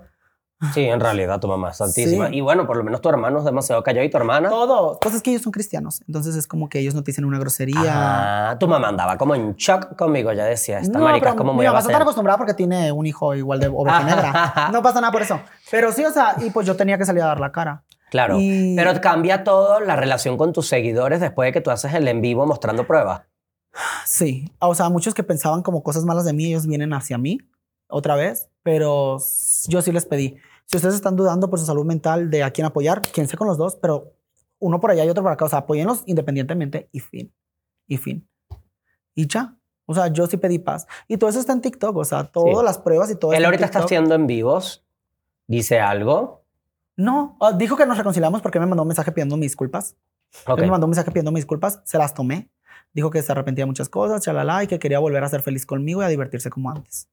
Sí, en realidad tu mamá es santísima. Sí. Y bueno, por lo menos tu hermano es demasiado callado y tu hermana. Todo. Pues es que ellos son cristianos. Entonces es como que ellos no te dicen una grosería. Ah, tu mamá andaba como en shock conmigo, ya decía, esta no, marica es como mi muy mamá está tan acostumbrada porque tiene un hijo igual de oveja negra. No pasa nada por eso. Pero sí, o sea, y pues yo tenía que salir a dar la cara. Claro, Y- pero cambia todo la relación con tus seguidores después de que tú haces el en vivo mostrando pruebas. Sí, o sea, muchos que pensaban como cosas malas de mí, ellos vienen hacia mí otra vez, pero yo sí les pedí. Si ustedes están dudando por su salud mental de a quién apoyar, quédense con los dos, pero uno por allá y otro por acá, o sea, apóyenlos independientemente y fin, y fin. Y ya. O sea, yo sí pedí paz. Y todo eso está en TikTok, o sea, todas Sí. las pruebas y todo Él en ahorita está haciendo en vivos. Dice algo. No, ah, dijo que nos reconciliamos porque me mandó un mensaje pidiendo mis disculpas. Ok. Él me mandó un mensaje pidiendo mis disculpas, se las tomé. Dijo que se arrepentía de muchas cosas, chalala, y que quería volver a ser feliz conmigo y a divertirse como antes.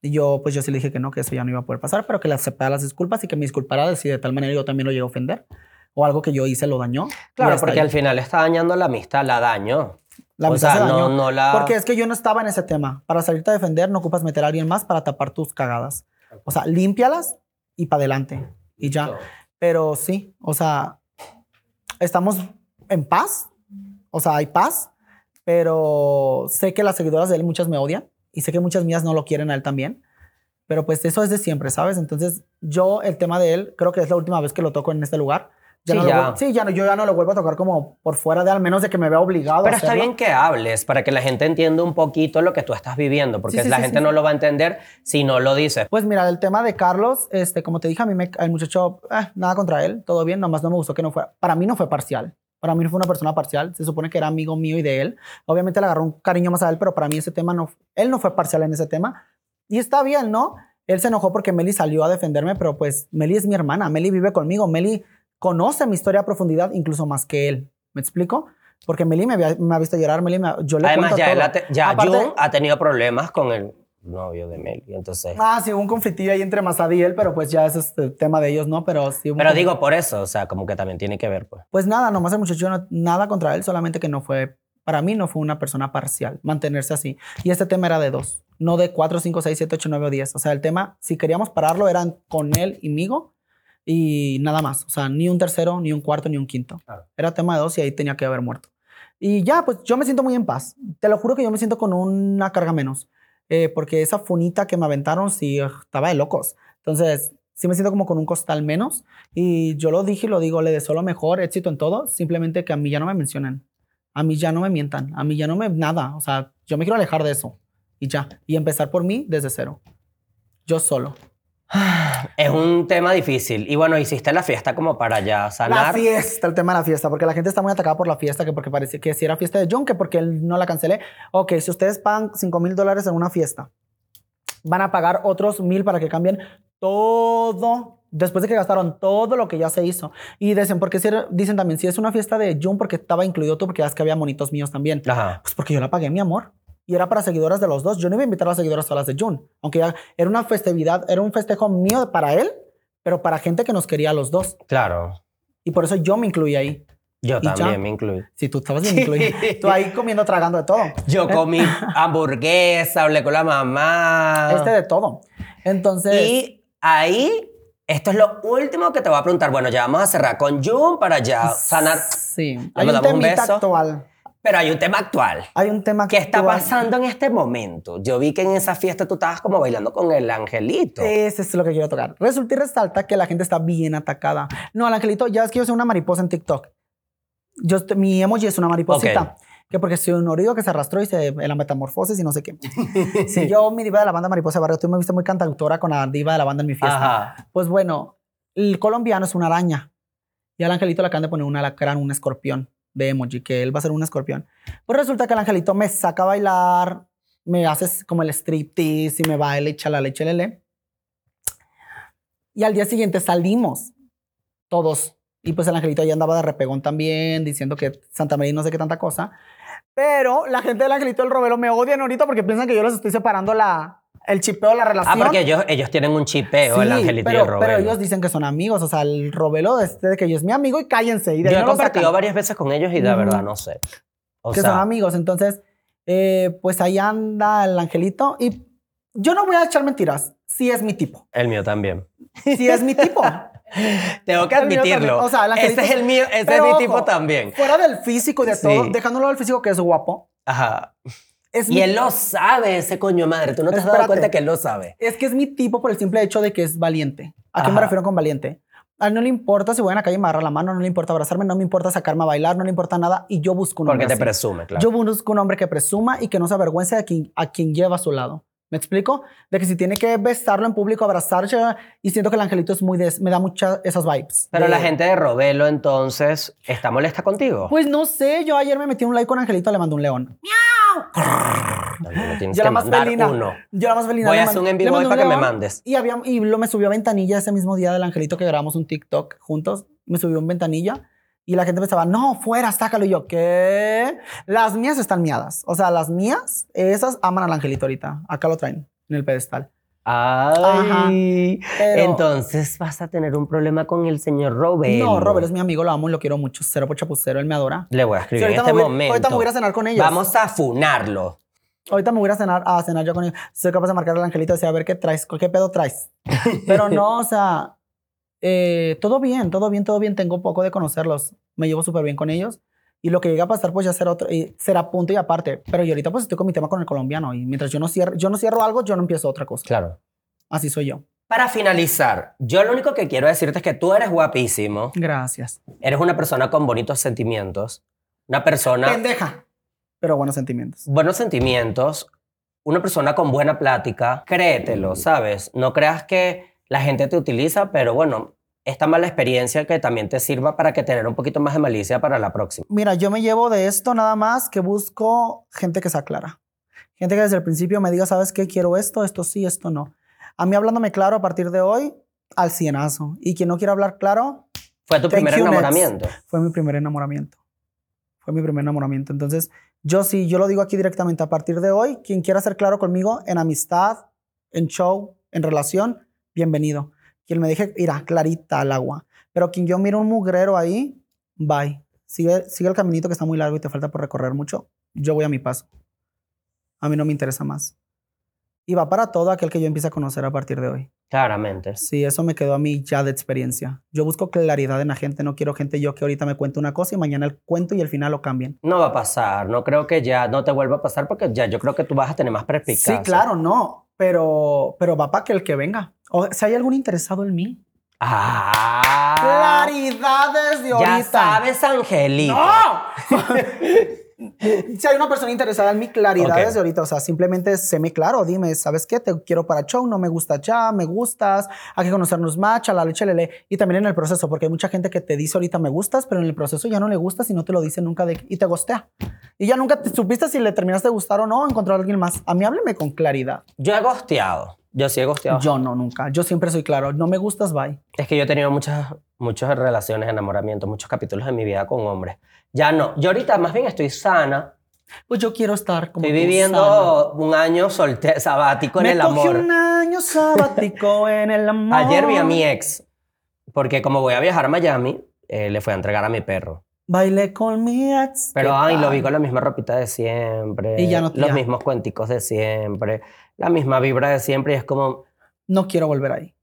Y yo, pues yo sí le dije que no, que eso ya no iba a poder pasar, pero que le aceptara las disculpas y que me disculpara de si de tal manera yo también lo llegué a ofender o algo que yo hice lo dañó. Claro, porque ahí. al final está dañando la amistad, la daño. la o sea, se dañó. no, no la. Porque es que yo no estaba en ese tema. Para salirte a defender no ocupas meter a alguien más para tapar tus cagadas. O sea, límpialas y para adelante. Y ya. Pero sí, o sea, estamos en paz. O sea, hay paz. Pero sé que las seguidoras de él, muchas me odian. Y sé que muchas mías no lo quieren a él también. Pero pues eso es de siempre, ¿sabes? Entonces, yo, el tema de él, creo que es la última vez que lo toco en este lugar. Ya Sí, no lo ya. vuel- sí, ya no, yo ya no lo vuelvo a tocar como por fuera de, al menos de que me vea obligado Pero a está bien que hables para que la gente entienda un poquito lo que tú estás viviendo, porque Sí, sí, la gente no lo va a entender si no lo dices. Pues mira, el tema de Carlos, este, como te dije, a mí me, el muchacho, eh, nada contra él, todo bien, nomás no me gustó que no fuera, para mí no fue parcial, para mí no fue una persona parcial, se supone que era amigo mío y de él, obviamente le agarró un cariño más a él, pero para mí ese tema no, él no fue parcial en ese tema, y está bien, ¿no? Él se enojó porque Meli salió a defenderme, pero pues Meli es mi hermana, Meli vive conmigo, Meli conoce mi historia a profundidad, incluso más que él, ¿me explico? Porque Meli me, me ha visto llorar, Meli me, yo le Además, cuento ya, él todo. ha te- ya Aparte- ha tenido problemas con el novio de Mel. y Entonces, Ah, sí, hubo un conflictillo ahí entre Masad y él, pero pues ya ese es el tema de ellos, ¿no? Pero sí hubo un pero conflicto. digo por eso, o sea, como que también tiene que ver, pues. Pues nada, nomás el muchacho, no- nada contra él, solamente que no fue, para mí no fue una persona parcial, mantenerse así. Y este tema era de dos, no de cuatro, cinco, seis, siete, ocho, nueve o diez. O sea, el tema, si queríamos pararlo, eran con él y migo y nada más. O sea, ni un tercero, ni un cuarto, ni un quinto. Claro. Era tema de dos y ahí tenía que haber muerto. Y ya, pues yo me siento muy en paz. Te lo juro que yo me siento con una carga menos. Eh, porque esa funita que me aventaron, sí, ugh, estaba de locos. Entonces, sí me siento como con un costal menos. Y yo lo dije y lo digo, le deseo lo mejor, éxito en todo. Simplemente que a mí ya no me mencionen. A mí ya no me mientan. A mí ya no me... Nada. O sea, yo me quiero alejar de eso. Y ya. Y empezar por mí desde cero. Yo solo. Es un tema difícil. Y bueno, hiciste la fiesta como para ya La sanar. fiesta, el tema de la fiesta, porque la gente está muy atacada por la fiesta, que porque parece que si era fiesta de John, que porque él no la cancelé. Ok, si ustedes pagan 5 mil dólares en una fiesta, van a pagar otros mil para que cambien todo, después de que gastaron todo lo que ya se hizo. Y dicen, porque si dicen también, si es una fiesta de John, porque estaba incluido tú, porque ya es que había monitos míos también. Ajá. Pues porque yo la pagué, mi amor. Y era para seguidoras de los dos. Yo no iba a invitar a las seguidoras solas de Jun. Aunque ya era una festividad, era un festejo mío para él, pero para gente que nos quería a los dos. Claro. Y por eso yo me incluí ahí. Yo Y ya. también me incluí. Si tú estabas bien incluido. Tú ahí comiendo, tragando de todo. Yo comí hamburguesa, hablé con la mamá. Este de todo. Entonces, Y ahí, esto es lo último que te voy a preguntar. Bueno, ya vamos a cerrar con Jun para ya sanar. sí. Hay un un beso. actual. Pero hay un tema actual. Hay un tema ¿Qué está actual. pasando en este momento? Yo vi que en esa fiesta tú estabas como bailando con el angelito. Ese es lo que quiero tocar. Resulta y resalta que la gente está bien atacada. No, al angelito, ya es que yo soy una mariposa en TikTok. Yo, mi emoji es una mariposita. Ok. Que porque soy un orido que se arrastró y se en la metamorfosis y no sé qué. sí, yo, mi diva de la banda Mariposa Barrio, tú me viste muy cantautora con la diva de la banda en mi fiesta. Ajá. Pues bueno, el colombiano es una araña. Y al angelito le acaban de poner un alacrán, un escorpión de emoji, que él va a ser un escorpión. Pues resulta que el angelito me saca a bailar, me hace como el striptease y me baila y chalale, chalele. Y al día siguiente salimos todos. Y pues el angelito ya andaba de repegón también, diciendo que Santa María y no sé qué tanta cosa. Pero la gente del angelito del Robelo me odian ahorita porque piensan que yo les estoy separando la, el chipeo, la relación. Ah, porque ellos, ellos tienen un chipeo, el Sí, angelito pero, y el robelo. Pero ellos dicen que son amigos. O sea, el Robelo este de que yo es mi amigo y cállense. Y de Yo he no compartido varias veces con ellos y de Ujú. verdad no sé. O que sea, son amigos. Entonces, eh, pues ahí anda el angelito. Y yo no voy a echar mentiras. Sí es mi tipo. el mío también. Sí es mi tipo. Tengo que El admitirlo. O sea, el angelito- ese es el mío, ese es mi ojo, tipo también. Fuera del físico y de Sí. todo, dejándolo al físico que es guapo. Ajá. Es Y mi- él lo sabe, ese coño madre. Tú no te has dado cuenta que él lo sabe. Es que es mi tipo por el simple hecho de que es valiente. ¿A qué me refiero con valiente? A él no le importa si voy en la calle y me agarra la mano, no le importa abrazarme, no me importa sacarme a bailar, no le importa nada. Y yo busco un Porque hombre te así. presume, claro. Yo busco un hombre que presuma y que no se avergüence de quien, a quien lleva a su lado. ¿Me explico? De que si tiene que besarlo en público, abrazarse, y siento que el angelito es muy de, me da muchas esas vibes. Pero De- la gente de Robelo, entonces, ¿está molesta contigo? Pues no sé, yo ayer me metí un like con Angelito, le mandé un león. Yo que la más mandar felina. uno. Yo la más felina. Voy a hacer un en le vivo hoy mandé un para que me mandes. Y, había, y lo, me subió a ventanilla ese mismo día del Angelito que grabamos un TikTok juntos. Me subió un ventanilla y la gente pensaba, no, fuera, sácalo. Y yo, ¿qué? Las mías están miadas. O sea, las mías, esas aman al Angelito ahorita. Acá lo traen en el pedestal. Ay. Pero- Entonces vas a tener un problema con el señor Robelo. No, Robert es mi amigo, lo amo y lo quiero mucho. Cero por chapucero, él me adora. Le voy a Sí, escribir en este voy, momento. ahorita me voy a cenar con ellos. Vamos a funarlo. Ahorita me voy a cenar, a cenar yo con ellos. Soy capaz de marcarle al angelito y decir, a ver qué traes, qué pedo traes. Pero no, o sea, eh, todo bien, todo bien, todo bien. Tengo poco de conocerlos. Me llevo súper bien con ellos. Y lo que llega a pasar, pues ya será otro, y será punto y aparte. Pero yo ahorita pues estoy con mi tema con el colombiano. Y mientras yo no cierro, yo no cierro algo, yo no empiezo otra cosa. Claro. Así soy yo. Para finalizar, yo lo único que quiero decirte es que tú eres guapísimo, Gracias. eres una persona con bonitos sentimientos, una persona, Pendeja. Pero buenos sentimientos. buenos sentimientos, una persona con buena plática, créetelo, ¿sabes? No creas que la gente te utiliza, pero bueno, esta mala experiencia que también te sirva para que tener un poquito más de malicia para la próxima. Mira, yo me llevo de esto nada más que busco gente que sea clara. Gente que desde el principio me diga, ¿sabes qué? Quiero esto, esto sí, esto no. A mí hablándome claro a partir de hoy, al cienazo. Y quien no quiera hablar claro, Fue tu primer next. enamoramiento. fue mi primer enamoramiento. Fue mi primer enamoramiento. Entonces, yo sí, yo lo digo aquí directamente. A partir de hoy, quien quiera ser claro conmigo en amistad, en show, en relación, bienvenido. Quien me deje, irá clarita al agua. Pero quien yo mire un mugrero ahí, bye. Sigue, sigue el caminito que está muy largo y te falta por recorrer mucho. Yo voy a mi paso. A mí no me interesa más. Y va para todo aquel que yo empiece a conocer a partir de hoy. Claramente. Sí, eso me quedó a mí ya de experiencia. Yo busco claridad en la gente, no quiero gente yo que ahorita me cuente una cosa y mañana el cuento y al final lo cambien. No va a pasar, no creo que ya no te vuelva a pasar porque ya yo creo que tú vas a tener más perspicacia. Sí, claro, no, pero, pero va para que el que venga. O si hay algún interesado en mí. Ah, Claridades de ahorita. ya sabes, Angelito. ¡No! si hay una persona interesada en mí, claridades Ok. de ahorita. O sea, simplemente séme claro. Dime, ¿sabes qué? Te quiero para show, no me gusta ya, me gustas, hay que conocernos más, la leche, lele. Y también en el proceso, porque hay mucha gente que te dice ahorita me gustas, pero en el proceso ya no le gustas y no te lo dice nunca de, y te gostea. Y ya nunca te supiste si le terminaste de gustar o no, encontrar a alguien más. A mí hábleme con claridad. Yo he gosteado. Yo sí he gosteado. Yo no, nunca. Yo siempre soy claro. No me gustas, bye. Es que yo he tenido muchas, muchas relaciones, enamoramientos, muchos capítulos de mi vida con hombres. Ya no. Yo ahorita más bien estoy sana. Pues yo quiero estar como Estoy tú, viviendo un año solte sabático en Me el amor. un año sabático en el amor. Ayer vi a mi ex, porque como voy a viajar a Miami, eh, le fui a entregar a mi perro. Bailé con mi ex. Pero ¿Qué ay, lo vi con la misma ropita de siempre. Y ya no- Los ya. mismos cuenticos de siempre. La misma vibra de siempre. Y es como, No quiero volver ahí.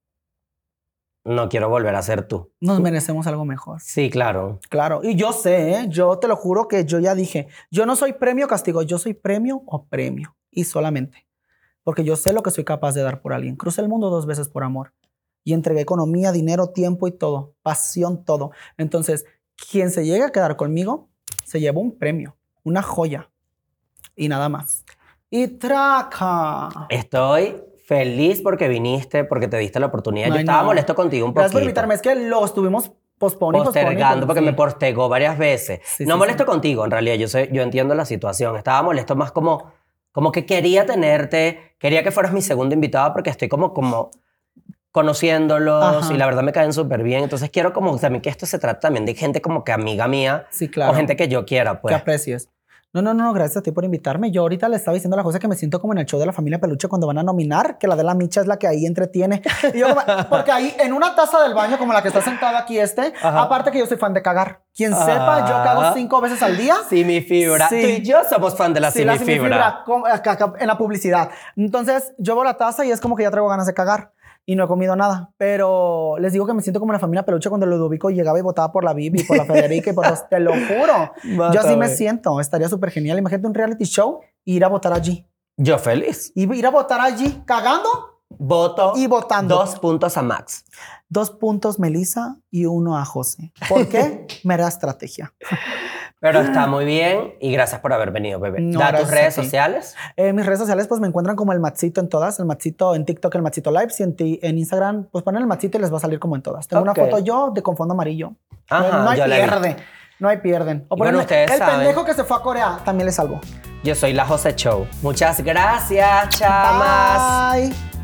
no quiero volver a ser tú. Nos merecemos algo mejor. Sí, claro. Claro. Y yo sé, ¿eh? yo te lo juro que yo ya dije, yo no soy premio o castigo, yo soy premio o premio. Y solamente. Porque yo sé lo que soy capaz de dar por alguien. Crucé el mundo dos veces por amor. Y entregué economía, dinero, tiempo y todo. Pasión, todo. Entonces, quien se llegue a quedar conmigo, se lleva un premio, una joya. Y nada más. Y traca. Estoy feliz porque viniste, porque te diste la oportunidad. Yo estaba no. molesto contigo un Gracias por invitarme. Es que lo estuvimos posponiendo. postergando porque me postergó varias veces. Sí, no sí, molesto sí. contigo, en realidad, yo, sé, yo entiendo la situación. Estaba molesto más como, como que quería tenerte, quería que fueras mi segundo invitado porque estoy como, como conociéndolos Ajá. y la verdad me caen súper bien. Entonces quiero como también que esto se trata también de gente como que amiga mía Sí, claro. o gente que yo quiera, pues. que aprecies. No, no, no, gracias a ti por invitarme. Yo ahorita le estaba diciendo la cosa que me siento como en el show de la familia Peluche cuando van a nominar, que la de la Micha es la que ahí entretiene. Y yo porque ahí en una taza del baño como la que está sentada aquí este, Ajá. aparte que yo soy fan de cagar. Quien sepa, yo cago cinco veces al día. Sí, mi fibra. Sí. Tú y yo somos fan de la Sí, la simifibra. acá- acá en la publicidad. Entonces, yo veo la taza y es como que ya traigo ganas de cagar. Y no he comido nada. Pero les digo que me siento como la familia Peluche cuando Ludovico llegaba y votaba por la Bibi, por la Federica y por los... Te lo juro. Yo así me siento. Estaría súper genial. Imagínate un reality show e ir a votar allí. Yo feliz. Y ir a votar allí cagando Voto. Y votando. Dos puntos a Max. Dos puntos Melissa y uno a José. ¿Por qué? Mera estrategia. Pero está muy bien y gracias por haber venido, bebé. No, da tus redes sociales. Eh, mis redes sociales pues me encuentran como el Matsito en todas. El Matsito en TikTok, el Matsito Lives y en, ti- en Instagram pues ponen el Matsito y les va a salir como en todas. Tengo una foto yo de con fondo amarillo. Ajá, no hay pierde. No hay pierden. O bueno, ustedes el saben. pendejo que se fue a Corea también le salgo. Yo soy la José Show. Muchas gracias, chamas. Bye.